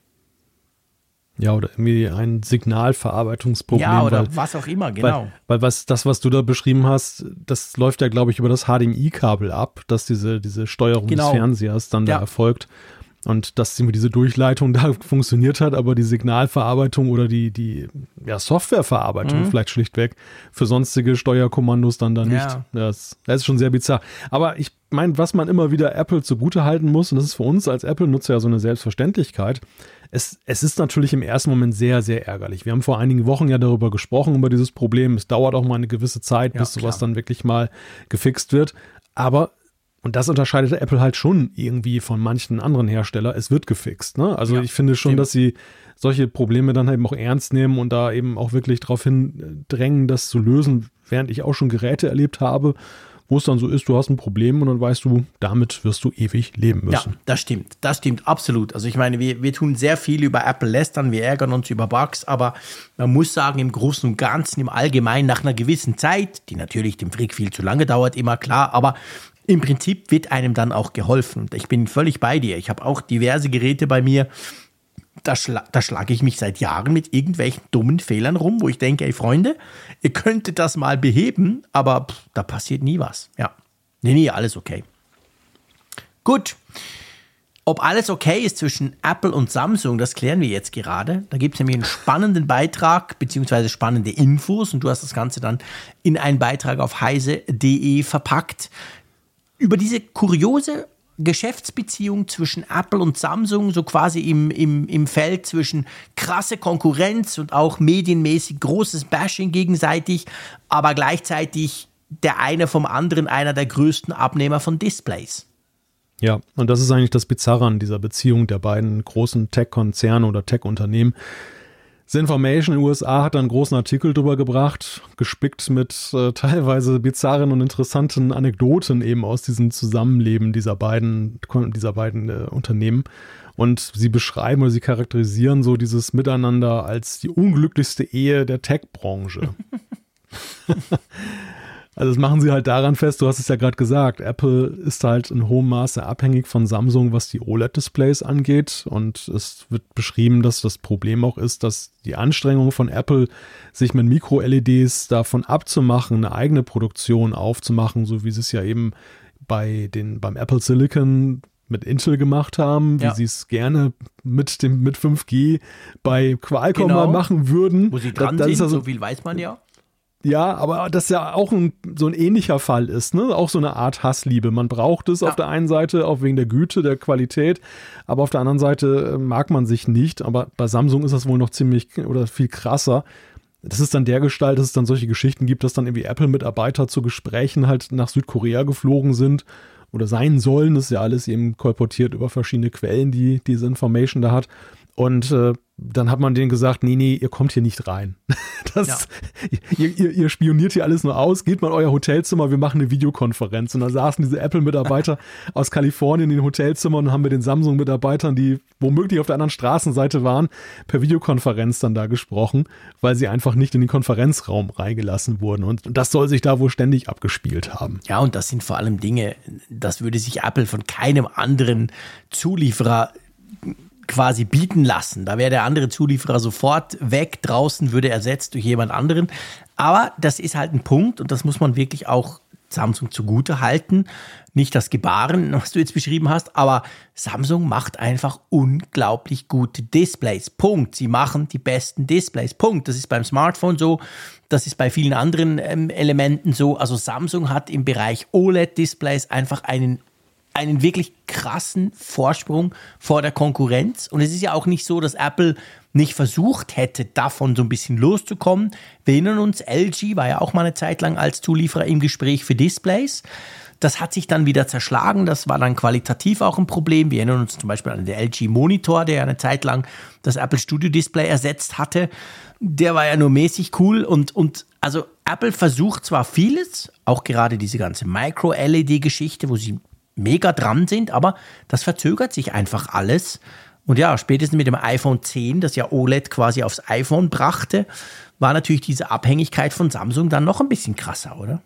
Ja, oder irgendwie ein Signalverarbeitungsproblem. Ja, oder weil, was auch immer, genau. Weil, weil, was, das, was du da beschrieben hast, das läuft ja, glaube ich, über das HDMI-Kabel ab, dass diese, diese Steuerung genau. des Fernsehers dann ja. da erfolgt. Und dass diese Durchleitung da funktioniert hat, aber die Signalverarbeitung oder die, die ja, Softwareverarbeitung mhm. vielleicht schlichtweg für sonstige Steuerkommandos dann da nicht. Ja. Das, das ist schon sehr bizarr. Aber ich meine, was man immer wieder Apple zugute halten muss, und das ist für uns als Apple-Nutzer ja so eine Selbstverständlichkeit, es, es ist natürlich im ersten Moment sehr, sehr ärgerlich. Wir haben vor einigen Wochen ja darüber gesprochen, über dieses Problem. Es dauert auch mal eine gewisse Zeit, bis ja, sowas dann wirklich mal gefixt wird. Aber und das unterscheidet Apple halt schon irgendwie von manchen anderen Herstellern. Es wird gefixt. Ne? Also ja, ich finde schon, stimmt. dass sie solche Probleme dann eben auch ernst nehmen und da eben auch wirklich darauf hin drängen, das zu lösen, während ich auch schon Geräte erlebt habe, wo es dann so ist, du hast ein Problem und dann weißt du, damit wirst du ewig leben müssen. Ja, das stimmt. Das stimmt absolut. Also ich meine, wir, wir tun sehr viel über Apple lästern, wir ärgern uns über Bugs, aber man muss sagen, im Großen und Ganzen, im Allgemeinen, nach einer gewissen Zeit, die natürlich dem Frick viel zu lange dauert, immer klar, aber im Prinzip wird einem dann auch geholfen. Ich bin völlig bei dir. Ich habe auch diverse Geräte bei mir, da, schla da schlage ich mich seit Jahren mit irgendwelchen dummen Fehlern rum, wo ich denke, ey Freunde, ihr könntet das mal beheben, aber pff, da passiert nie was. Ja. Nee, nee, alles okay. Gut. Ob alles okay ist zwischen Apple und Samsung, das klären wir jetzt gerade. Da gibt es nämlich einen spannenden Beitrag beziehungsweise spannende Infos und du hast das Ganze dann in einen Beitrag auf heise.de verpackt. Über diese kuriose Geschäftsbeziehung zwischen Apple und Samsung, so quasi im, im, im Feld zwischen krasse Konkurrenz und auch medienmäßig großes Bashing gegenseitig, aber gleichzeitig der eine vom anderen einer der größten Abnehmer von Displays. Ja, und das ist eigentlich das Bizarre an dieser Beziehung der beiden großen Tech-Konzerne oder Tech-Unternehmen. Zinformation in den USA hat einen großen Artikel drüber gebracht, gespickt mit äh, teilweise bizarren und interessanten Anekdoten eben aus diesem Zusammenleben dieser beiden, dieser beiden äh, Unternehmen. Und sie beschreiben oder sie charakterisieren so dieses Miteinander als die unglücklichste Ehe der Tech-Branche. Also das machen sie halt daran fest, du hast es ja gerade gesagt, Apple ist halt in hohem Maße abhängig von Samsung, was die OLED-Displays angeht. Und es wird beschrieben, dass das Problem auch ist, dass die Anstrengung von Apple, sich mit Mikro-LEDs davon abzumachen, eine eigene Produktion aufzumachen, so wie sie es ja eben bei den, beim Apple Silicon mit Intel gemacht haben, ja. wie sie es gerne mit dem mit 5G bei Qualcomm genau. machen würden. Wo sie dran das sind, also, so viel weiß man ja. Ja, aber das ja auch ein, so ein ähnlicher Fall ist, ne? Auch so eine Art Hassliebe. Man braucht es ja. auf der einen Seite, auch wegen der Güte, der Qualität, aber auf der anderen Seite äh, mag man sich nicht. Aber bei Samsung ist das wohl noch ziemlich oder viel krasser. Das ist dann der Gestalt, dass es dann solche Geschichten gibt, dass dann irgendwie Apple-Mitarbeiter zu Gesprächen halt nach Südkorea geflogen sind oder sein sollen. Das ist ja alles eben kolportiert über verschiedene Quellen, die diese Information da hat. Und äh, dann hat man denen gesagt, nee, nee, ihr kommt hier nicht rein. Das, ja. ihr, ihr, ihr, spioniert hier alles nur aus, geht mal in euer Hotelzimmer, wir machen eine Videokonferenz. Und da saßen diese Apple-Mitarbeiter aus Kalifornien in den Hotelzimmern und haben mit den Samsung-Mitarbeitern, die womöglich auf der anderen Straßenseite waren, per Videokonferenz dann da gesprochen, weil sie einfach nicht in den Konferenzraum reingelassen wurden. Und, und das soll sich da wohl ständig abgespielt haben. Ja, und das sind vor allem Dinge, das würde sich Apple von keinem anderen Zulieferer quasi bieten lassen. Da wäre der andere Zulieferer sofort weg, draußen würde ersetzt durch jemand anderen. Aber das ist halt ein Punkt und das muss man wirklich auch Samsung zugute halten. Nicht das Gebaren, was du jetzt beschrieben hast, aber Samsung macht einfach unglaublich gute Displays. Punkt. Sie machen die besten Displays. Punkt. Das ist beim Smartphone so. Das ist bei vielen anderen ähm, Elementen so. Also Samsung hat im Bereich OLED-Displays einfach einen einen wirklich krassen Vorsprung vor der Konkurrenz. Und es ist ja auch nicht so, dass Apple nicht versucht hätte, davon so ein bisschen loszukommen. Wir erinnern uns, LG war ja auch mal eine Zeit lang als Zulieferer im Gespräch für Displays. Das hat sich dann wieder zerschlagen. Das war dann qualitativ auch ein Problem. Wir erinnern uns zum Beispiel an den LG Monitor, der eine Zeit lang das Apple Studio Display ersetzt hatte. Der war ja nur mäßig cool und, und also Apple versucht zwar vieles, auch gerade diese ganze Micro-LED-Geschichte, wo sie mega dran sind, aber das verzögert sich einfach alles. Und ja, spätestens mit dem iPhone 10, das ja OLED quasi aufs iPhone brachte, war natürlich diese Abhängigkeit von Samsung dann noch ein bisschen krasser, oder?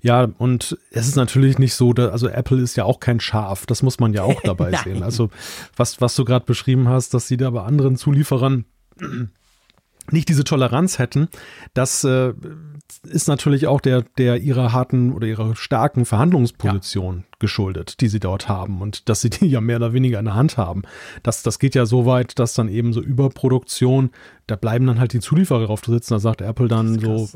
Ja, und es ist natürlich nicht so, dass, also Apple ist ja auch kein Schaf, das muss man ja auch dabei sehen. Also was, was du gerade beschrieben hast, dass sie da bei anderen Zulieferern nicht diese Toleranz hätten, das äh, ist natürlich auch der, der ihrer harten oder ihrer starken Verhandlungsposition ja. geschuldet, die sie dort haben und dass sie die ja mehr oder weniger in der Hand haben. Das, das geht ja so weit, dass dann eben so Überproduktion, da bleiben dann halt die Zulieferer drauf sitzen, da sagt Apple dann so,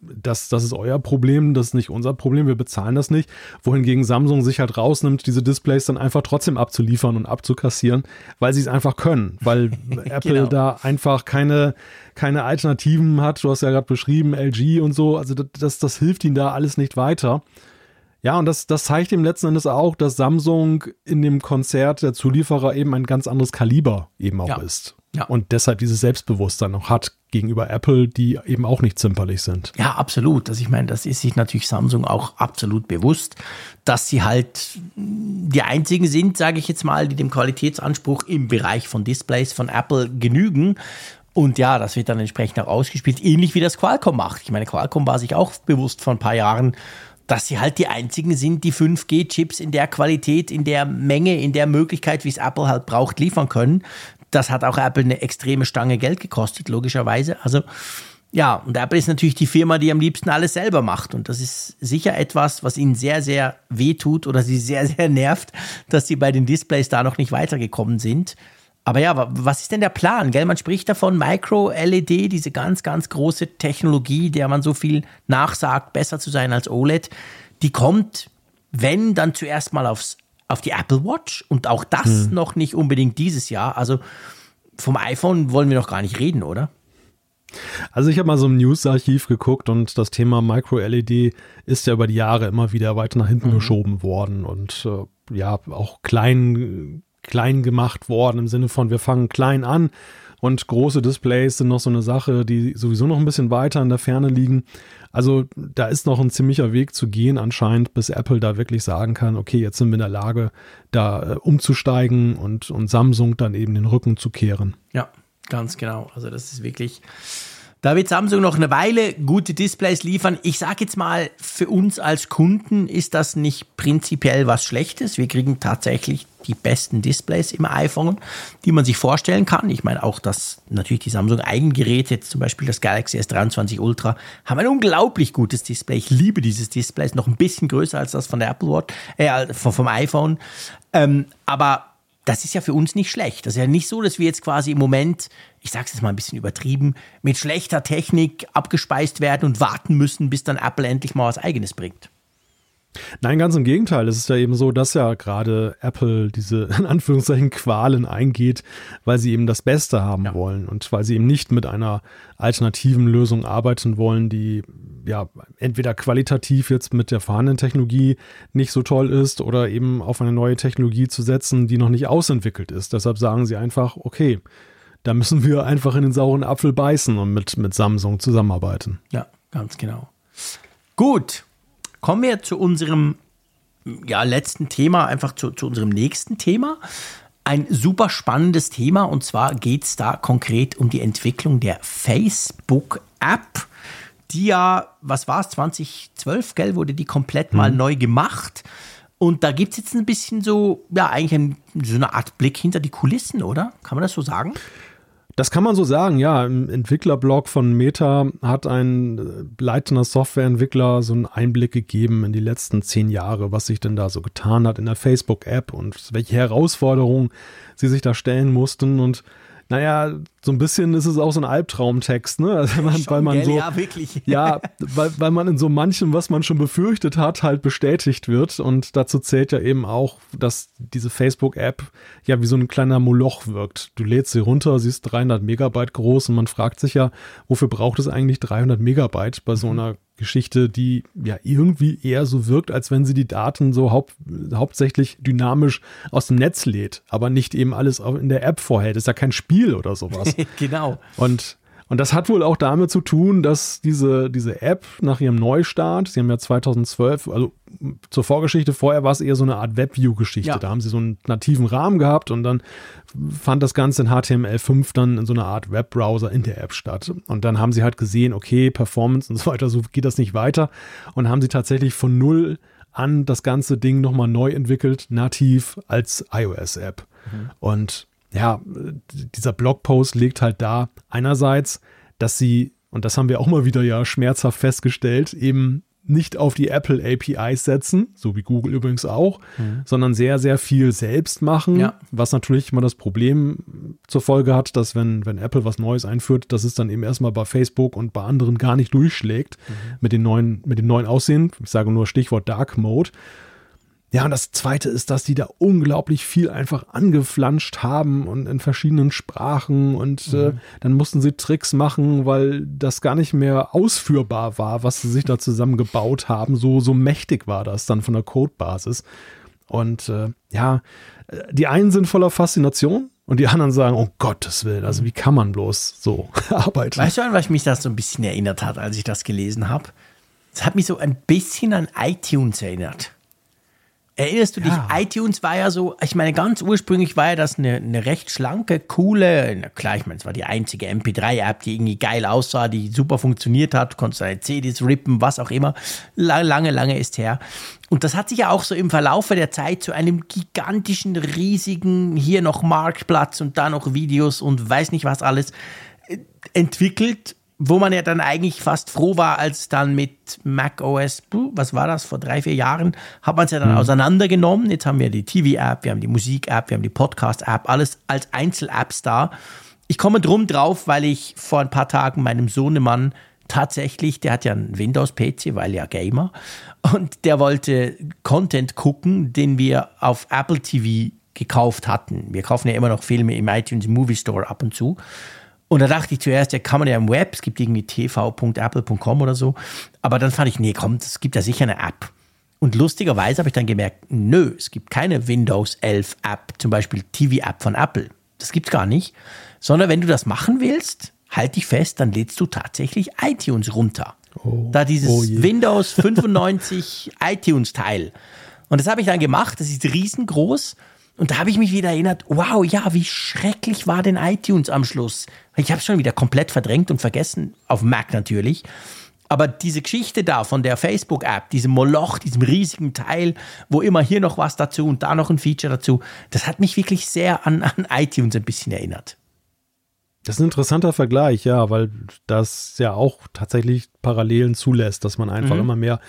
das, das ist euer Problem, das ist nicht unser Problem, wir bezahlen das nicht. Wohingegen Samsung sich halt rausnimmt, diese Displays dann einfach trotzdem abzuliefern und abzukassieren, weil sie es einfach können, weil Apple genau. da einfach keine, keine Alternativen hat. Du hast ja gerade beschrieben, LG und so, also das, das hilft ihnen da alles nicht weiter. Ja, und das, das zeigt ihm letzten Endes auch, dass Samsung in dem Konzert der Zulieferer eben ein ganz anderes Kaliber eben auch ja. ist. Ja. Und deshalb dieses Selbstbewusstsein noch hat gegenüber Apple, die eben auch nicht zimperlich sind. Ja, absolut. Also ich meine, das ist sich natürlich Samsung auch absolut bewusst, dass sie halt die einzigen sind, sage ich jetzt mal, die dem Qualitätsanspruch im Bereich von Displays von Apple genügen. Und ja, das wird dann entsprechend auch ausgespielt, ähnlich wie das Qualcomm macht. Ich meine, Qualcomm war sich auch bewusst vor ein paar Jahren, dass sie halt die einzigen sind, die 5G-Chips in der Qualität, in der Menge, in der Möglichkeit, wie es Apple halt braucht, liefern können. Das hat auch Apple eine extreme Stange Geld gekostet, logischerweise. Also ja, und Apple ist natürlich die Firma, die am liebsten alles selber macht. Und das ist sicher etwas, was ihnen sehr, sehr weh tut oder sie sehr, sehr nervt, dass sie bei den Displays da noch nicht weitergekommen sind. Aber ja, was ist denn der Plan? Gell? Man spricht davon, Micro-LED, diese ganz, ganz große Technologie, der man so viel nachsagt, besser zu sein als OLED, die kommt, wenn, dann zuerst mal aufs, auf die Apple Watch und auch das hm. noch nicht unbedingt dieses Jahr. Also vom iPhone wollen wir noch gar nicht reden, oder? Also ich habe mal so im News-Archiv geguckt und das Thema Micro-LED ist ja über die Jahre immer wieder weiter nach hinten mhm. geschoben worden und äh, ja, auch klein klein gemacht worden, im Sinne von, wir fangen klein an und große Displays sind noch so eine Sache, die sowieso noch ein bisschen weiter in der Ferne liegen. Also da ist noch ein ziemlicher Weg zu gehen anscheinend, bis Apple da wirklich sagen kann, okay, jetzt sind wir in der Lage, da äh, umzusteigen und, und Samsung dann eben den Rücken zu kehren. Ja, ganz genau. Also das ist wirklich da wird Samsung noch eine Weile gute Displays liefern. Ich sage jetzt mal, für uns als Kunden ist das nicht prinzipiell was Schlechtes. Wir kriegen tatsächlich die besten Displays im iPhone, die man sich vorstellen kann. Ich meine auch, dass natürlich die Samsung Eigengeräte, zum Beispiel das Galaxy S23 Ultra, haben ein unglaublich gutes Display. Ich liebe dieses Display, ist noch ein bisschen größer als das von der Apple Watch, äh, vom, vom iPhone. Ähm, aber das ist ja für uns nicht schlecht. Das ist ja nicht so, dass wir jetzt quasi im Moment, ich sage es jetzt mal ein bisschen übertrieben, mit schlechter Technik abgespeist werden und warten müssen, bis dann Apple endlich mal was eigenes bringt. Nein, ganz im Gegenteil. Es ist ja eben so, dass ja gerade Apple diese in Anführungszeichen Qualen eingeht, weil sie eben das Beste haben ja. wollen und weil sie eben nicht mit einer alternativen Lösung arbeiten wollen, die ja entweder qualitativ jetzt mit der vorhandenen Technologie nicht so toll ist oder eben auf eine neue Technologie zu setzen, die noch nicht ausentwickelt ist. Deshalb sagen sie einfach, okay, da müssen wir einfach in den sauren Apfel beißen und mit, mit Samsung zusammenarbeiten. Ja, ganz genau. Gut, Kommen wir zu unserem ja, letzten Thema, einfach zu, zu unserem nächsten Thema. Ein super spannendes Thema und zwar geht es da konkret um die Entwicklung der Facebook-App, die ja, was war es, 2012, gell, wurde die komplett mal mhm. neu gemacht. Und da gibt es jetzt ein bisschen so, ja, eigentlich ein, so eine Art Blick hinter die Kulissen, oder? Kann man das so sagen? Das kann man so sagen, ja. Im Entwicklerblog von Meta hat ein äh, leitender Softwareentwickler so einen Einblick gegeben in die letzten zehn Jahre, was sich denn da so getan hat in der Facebook-App und welche Herausforderungen sie sich da stellen mussten. Und naja, so ein bisschen ist es auch so ein Albtraumtext, ne? Also man, weil man so, ja, wirklich. ja, weil, weil man in so manchem, was man schon befürchtet hat, halt bestätigt wird. Und dazu zählt ja eben auch, dass diese Facebook-App ja wie so ein kleiner Moloch wirkt. Du lädst sie runter, sie ist 300 Megabyte groß und man fragt sich ja, wofür braucht es eigentlich 300 Megabyte bei so mhm. einer Geschichte, die ja irgendwie eher so wirkt, als wenn sie die Daten so haupt, hauptsächlich dynamisch aus dem Netz lädt, aber nicht eben alles in der App vorhält. Ist ja kein Spiel oder sowas. genau. Und und das hat wohl auch damit zu tun, dass diese, diese App nach ihrem Neustart, sie haben ja 2012, also zur Vorgeschichte, vorher war es eher so eine Art Webview-Geschichte. Ja. Da haben sie so einen nativen Rahmen gehabt und dann fand das Ganze in HTML5 dann in so einer Art Webbrowser in der App statt. Und dann haben sie halt gesehen, okay, Performance und so weiter, so geht das nicht weiter. Und haben sie tatsächlich von null an das ganze Ding nochmal neu entwickelt, nativ als iOS-App. Mhm. Und ja, dieser Blogpost legt halt da einerseits, dass sie, und das haben wir auch mal wieder ja schmerzhaft festgestellt, eben nicht auf die Apple APIs setzen, so wie Google übrigens auch, mhm. sondern sehr, sehr viel selbst machen, ja. was natürlich immer das Problem zur Folge hat, dass wenn, wenn Apple was Neues einführt, dass es dann eben erstmal bei Facebook und bei anderen gar nicht durchschlägt mhm. mit, den neuen, mit dem neuen Aussehen. Ich sage nur Stichwort Dark Mode. Ja, und das zweite ist, dass die da unglaublich viel einfach angeflanscht haben und in verschiedenen Sprachen und äh, mhm. äh, dann mussten sie Tricks machen, weil das gar nicht mehr ausführbar war, was sie sich da zusammengebaut haben. So, so mächtig war das dann von der Codebasis. Und äh, ja, die einen sind voller Faszination und die anderen sagen, oh Gottes Willen, also wie kann man bloß so arbeiten? Weißt du, an was mich das so ein bisschen erinnert hat, als ich das gelesen habe? Es hat mich so ein bisschen an iTunes erinnert. Erinnerst du ja. dich? iTunes war ja so, ich meine, ganz ursprünglich war ja das eine, eine recht schlanke, coole, klar, ich meine, es war die einzige MP3-App, die irgendwie geil aussah, die super funktioniert hat, konntest deine CDs rippen, was auch immer. Lange, lange ist her. Und das hat sich ja auch so im Verlaufe der Zeit zu einem gigantischen, riesigen, hier noch Marktplatz und da noch Videos und weiß nicht was alles äh, entwickelt wo man ja dann eigentlich fast froh war, als dann mit Mac OS, was war das, vor drei, vier Jahren, hat man es ja dann mhm. auseinandergenommen. Jetzt haben wir die TV-App, wir haben die Musik-App, wir haben die Podcast-App, alles als Einzel-Apps da. Ich komme drum drauf, weil ich vor ein paar Tagen meinem Sohnemann tatsächlich, der hat ja einen Windows-PC, weil ja Gamer, und der wollte Content gucken, den wir auf Apple TV gekauft hatten. Wir kaufen ja immer noch Filme im iTunes Movie Store ab und zu. Und da dachte ich zuerst, ja, kann man ja im Web, es gibt irgendwie tv.apple.com oder so. Aber dann fand ich, nee, komm, es gibt ja sicher eine App. Und lustigerweise habe ich dann gemerkt, nö, es gibt keine Windows 11 App, zum Beispiel TV-App von Apple. Das gibt's gar nicht. Sondern wenn du das machen willst, halt dich fest, dann lädst du tatsächlich iTunes runter. Oh, da dieses oh Windows 95 iTunes-Teil. Und das habe ich dann gemacht, das ist riesengroß. Und da habe ich mich wieder erinnert, wow, ja, wie schrecklich war denn iTunes am Schluss? Ich habe es schon wieder komplett verdrängt und vergessen, auf Mac natürlich. Aber diese Geschichte da von der Facebook-App, diesem Moloch, diesem riesigen Teil, wo immer hier noch was dazu und da noch ein Feature dazu, das hat mich wirklich sehr an, an iTunes ein bisschen erinnert. Das ist ein interessanter Vergleich, ja, weil das ja auch tatsächlich Parallelen zulässt, dass man einfach mhm. immer mehr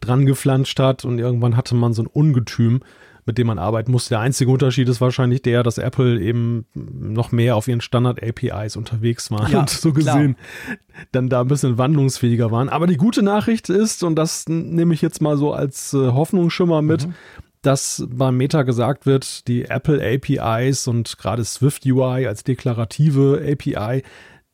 dran geflanscht hat und irgendwann hatte man so ein Ungetüm, mit dem man arbeiten muss. Der einzige Unterschied ist wahrscheinlich der, dass Apple eben noch mehr auf ihren Standard-APIs unterwegs war ja, und so gesehen klar. dann da ein bisschen wandlungsfähiger waren. Aber die gute Nachricht ist, und das nehme ich jetzt mal so als äh, Hoffnungsschimmer mit, mhm. dass beim Meta gesagt wird, die Apple APIs und gerade Swift UI als deklarative API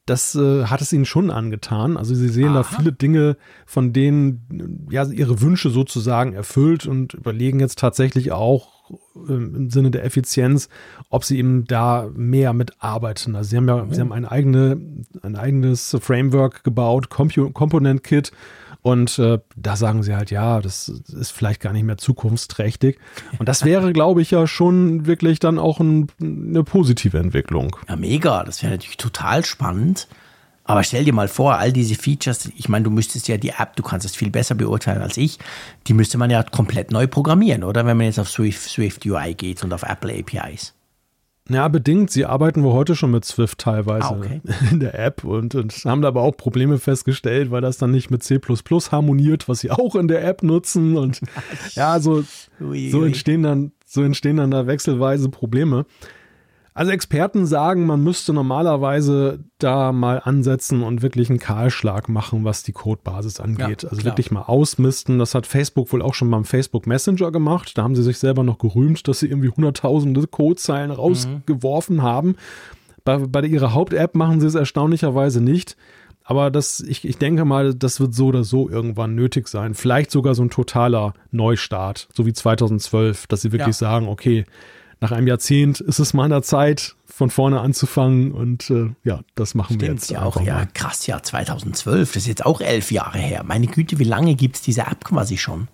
das äh, hat es ihnen schon angetan. Also sie sehen Aha. da viele Dinge, von denen ja ihre Wünsche sozusagen erfüllt und überlegen jetzt tatsächlich auch äh, im Sinne der Effizienz, ob sie eben da mehr mitarbeiten. Also sie haben ja, mhm. sie haben eine eigene, ein eigenes Framework gebaut, Component Kit und äh, da sagen sie halt, ja, das ist vielleicht gar nicht mehr zukunftsträchtig. Und das wäre, glaube ich, ja schon wirklich dann auch ein, eine positive Entwicklung. Ja, mega. Das wäre natürlich total spannend. Aber stell dir mal vor, all diese Features, ich meine, du müsstest ja die App, du kannst es viel besser beurteilen als ich, die müsste man ja komplett neu programmieren, oder? Wenn man jetzt auf Swift, Swift UI geht und auf Apple APIs. Ja, bedingt. Sie arbeiten wohl heute schon mit Swift teilweise ah, okay. in der App und, und haben da aber auch Probleme festgestellt, weil das dann nicht mit C harmoniert, was sie auch in der App nutzen. Und ja, so, so entstehen dann, so entstehen dann da wechselweise Probleme. Also Experten sagen, man müsste normalerweise da mal ansetzen und wirklich einen Kahlschlag machen, was die Codebasis angeht. Ja, also klar. wirklich mal ausmisten. Das hat Facebook wohl auch schon beim Facebook Messenger gemacht. Da haben sie sich selber noch gerühmt, dass sie irgendwie hunderttausende Codezeilen mhm. rausgeworfen mhm. haben. Bei, bei ihrer Haupt-App machen sie es erstaunlicherweise nicht. Aber das, ich, ich denke mal, das wird so oder so irgendwann nötig sein. Vielleicht sogar so ein totaler Neustart, so wie 2012, dass sie wirklich ja. sagen, okay, nach einem Jahrzehnt ist es mal an der Zeit, von vorne anzufangen und äh, ja, das machen Stimmt, wir jetzt. Ja, auch, ja, krass, ja, 2012, das ist jetzt auch elf Jahre her. Meine Güte, wie lange gibt es diese App quasi schon?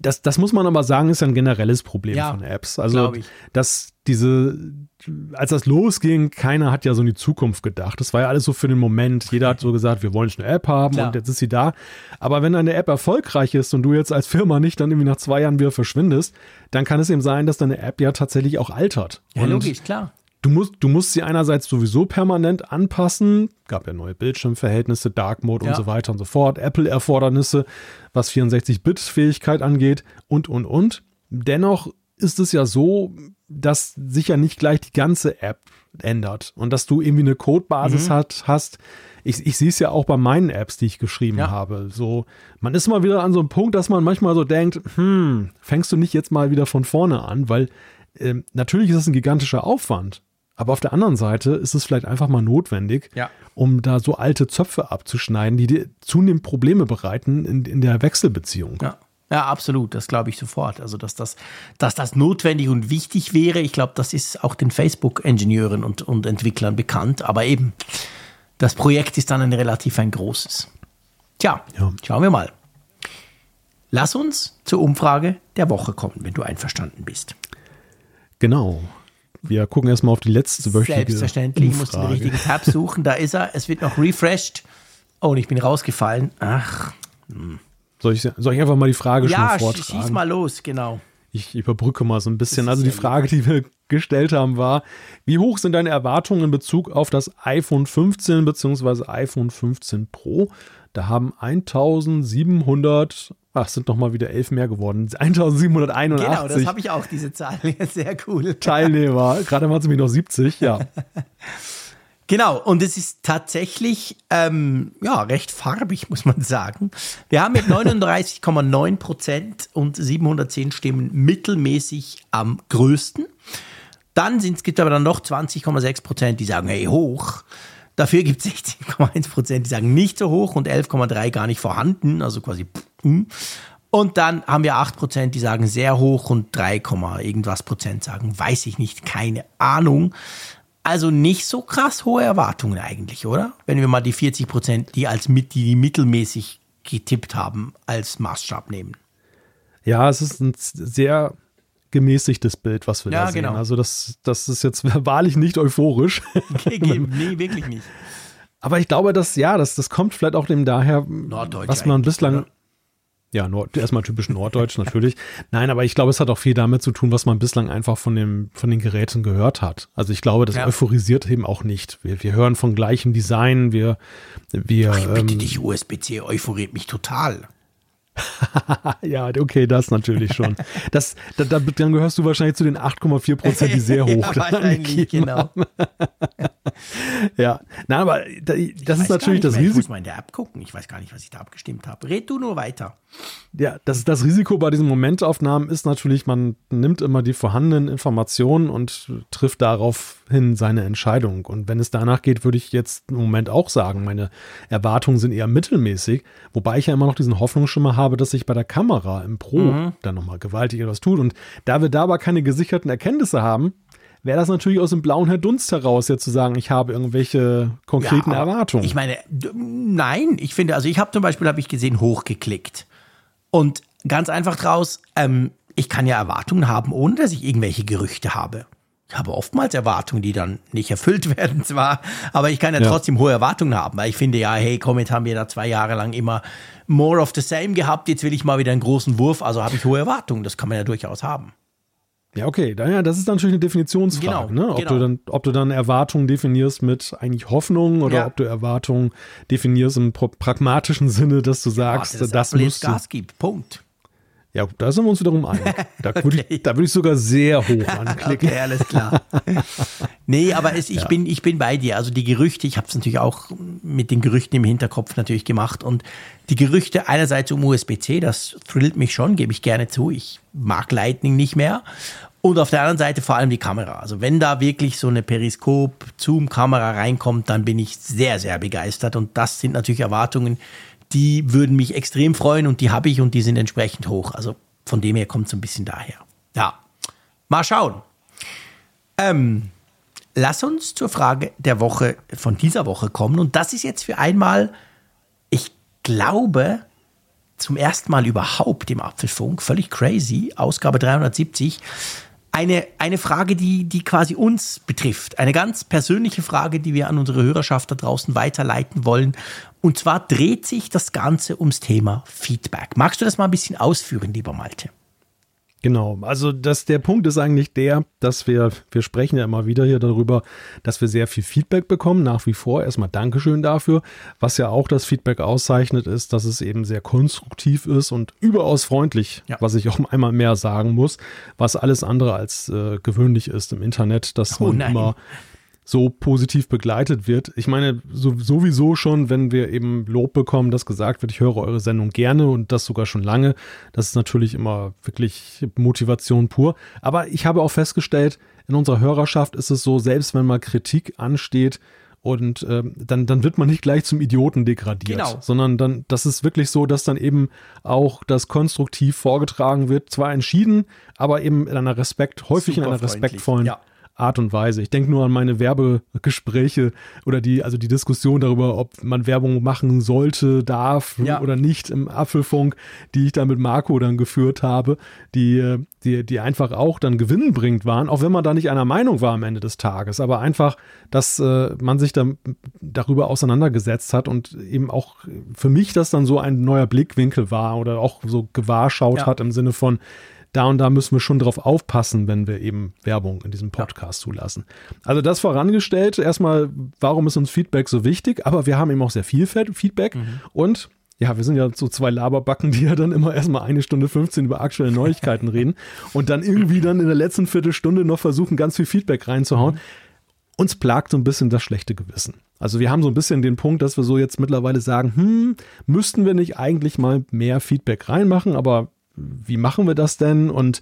Das, das muss man aber sagen, ist ein generelles Problem ja, von Apps. Also, dass diese, als das losging, keiner hat ja so in die Zukunft gedacht. Das war ja alles so für den Moment. Jeder hat so gesagt, wir wollen eine App haben Klar. und jetzt ist sie da. Aber wenn eine App erfolgreich ist und du jetzt als Firma nicht dann irgendwie nach zwei Jahren wieder verschwindest, dann kann es eben sein, dass deine App ja tatsächlich auch altert. Ja, und logisch, klar Du musst, du musst sie einerseits sowieso permanent anpassen. Gab ja neue Bildschirmverhältnisse, Dark Mode ja. und so weiter und so fort. Apple-Erfordernisse, was 64-Bit-Fähigkeit angeht und, und, und. Dennoch ist es ja so, dass sich ja nicht gleich die ganze App ändert und dass du irgendwie eine Codebasis mhm. hat, hast. Ich, ich sehe es ja auch bei meinen Apps, die ich geschrieben ja. habe. So, man ist mal wieder an so einem Punkt, dass man manchmal so denkt, hm, fängst du nicht jetzt mal wieder von vorne an, weil äh, natürlich ist es ein gigantischer Aufwand. Aber auf der anderen Seite ist es vielleicht einfach mal notwendig, ja. um da so alte Zöpfe abzuschneiden, die dir zunehmend Probleme bereiten in, in der Wechselbeziehung. Ja. Ja, absolut, das glaube ich sofort. Also, dass das, dass das notwendig und wichtig wäre, ich glaube, das ist auch den Facebook-Ingenieuren und, und Entwicklern bekannt. Aber eben, das Projekt ist dann ein relativ ein großes. Tja, ja. schauen wir mal. Lass uns zur Umfrage der Woche kommen, wenn du einverstanden bist. Genau. Wir gucken erstmal auf die letzte wöchentliche Selbstverständlich, ich muss den richtigen Tab suchen. Da ist er. Es wird noch refreshed. Oh, und ich bin rausgefallen. Ach. Soll ich, soll ich einfach mal die Frage ja, schon vortragen? Ja, schieß mal los, genau. Ich überbrücke mal so ein bisschen. Also die Frage, die wir gestellt haben, war, wie hoch sind deine Erwartungen in Bezug auf das iPhone 15 bzw. iPhone 15 Pro? Da haben 1700, ach, sind noch mal wieder elf mehr geworden, 1781. Genau, das habe ich auch, diese Zahl. Sehr cool. Teilnehmer, gerade waren es nämlich noch 70, ja. Genau, und es ist tatsächlich ähm, ja, recht farbig, muss man sagen. Wir haben mit 39,9 Prozent und 710 Stimmen mittelmäßig am größten. Dann sind, es gibt aber dann noch 20,6 Prozent, die sagen, hey, hoch. Dafür gibt es 16,1 Prozent, die sagen nicht so hoch und 11,3 gar nicht vorhanden, also quasi. Und dann haben wir 8 Prozent, die sagen sehr hoch und 3, irgendwas Prozent sagen, weiß ich nicht, keine Ahnung. Also nicht so krass hohe Erwartungen eigentlich, oder? Wenn wir mal die 40 Prozent, die als mit, die mittelmäßig getippt haben, als Maßstab nehmen. Ja, es ist ein sehr gemäßigtes Bild, was wir ja, da sehen. Genau. Also das, das ist jetzt wahrlich nicht euphorisch. Okay, nee, wirklich nicht. Aber ich glaube, dass ja, das, das kommt vielleicht auch dem daher, was man bislang, oder? Ja, Nord, erstmal typisch Norddeutsch natürlich. Nein, aber ich glaube, es hat auch viel damit zu tun, was man bislang einfach von, dem, von den Geräten gehört hat. Also ich glaube, das ja. euphorisiert eben auch nicht. Wir, wir hören von gleichem Design, wir, wir. Ach, bitte ähm, dich, USB-C euphoriert mich total. ja, okay, das natürlich schon. Das, da, da, dann gehörst du wahrscheinlich zu den 8,4 Prozent, die sehr hoch ja, wahrscheinlich, genau. ja, nein, aber das ich ist natürlich das Risiko. Ich muss mal in der App gucken. Ich weiß gar nicht, was ich da abgestimmt habe. Red du nur weiter. Ja, das, das Risiko bei diesen Momentaufnahmen ist natürlich, man nimmt immer die vorhandenen Informationen und trifft daraufhin seine Entscheidung. Und wenn es danach geht, würde ich jetzt im Moment auch sagen, meine Erwartungen sind eher mittelmäßig, wobei ich ja immer noch diesen Hoffnungsschimmer habe, dass sich bei der Kamera im Pro mhm. dann nochmal gewaltig etwas tut. Und da wir da aber keine gesicherten Erkenntnisse haben, wäre das natürlich aus dem blauen Herr Dunst heraus, jetzt zu sagen, ich habe irgendwelche konkreten ja, Erwartungen. Ich meine, nein, ich finde, also ich habe zum Beispiel, habe ich gesehen, hochgeklickt. Und ganz einfach draus, ähm, ich kann ja Erwartungen haben, ohne dass ich irgendwelche Gerüchte habe. Ich habe oftmals Erwartungen, die dann nicht erfüllt werden zwar, aber ich kann ja, ja. trotzdem hohe Erwartungen haben, weil ich finde ja, hey, jetzt haben wir da zwei Jahre lang immer more of the same gehabt, jetzt will ich mal wieder einen großen Wurf, also habe ich hohe Erwartungen, das kann man ja durchaus haben. Ja, okay, ja, das ist natürlich eine Definitionsfrage, genau, ne? ob, genau. du dann, ob du dann Erwartungen definierst mit eigentlich Hoffnung oder ja. ob du Erwartungen definierst im pragmatischen Sinne, dass du sagst, ja, das, das musst du. Gas gibt. Punkt. Ja, da sind wir uns wiederum einig. Da okay. würde ich, würd ich sogar sehr hoch anklicken. okay, alles klar. nee, aber es, ich, ja. bin, ich bin bei dir. Also die Gerüchte, ich habe es natürlich auch mit den Gerüchten im Hinterkopf natürlich gemacht. Und die Gerüchte einerseits um USB-C, das thrillt mich schon, gebe ich gerne zu. Ich mag Lightning nicht mehr. Und auf der anderen Seite vor allem die Kamera. Also wenn da wirklich so eine Periskop-Zoom-Kamera reinkommt, dann bin ich sehr, sehr begeistert. Und das sind natürlich Erwartungen, die würden mich extrem freuen und die habe ich und die sind entsprechend hoch. Also von dem her kommt es ein bisschen daher. Ja, mal schauen. Ähm, lass uns zur Frage der Woche von dieser Woche kommen. Und das ist jetzt für einmal, ich glaube, zum ersten Mal überhaupt im Apfelfunk, völlig crazy, Ausgabe 370 eine, eine Frage, die, die quasi uns betrifft. Eine ganz persönliche Frage, die wir an unsere Hörerschaft da draußen weiterleiten wollen. Und zwar dreht sich das Ganze ums Thema Feedback. Magst du das mal ein bisschen ausführen, lieber Malte? Genau, also das, der Punkt ist eigentlich der, dass wir, wir sprechen ja immer wieder hier darüber, dass wir sehr viel Feedback bekommen, nach wie vor. Erstmal Dankeschön dafür. Was ja auch das Feedback auszeichnet, ist, dass es eben sehr konstruktiv ist und überaus freundlich, ja. was ich auch einmal mehr sagen muss, was alles andere als äh, gewöhnlich ist im Internet, dass oh, man nein. immer so positiv begleitet wird. Ich meine, so, sowieso schon, wenn wir eben Lob bekommen, dass gesagt wird, ich höre eure Sendung gerne und das sogar schon lange. Das ist natürlich immer wirklich Motivation pur. Aber ich habe auch festgestellt, in unserer Hörerschaft ist es so, selbst wenn mal Kritik ansteht, und äh, dann, dann wird man nicht gleich zum Idioten degradiert, genau. sondern dann, das ist wirklich so, dass dann eben auch das konstruktiv vorgetragen wird, zwar entschieden, aber eben in einer Respekt, häufig Super in einer respektvollen ja. Art und Weise. Ich denke nur an meine Werbegespräche oder die, also die Diskussion darüber, ob man Werbung machen sollte, darf ja. oder nicht im Apfelfunk, die ich da mit Marco dann geführt habe, die, die, die einfach auch dann gewinnbringend waren, auch wenn man da nicht einer Meinung war am Ende des Tages, aber einfach, dass äh, man sich da darüber auseinandergesetzt hat und eben auch für mich das dann so ein neuer Blickwinkel war oder auch so gewahrschaut ja. hat im Sinne von, da und da müssen wir schon drauf aufpassen, wenn wir eben Werbung in diesem Podcast ja. zulassen. Also das vorangestellt, erstmal, warum ist uns Feedback so wichtig? Aber wir haben eben auch sehr viel Feedback mhm. und ja, wir sind ja so zwei Laberbacken, die ja dann immer erstmal eine Stunde 15 über aktuelle Neuigkeiten reden und dann irgendwie dann in der letzten Viertelstunde noch versuchen, ganz viel Feedback reinzuhauen. Mhm. Uns plagt so ein bisschen das schlechte Gewissen. Also wir haben so ein bisschen den Punkt, dass wir so jetzt mittlerweile sagen, hm, müssten wir nicht eigentlich mal mehr Feedback reinmachen, aber wie machen wir das denn? Und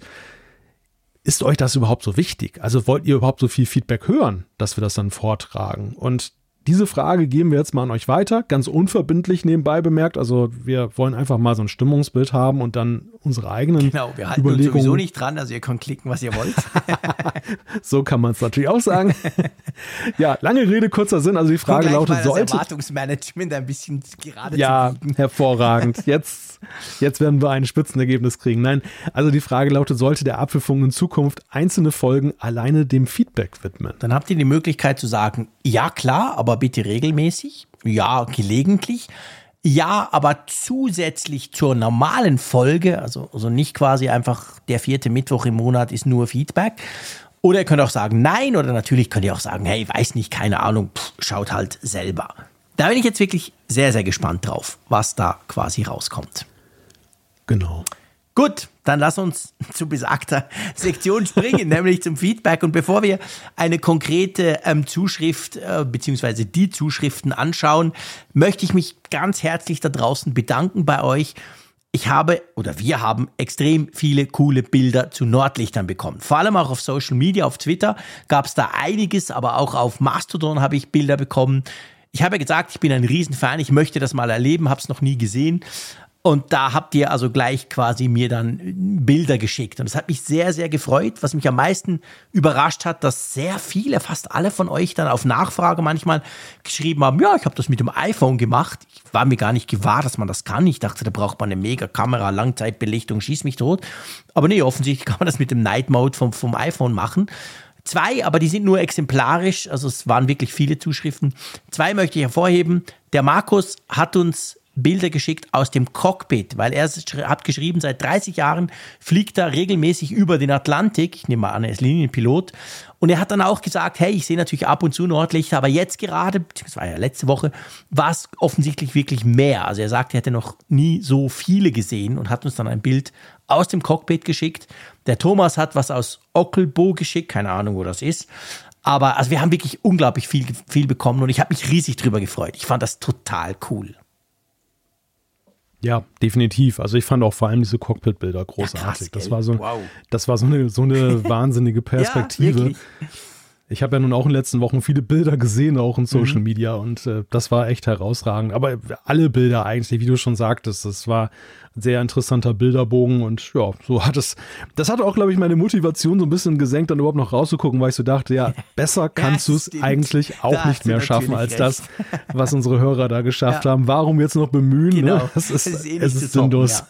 ist euch das überhaupt so wichtig? Also wollt ihr überhaupt so viel Feedback hören, dass wir das dann vortragen? Und diese Frage geben wir jetzt mal an euch weiter, ganz unverbindlich nebenbei bemerkt. Also wir wollen einfach mal so ein Stimmungsbild haben und dann unsere eigenen Genau, wir halten Überlegungen. uns sowieso nicht dran, also ihr könnt klicken, was ihr wollt. so kann man es natürlich auch sagen. ja, lange Rede, kurzer Sinn. Also die Frage lautet, sollte... Das Erwartungsmanagement ein bisschen gerade Ja, hervorragend. Jetzt, jetzt werden wir ein Spitzenergebnis kriegen. Nein, also die Frage lautet, sollte der Apfelfunk in Zukunft einzelne Folgen alleine dem Feedback widmen? Dann habt ihr die Möglichkeit zu sagen, ja klar, aber bitte regelmäßig. Ja, gelegentlich. Ja, aber zusätzlich zur normalen Folge, also, also nicht quasi einfach der vierte Mittwoch im Monat ist nur Feedback. Oder ihr könnt auch sagen nein oder natürlich könnt ihr auch sagen, hey, weiß nicht, keine Ahnung, pff, schaut halt selber. Da bin ich jetzt wirklich sehr, sehr gespannt drauf, was da quasi rauskommt. Genau. Gut, dann lass uns zu besagter Sektion springen, nämlich zum Feedback. Und bevor wir eine konkrete ähm, Zuschrift äh, beziehungsweise die Zuschriften anschauen, möchte ich mich ganz herzlich da draußen bedanken bei euch. Ich habe oder wir haben extrem viele coole Bilder zu Nordlichtern bekommen. Vor allem auch auf Social Media, auf Twitter gab es da einiges, aber auch auf Mastodon habe ich Bilder bekommen. Ich habe ja gesagt, ich bin ein Riesenfan, ich möchte das mal erleben, habe es noch nie gesehen. Und da habt ihr also gleich quasi mir dann Bilder geschickt. Und das hat mich sehr, sehr gefreut. Was mich am meisten überrascht hat, dass sehr viele, fast alle von euch dann auf Nachfrage manchmal geschrieben haben, ja, ich habe das mit dem iPhone gemacht. Ich war mir gar nicht gewahr, dass man das kann. Ich dachte, da braucht man eine mega Kamera, Langzeitbelichtung, schieß mich tot. Aber nee, offensichtlich kann man das mit dem Night Mode vom, vom iPhone machen. Zwei, aber die sind nur exemplarisch, also es waren wirklich viele Zuschriften. Zwei möchte ich hervorheben. Der Markus hat uns Bilder geschickt aus dem Cockpit, weil er hat geschrieben, seit 30 Jahren fliegt er regelmäßig über den Atlantik. Ich nehme mal an, er ist Linienpilot. Und er hat dann auch gesagt, hey, ich sehe natürlich ab und zu Nordlichter, aber jetzt gerade, beziehungsweise ja letzte Woche, war es offensichtlich wirklich mehr. Also er sagt, er hätte noch nie so viele gesehen und hat uns dann ein Bild aus dem Cockpit geschickt. Der Thomas hat was aus Ockelbo geschickt, keine Ahnung, wo das ist. Aber also wir haben wirklich unglaublich viel, viel bekommen und ich habe mich riesig drüber gefreut. Ich fand das total cool. Ja, definitiv. Also ich fand auch vor allem diese Cockpit-Bilder großartig. Ja, krass, das war so, wow. das war so eine, so eine wahnsinnige Perspektive. ja, ich habe ja nun auch in den letzten Wochen viele Bilder gesehen, auch in Social mhm. Media, und äh, das war echt herausragend. Aber alle Bilder eigentlich, wie du schon sagtest, das war sehr interessanter Bilderbogen und ja, so hat es, das hat auch, glaube ich, meine Motivation so ein bisschen gesenkt, dann überhaupt noch rauszugucken, weil ich so dachte, ja, besser kannst du es eigentlich auch da nicht mehr schaffen als recht. das, was unsere Hörer da geschafft ja. haben. Warum jetzt noch bemühen? Ne? Genau. Ne? Das ist, ist eh es ist sinnlos.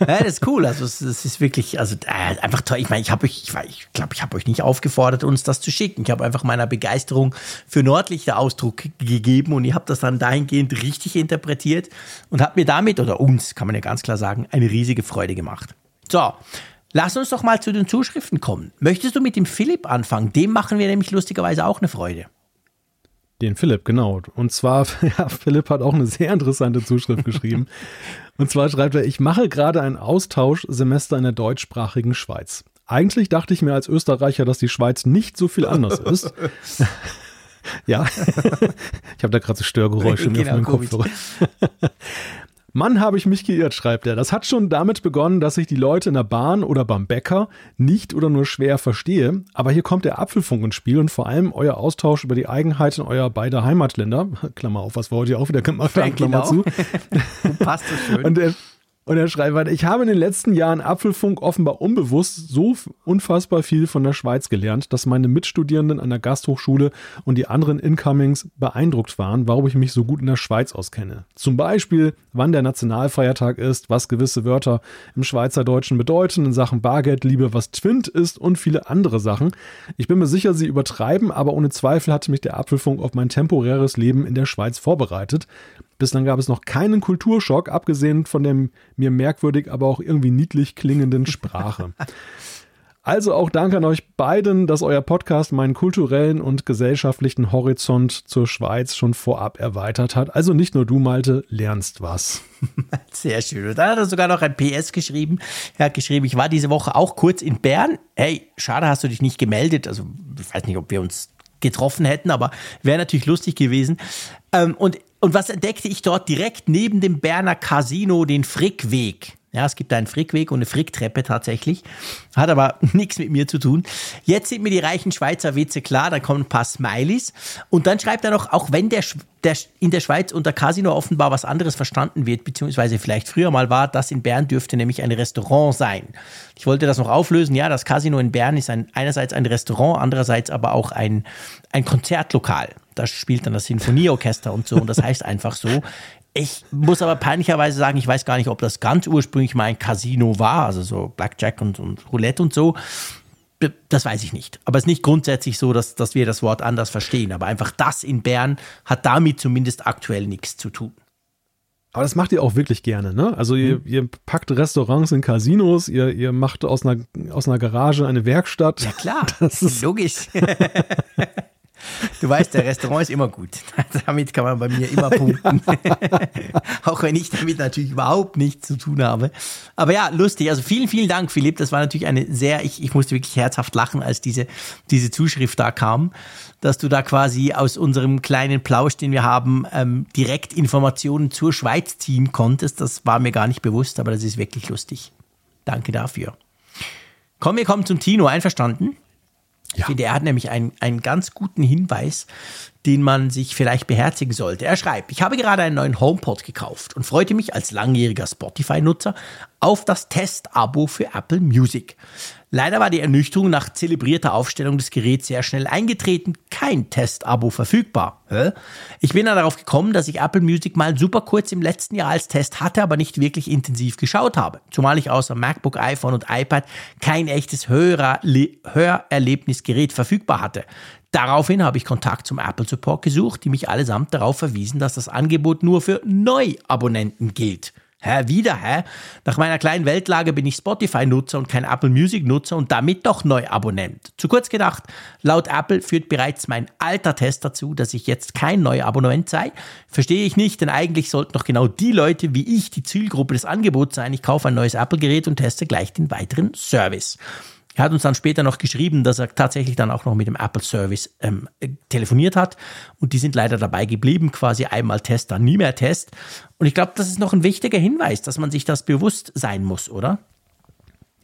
Ja. ja. das ist cool. Also es, es ist wirklich, also äh, einfach toll. Ich meine, ich habe euch, ich, ich glaube, ich habe euch nicht aufgefordert, uns das zu schicken. Ich habe einfach meiner Begeisterung für Nordlichter Ausdruck gegeben und ihr habt das dann dahingehend richtig interpretiert und habt mir damit, oder uns, kann man ja ganz klar sagen, eine riesige Freude gemacht. So, Lass uns doch mal zu den Zuschriften kommen. Möchtest du mit dem Philipp anfangen? Dem machen wir nämlich lustigerweise auch eine Freude. Den Philipp, genau. Und zwar, ja, Philipp hat auch eine sehr interessante Zuschrift geschrieben. Und zwar schreibt er, ich mache gerade ein Austauschsemester in der deutschsprachigen Schweiz. Eigentlich dachte ich mir als Österreicher, dass die Schweiz nicht so viel anders ist. ja, ich habe da gerade so Störgeräusche genau, auf meinem Kopfhörer. Mann, habe ich mich geirrt, schreibt er. Das hat schon damit begonnen, dass ich die Leute in der Bahn oder beim Bäcker nicht oder nur schwer verstehe. Aber hier kommt der Apfelfunk ins Spiel und vor allem euer Austausch über die Eigenheiten eurer beiden Heimatländer. Klammer auf, was wir heute auch wieder gemacht haben, Klammer genau. zu. Passt so schön. Und er, und er schreibt weiter, ich habe in den letzten Jahren Apfelfunk offenbar unbewusst so unfassbar viel von der Schweiz gelernt, dass meine Mitstudierenden an der Gasthochschule und die anderen Incomings beeindruckt waren, warum ich mich so gut in der Schweiz auskenne. Zum Beispiel, wann der Nationalfeiertag ist, was gewisse Wörter im Schweizerdeutschen bedeuten, in Sachen Bargeldliebe, was Twint ist und viele andere Sachen. Ich bin mir sicher, sie übertreiben, aber ohne Zweifel hatte mich der Apfelfunk auf mein temporäres Leben in der Schweiz vorbereitet. Bislang gab es noch keinen Kulturschock, abgesehen von dem mir merkwürdig, aber auch irgendwie niedlich klingenden Sprache. Also auch danke an euch beiden, dass euer Podcast meinen kulturellen und gesellschaftlichen Horizont zur Schweiz schon vorab erweitert hat. Also nicht nur du, Malte, lernst was. Sehr schön. Und dann hat er sogar noch ein PS geschrieben. Er hat geschrieben, ich war diese Woche auch kurz in Bern. Hey, schade, hast du dich nicht gemeldet. Also ich weiß nicht, ob wir uns getroffen hätten, aber wäre natürlich lustig gewesen. Ähm, und und was entdeckte ich dort direkt neben dem Berner Casino, den Frickweg? Ja, es gibt einen Frickweg und eine Fricktreppe tatsächlich. Hat aber nichts mit mir zu tun. Jetzt sind mir die reichen Schweizer Witze klar, da kommen ein paar Smileys. Und dann schreibt er noch, auch wenn der, der in der Schweiz unter Casino offenbar was anderes verstanden wird, beziehungsweise vielleicht früher mal war, das in Bern dürfte nämlich ein Restaurant sein. Ich wollte das noch auflösen. Ja, das Casino in Bern ist ein, einerseits ein Restaurant, andererseits aber auch ein, ein Konzertlokal. Da spielt dann das Sinfonieorchester und so. Und das heißt einfach so. Ich muss aber peinlicherweise sagen, ich weiß gar nicht, ob das ganz ursprünglich mal ein Casino war, also so Blackjack und, und Roulette und so. Das weiß ich nicht. Aber es ist nicht grundsätzlich so, dass, dass wir das Wort anders verstehen. Aber einfach das in Bern hat damit zumindest aktuell nichts zu tun. Aber das macht ihr auch wirklich gerne, ne? Also ihr, hm. ihr packt Restaurants in Casinos, ihr, ihr macht aus einer, aus einer Garage eine Werkstatt. Ja klar, das ist logisch. Du weißt, der Restaurant ist immer gut. damit kann man bei mir immer punkten. Auch wenn ich damit natürlich überhaupt nichts zu tun habe. Aber ja, lustig. Also vielen, vielen Dank, Philipp. Das war natürlich eine sehr, ich, ich musste wirklich herzhaft lachen, als diese, diese Zuschrift da kam, dass du da quasi aus unserem kleinen Plausch, den wir haben, ähm, direkt Informationen zur Schweiz ziehen konntest. Das war mir gar nicht bewusst, aber das ist wirklich lustig. Danke dafür. Komm, wir kommen zum Tino. Einverstanden? Ich ja. finde, er hat nämlich einen, einen ganz guten Hinweis, den man sich vielleicht beherzigen sollte. Er schreibt, ich habe gerade einen neuen HomePod gekauft und freute mich als langjähriger Spotify-Nutzer auf das Test-Abo für Apple Music. Leider war die Ernüchterung nach zelebrierter Aufstellung des Geräts sehr schnell eingetreten. Kein Test-Abo verfügbar. Ich bin dann darauf gekommen, dass ich Apple Music mal super kurz im letzten Jahr als Test hatte, aber nicht wirklich intensiv geschaut habe. Zumal ich außer MacBook, iPhone und iPad kein echtes Hörerlebnisgerät verfügbar hatte. Daraufhin habe ich Kontakt zum Apple Support gesucht, die mich allesamt darauf verwiesen, dass das Angebot nur für Neuabonnenten gilt. Hä, wieder, hä? Nach meiner kleinen Weltlage bin ich Spotify-Nutzer und kein Apple Music-Nutzer und damit doch Neuabonnent. Zu kurz gedacht, laut Apple führt bereits mein alter Test dazu, dass ich jetzt kein Neuabonnent sei. Verstehe ich nicht, denn eigentlich sollten doch genau die Leute wie ich die Zielgruppe des Angebots sein. Ich kaufe ein neues Apple-Gerät und teste gleich den weiteren Service. Er hat uns dann später noch geschrieben, dass er tatsächlich dann auch noch mit dem Apple Service ähm, telefoniert hat. Und die sind leider dabei geblieben, quasi einmal Test, dann nie mehr Test. Und ich glaube, das ist noch ein wichtiger Hinweis, dass man sich das bewusst sein muss, oder?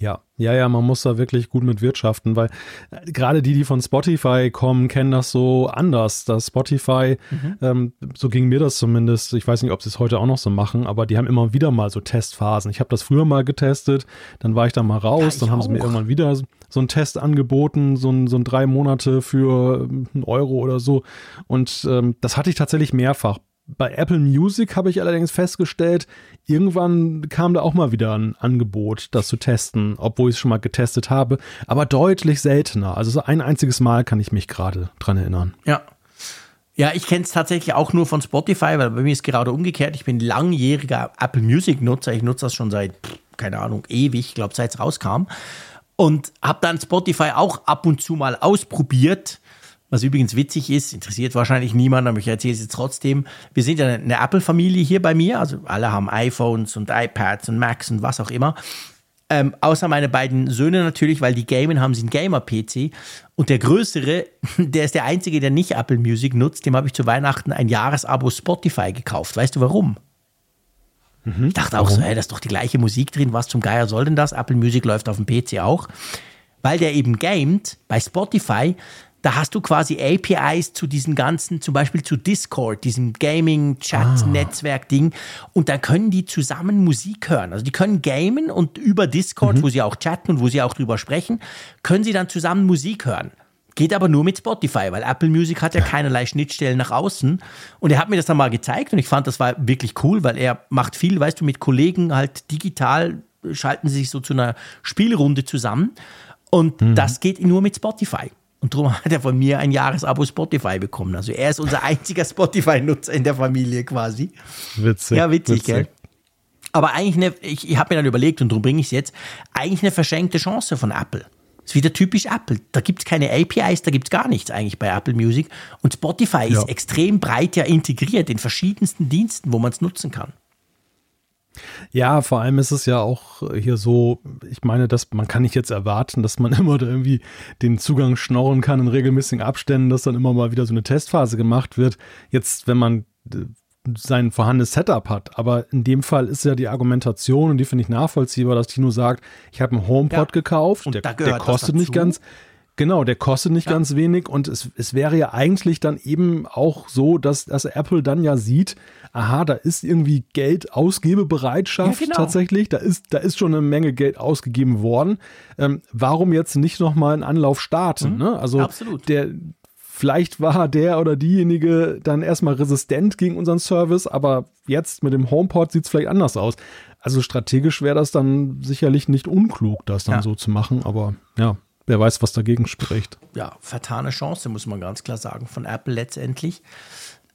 Ja, ja, ja, man muss da wirklich gut mit wirtschaften, weil äh, gerade die, die von Spotify kommen, kennen das so anders. Das Spotify, mhm. ähm, so ging mir das zumindest. Ich weiß nicht, ob sie es heute auch noch so machen, aber die haben immer wieder mal so Testphasen. Ich habe das früher mal getestet, dann war ich da mal raus, ja, dann haben auch. sie mir irgendwann wieder so einen Test angeboten, so ein, so ein drei Monate für ähm, einen Euro oder so. Und ähm, das hatte ich tatsächlich mehrfach bei Apple Music habe ich allerdings festgestellt, irgendwann kam da auch mal wieder ein Angebot, das zu testen, obwohl ich es schon mal getestet habe, aber deutlich seltener. Also so ein einziges Mal kann ich mich gerade dran erinnern. Ja. Ja, ich kenne es tatsächlich auch nur von Spotify, weil bei mir ist gerade umgekehrt. Ich bin langjähriger Apple Music Nutzer. Ich nutze das schon seit keine Ahnung, ewig, glaube seit es rauskam. Und habe dann Spotify auch ab und zu mal ausprobiert. Was übrigens witzig ist, interessiert wahrscheinlich niemand, aber ich erzähle es jetzt trotzdem. Wir sind ja eine Apple-Familie hier bei mir, also alle haben iPhones und iPads und Macs und was auch immer. Ähm, außer meine beiden Söhne natürlich, weil die gamen, haben sie einen Gamer-PC. Und der größere, der ist der einzige, der nicht Apple Music nutzt, dem habe ich zu Weihnachten ein Jahresabo Spotify gekauft. Weißt du warum? Mhm. Ich dachte auch warum? so, hey, da ist doch die gleiche Musik drin, was zum Geier soll denn das? Apple Music läuft auf dem PC auch. Weil der eben gamet bei Spotify, da hast du quasi APIs zu diesen ganzen, zum Beispiel zu Discord, diesem Gaming-Chat-Netzwerk-Ding. Und dann können die zusammen Musik hören. Also die können gamen und über Discord, mhm. wo sie auch chatten und wo sie auch drüber sprechen, können sie dann zusammen Musik hören. Geht aber nur mit Spotify, weil Apple Music hat ja keinerlei Schnittstellen nach außen. Und er hat mir das dann mal gezeigt und ich fand, das war wirklich cool, weil er macht viel, weißt du, mit Kollegen halt digital schalten sie sich so zu einer Spielrunde zusammen. Und mhm. das geht nur mit Spotify. Und darum hat er von mir ein Jahresabo Spotify bekommen. Also er ist unser einziger Spotify-Nutzer in der Familie quasi. Witzig. Ja, witzig, witzig. gell? Aber eigentlich eine, ich, ich habe mir dann überlegt und darum bringe ich es jetzt, eigentlich eine verschenkte Chance von Apple. Ist wieder typisch Apple. Da gibt es keine APIs, da gibt es gar nichts eigentlich bei Apple Music. Und Spotify ja. ist extrem breit ja integriert in verschiedensten Diensten, wo man es nutzen kann. Ja, vor allem ist es ja auch hier so, ich meine, dass man kann nicht jetzt erwarten, dass man immer da irgendwie den Zugang schnorren kann in regelmäßigen Abständen, dass dann immer mal wieder so eine Testphase gemacht wird. Jetzt, wenn man äh, sein vorhandenes Setup hat. Aber in dem Fall ist ja die Argumentation, und die finde ich nachvollziehbar, dass Tino sagt, ich habe einen HomePod ja, gekauft, der, der kostet nicht ganz, Genau, der kostet nicht ja. ganz wenig und es, es wäre ja eigentlich dann eben auch so, dass, dass Apple dann ja sieht, aha, da ist irgendwie Geldausgebebereitschaft ja, genau. tatsächlich, da ist, da ist schon eine Menge Geld ausgegeben worden. Ähm, warum jetzt nicht nochmal einen Anlauf starten? Mhm, ne? Also absolut. der vielleicht war der oder diejenige dann erstmal resistent gegen unseren Service, aber jetzt mit dem HomePod sieht es vielleicht anders aus. Also strategisch wäre das dann sicherlich nicht unklug, das dann ja. so zu machen, aber ja, wer weiß, was dagegen spricht. Ja, vertane Chance, muss man ganz klar sagen, von Apple letztendlich.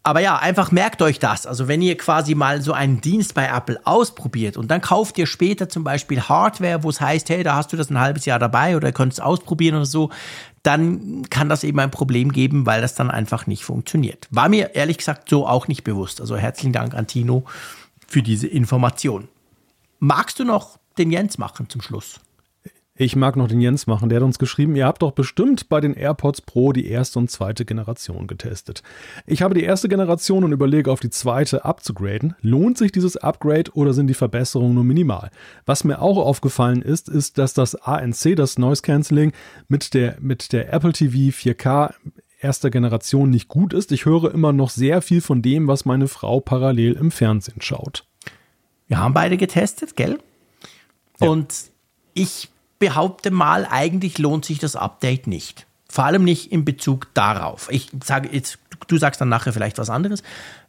Aber ja, einfach merkt euch das. Also wenn ihr quasi mal so einen Dienst bei Apple ausprobiert und dann kauft ihr später zum Beispiel Hardware, wo es heißt, hey, da hast du das ein halbes Jahr dabei oder ihr könnt es ausprobieren oder so, dann kann das eben ein Problem geben, weil das dann einfach nicht funktioniert. War mir ehrlich gesagt so auch nicht bewusst. Also herzlichen Dank an Tino für diese Information. Magst du noch den Jens machen zum Schluss? Ich mag noch den Jens machen, der hat uns geschrieben, ihr habt doch bestimmt bei den AirPods Pro die erste und zweite Generation getestet. Ich habe die erste Generation und überlege auf die zweite abzugraden. Lohnt sich dieses Upgrade oder sind die Verbesserungen nur minimal? Was mir auch aufgefallen ist, ist, dass das ANC, das Noise Cancelling, mit der, mit der Apple TV 4K erster Generation nicht gut ist. Ich höre immer noch sehr viel von dem, was meine Frau parallel im Fernsehen schaut. Wir haben beide getestet, gell? Ja. Und ich behaupte mal, eigentlich lohnt sich das Update nicht. Vor allem nicht in Bezug darauf. Ich sage jetzt, du sagst dann nachher vielleicht was anderes.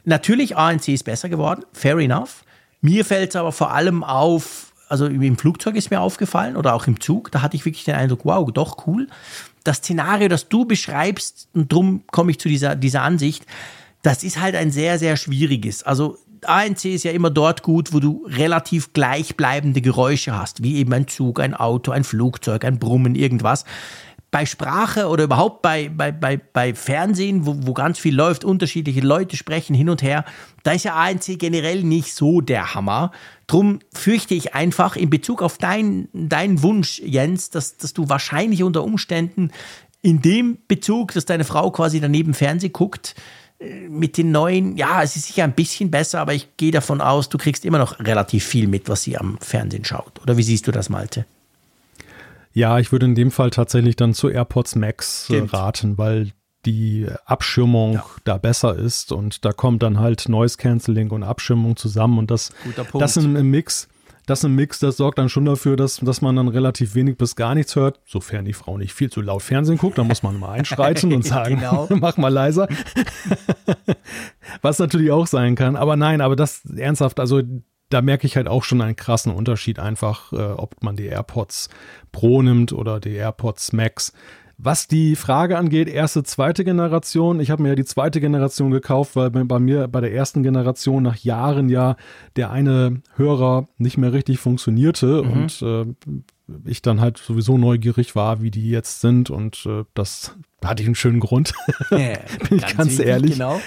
Natürlich, ANC ist besser geworden, fair enough. Mir fällt es aber vor allem auf, also im Flugzeug ist mir aufgefallen oder auch im Zug, da hatte ich wirklich den Eindruck, wow, doch cool. Das Szenario, das du beschreibst, und darum komme ich zu dieser, dieser Ansicht, das ist halt ein sehr, sehr schwieriges. Also ANC ist ja immer dort gut, wo du relativ gleichbleibende Geräusche hast, wie eben ein Zug, ein Auto, ein Flugzeug, ein Brummen, irgendwas. Bei Sprache oder überhaupt bei, bei, bei, bei Fernsehen, wo, wo ganz viel läuft, unterschiedliche Leute sprechen hin und her, da ist ja ANC generell nicht so der Hammer. Drum fürchte ich einfach in Bezug auf deinen dein Wunsch, Jens, dass, dass du wahrscheinlich unter Umständen in dem Bezug, dass deine Frau quasi daneben Fernsehen guckt, mit den neuen, ja, es ist sicher ein bisschen besser, aber ich gehe davon aus, du kriegst immer noch relativ viel mit, was sie am Fernsehen schaut. Oder wie siehst du das, Malte? Ja, ich würde in dem Fall tatsächlich dann zu AirPods Max äh, Stimmt. raten, weil die Abschirmung ja. da besser ist und da kommt dann halt Noise Cancelling und Abschirmung zusammen und das, das im, im Mix das im Mix, das sorgt dann schon dafür, dass, dass man dann relativ wenig bis gar nichts hört, sofern die Frau nicht viel zu laut Fernsehen guckt, dann muss man mal einschreiten und sagen, genau. mach mal leiser. Was natürlich auch sein kann. Aber nein, aber das ernsthaft, also da merke ich halt auch schon einen krassen Unterschied einfach, äh, ob man die AirPods Pro nimmt oder die AirPods Max Was die Frage angeht, erste, zweite Generation, ich habe mir ja die zweite Generation gekauft, weil bei mir bei der ersten Generation nach Jahren ja der eine Hörer nicht mehr richtig funktionierte mhm. und äh, ich dann halt sowieso neugierig war, wie die jetzt sind und äh, das hatte ich einen schönen Grund, ja, bin ich ganz, ganz ehrlich. Genau.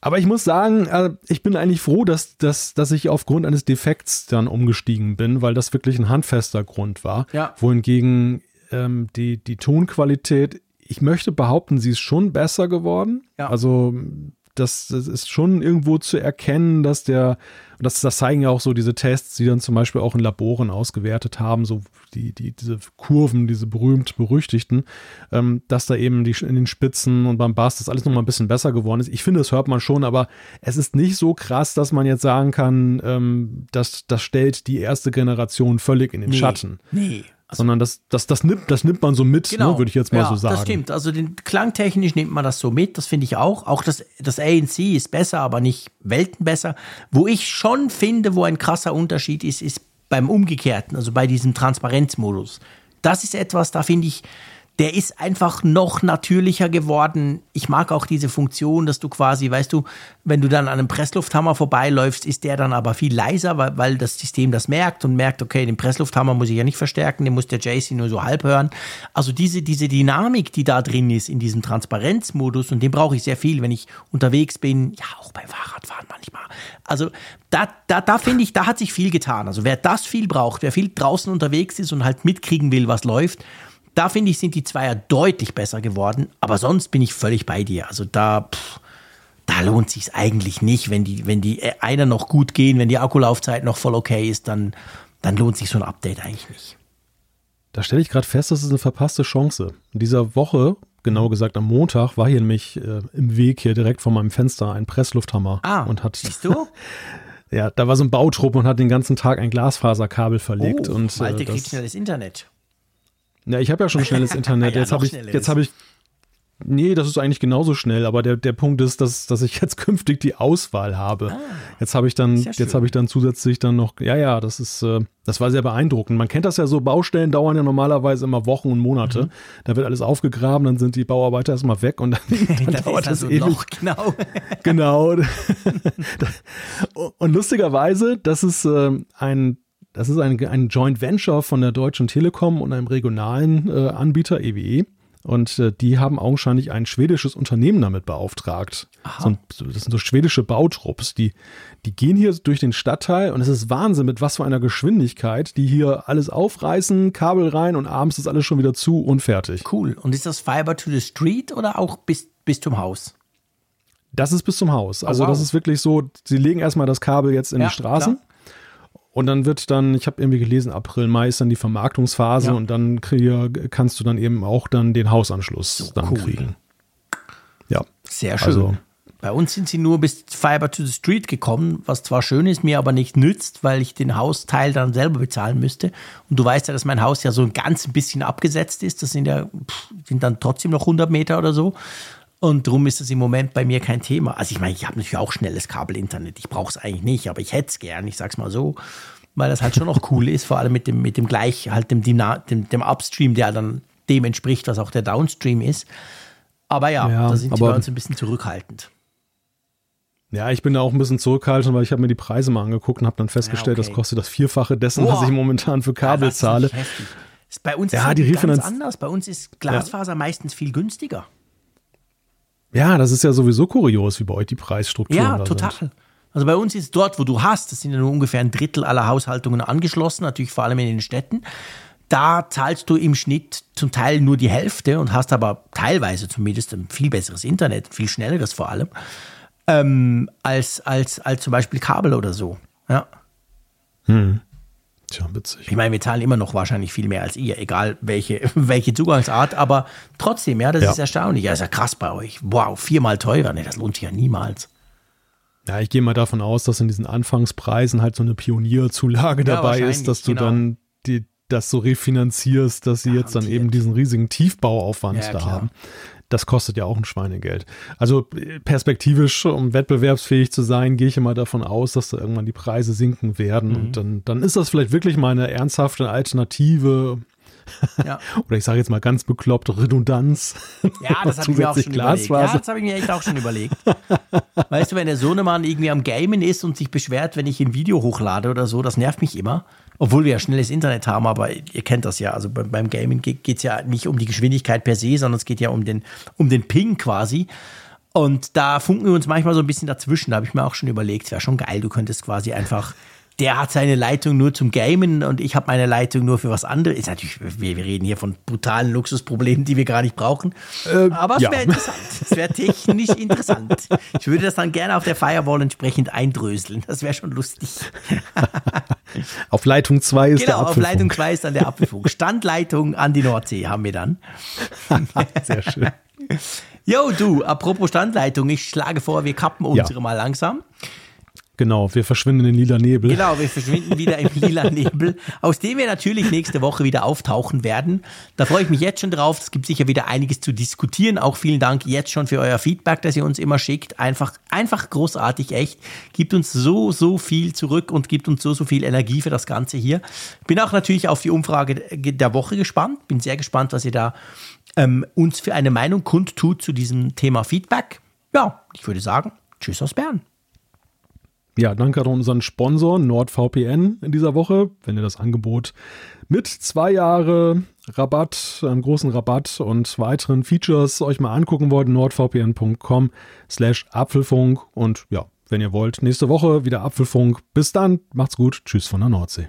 Aber ich muss sagen, äh, ich bin eigentlich froh, dass, dass, dass ich aufgrund eines Defekts dann umgestiegen bin, weil das wirklich ein handfester Grund war. Ja. Wohingegen ähm, die, die Tonqualität, ich möchte behaupten, sie ist schon besser geworden. Ja. Also das, das ist schon irgendwo zu erkennen, dass der, das, das zeigen ja auch so diese Tests, die dann zum Beispiel auch in Laboren ausgewertet haben, so die, die, diese Kurven, diese berühmt-berüchtigten, ähm, dass da eben die, in den Spitzen und beim Bass das alles nochmal ein bisschen besser geworden ist. Ich finde, das hört man schon, aber es ist nicht so krass, dass man jetzt sagen kann, ähm, dass das stellt die erste Generation völlig in den nee, Schatten. Nee, sondern das, das, das, nimmt, das nimmt man so mit, ne, genau. ne, würde ich jetzt mal ja, so sagen. Das stimmt. Also den klangtechnisch nimmt man das so mit, das finde ich auch. Auch das, das ANC ist besser, aber nicht Welten besser. Wo ich schon finde, wo ein krasser Unterschied ist, ist beim Umgekehrten, also bei diesem Transparenzmodus. Das ist etwas, da finde ich, der ist einfach noch natürlicher geworden. Ich mag auch diese Funktion, dass du quasi, weißt du, wenn du dann an einem Presslufthammer vorbeiläufst, ist der dann aber viel leiser, weil, weil das System das merkt und merkt, okay, den Presslufthammer muss ich ja nicht verstärken, den muss der JC nur so halb hören. Also diese, diese Dynamik, die da drin ist in diesem Transparenzmodus und den brauche ich sehr viel, wenn ich unterwegs bin, ja, auch beim Fahrradfahren manchmal. Also da, da, da finde ich, da hat sich viel getan. Also wer das viel braucht, wer viel draußen unterwegs ist und halt mitkriegen will, was läuft, da finde ich, sind die Zweier deutlich besser geworden. Aber sonst bin ich völlig bei dir. Also da, pff, da lohnt sich eigentlich nicht, wenn die, wenn die äh, einer noch gut gehen, wenn die Akkulaufzeit noch voll okay ist, dann, dann lohnt sich so ein Update eigentlich nicht. Da stelle ich gerade fest, das ist eine verpasste Chance. In dieser Woche, genau gesagt am Montag, war hier nämlich äh, im Weg hier direkt vor meinem Fenster ein Presslufthammer. Ah, und hat, siehst du? ja, da war so ein Bautrupp und hat den ganzen Tag ein Glasfaserkabel verlegt. Oh, und, äh, kriegt schnelles Internet. Ja, ich habe ja schon schnelles Internet. ja, jetzt habe ich, jetzt habe ich, nee, das ist eigentlich genauso schnell. Aber der, der Punkt ist, dass, dass ich jetzt künftig die Auswahl habe. Ah, jetzt habe ich dann, ja jetzt habe ich dann zusätzlich dann noch, ja, ja, das ist, äh, das war sehr beeindruckend. Man kennt das ja so, Baustellen dauern ja normalerweise immer Wochen und Monate. Mhm. Da wird alles aufgegraben, dann sind die Bauarbeiter erstmal weg und dann, dann das dauert das ewig. Loch, genau. genau. und lustigerweise, das ist äh, ein das ist ein, ein Joint Venture von der Deutschen Telekom und einem regionalen äh, Anbieter EWE. Und äh, die haben augenscheinlich ein schwedisches Unternehmen damit beauftragt. So, das sind so schwedische Bautrupps, die, die gehen hier durch den Stadtteil und es ist Wahnsinn, mit was für einer Geschwindigkeit, die hier alles aufreißen, Kabel rein und abends ist alles schon wieder zu und fertig. Cool. Und ist das Fiber to the Street oder auch bis, bis zum Haus? Das ist bis zum Haus. Also oh, wow. das ist wirklich so, sie legen erstmal das Kabel jetzt in ja, die Straßen. Klar und dann wird dann, ich habe irgendwie gelesen, April, Mai ist dann die Vermarktungsphase ja. und dann krieg, kannst du dann eben auch dann den Hausanschluss so dann cool. kriegen. Ja. Sehr schön. Also, bei uns sind sie nur bis Fiber to the Street gekommen, was zwar schön ist, mir aber nicht nützt, weil ich den Hausteil dann selber bezahlen müsste. Und du weißt ja, dass mein Haus ja so ein ganz bisschen abgesetzt ist. Das sind ja sind dann trotzdem noch 100 Meter oder so. Und darum ist es im Moment bei mir kein Thema. Also ich meine, ich habe natürlich auch schnelles Kabelinternet. Ich brauche es eigentlich nicht, aber ich hätte es gern, ich sag's mal so. Weil das halt schon noch cool ist, vor allem mit dem, mit dem gleich, halt dem, dem, dem Upstream, der dann dem entspricht, was auch der Downstream ist. Aber ja, ja da sind sie bei uns ein bisschen zurückhaltend. Ja, ich bin da auch ein bisschen zurückhaltend, weil ich habe mir die Preise mal angeguckt und habe dann festgestellt, ja, okay. das kostet das Vierfache dessen, Boah. was ich momentan für Kabel ja, zahle. Ist bei uns ja, ist die ganz anders. Bei uns ist Glasfaser meistens viel günstiger. Ja, das ist ja sowieso kurios, wie bei euch die Preisstrukturen Ja, total. Sind. Also bei uns ist dort, wo du hast, das sind ja nur ungefähr ein Drittel aller Haushaltungen angeschlossen, natürlich vor allem in den Städten. Da zahlst du im Schnitt zum Teil nur die Hälfte und hast aber teilweise zumindest ein viel besseres Internet, viel schnelleres vor allem, ähm, als, als, als zum Beispiel Kabel oder so. Ja. Hm. Tja, witzig. Ich meine, wir zahlen immer noch wahrscheinlich viel mehr als ihr, egal welche, welche Zugangsart, aber trotzdem, ja, das ja. ist erstaunlich. Ja, ist ja krass bei euch. Wow, viermal teurer. Nee, das lohnt sich ja niemals. Ja, ich gehe mal davon aus, dass in diesen Anfangspreisen halt so eine Pionierzulage ja, dabei ist, dass du genau. dann die, das so refinanzierst, dass sie ja, jetzt dann eben diesen riesigen Tiefbauaufwand ja, da klar. haben das kostet ja auch ein Schweinegeld. Also perspektivisch, um wettbewerbsfähig zu sein, gehe ich immer davon aus, dass da irgendwann die Preise sinken werden. Mhm. Und dann, dann ist das vielleicht wirklich mal eine ernsthafte Alternative Ja. Oder ich sage jetzt mal ganz bekloppt Redundanz. Ja, das habe ich mir auch schon überlegt. Ja, das habe ich mir echt auch schon überlegt. weißt du, wenn der Sohnemann irgendwie am Gamen ist und sich beschwert, wenn ich ein Video hochlade oder so, das nervt mich immer. Obwohl wir ja schnelles Internet haben, aber ihr kennt das ja. Also beim Gaming geht es ja nicht um die Geschwindigkeit per se, sondern es geht ja um den, um den Ping quasi. Und da funken wir uns manchmal so ein bisschen dazwischen. Da habe ich mir auch schon überlegt, es wäre schon geil, du könntest quasi einfach der hat seine Leitung nur zum Gamen und ich habe meine Leitung nur für was anderes. Ist natürlich, wir, wir reden hier von brutalen Luxusproblemen, die wir gar nicht brauchen. Äh, Aber es ja. wäre interessant. Es wäre technisch interessant. Ich würde das dann gerne auf der Firewall entsprechend eindröseln. Das wäre schon lustig. auf Leitung 2 ist genau, der Apfelfunk. auf Leitung 2 ist dann der Apfelfunk. Standleitung an die Nordsee haben wir dann. Sehr schön. Jo, du, apropos Standleitung, ich schlage vor, wir kappen unsere ja. mal langsam. Genau, wir verschwinden in lila Nebel. Genau, wir verschwinden wieder im lila Nebel, aus dem wir natürlich nächste Woche wieder auftauchen werden. Da freue ich mich jetzt schon drauf. Es gibt sicher wieder einiges zu diskutieren. Auch vielen Dank jetzt schon für euer Feedback, das ihr uns immer schickt. Einfach, einfach großartig, echt. Gibt uns so, so viel zurück und gibt uns so, so viel Energie für das Ganze hier. Bin auch natürlich auf die Umfrage der Woche gespannt. Bin sehr gespannt, was ihr da ähm, uns für eine Meinung kundtut zu diesem Thema Feedback. Ja, ich würde sagen, tschüss aus Bern. Ja, danke an unseren Sponsor NordVPN in dieser Woche. Wenn ihr das Angebot mit zwei Jahre Rabatt, einem großen Rabatt und weiteren Features euch mal angucken wollt, nordvpn.com slash Apfelfunk. Und ja, wenn ihr wollt, nächste Woche wieder Apfelfunk. Bis dann, macht's gut. Tschüss von der Nordsee.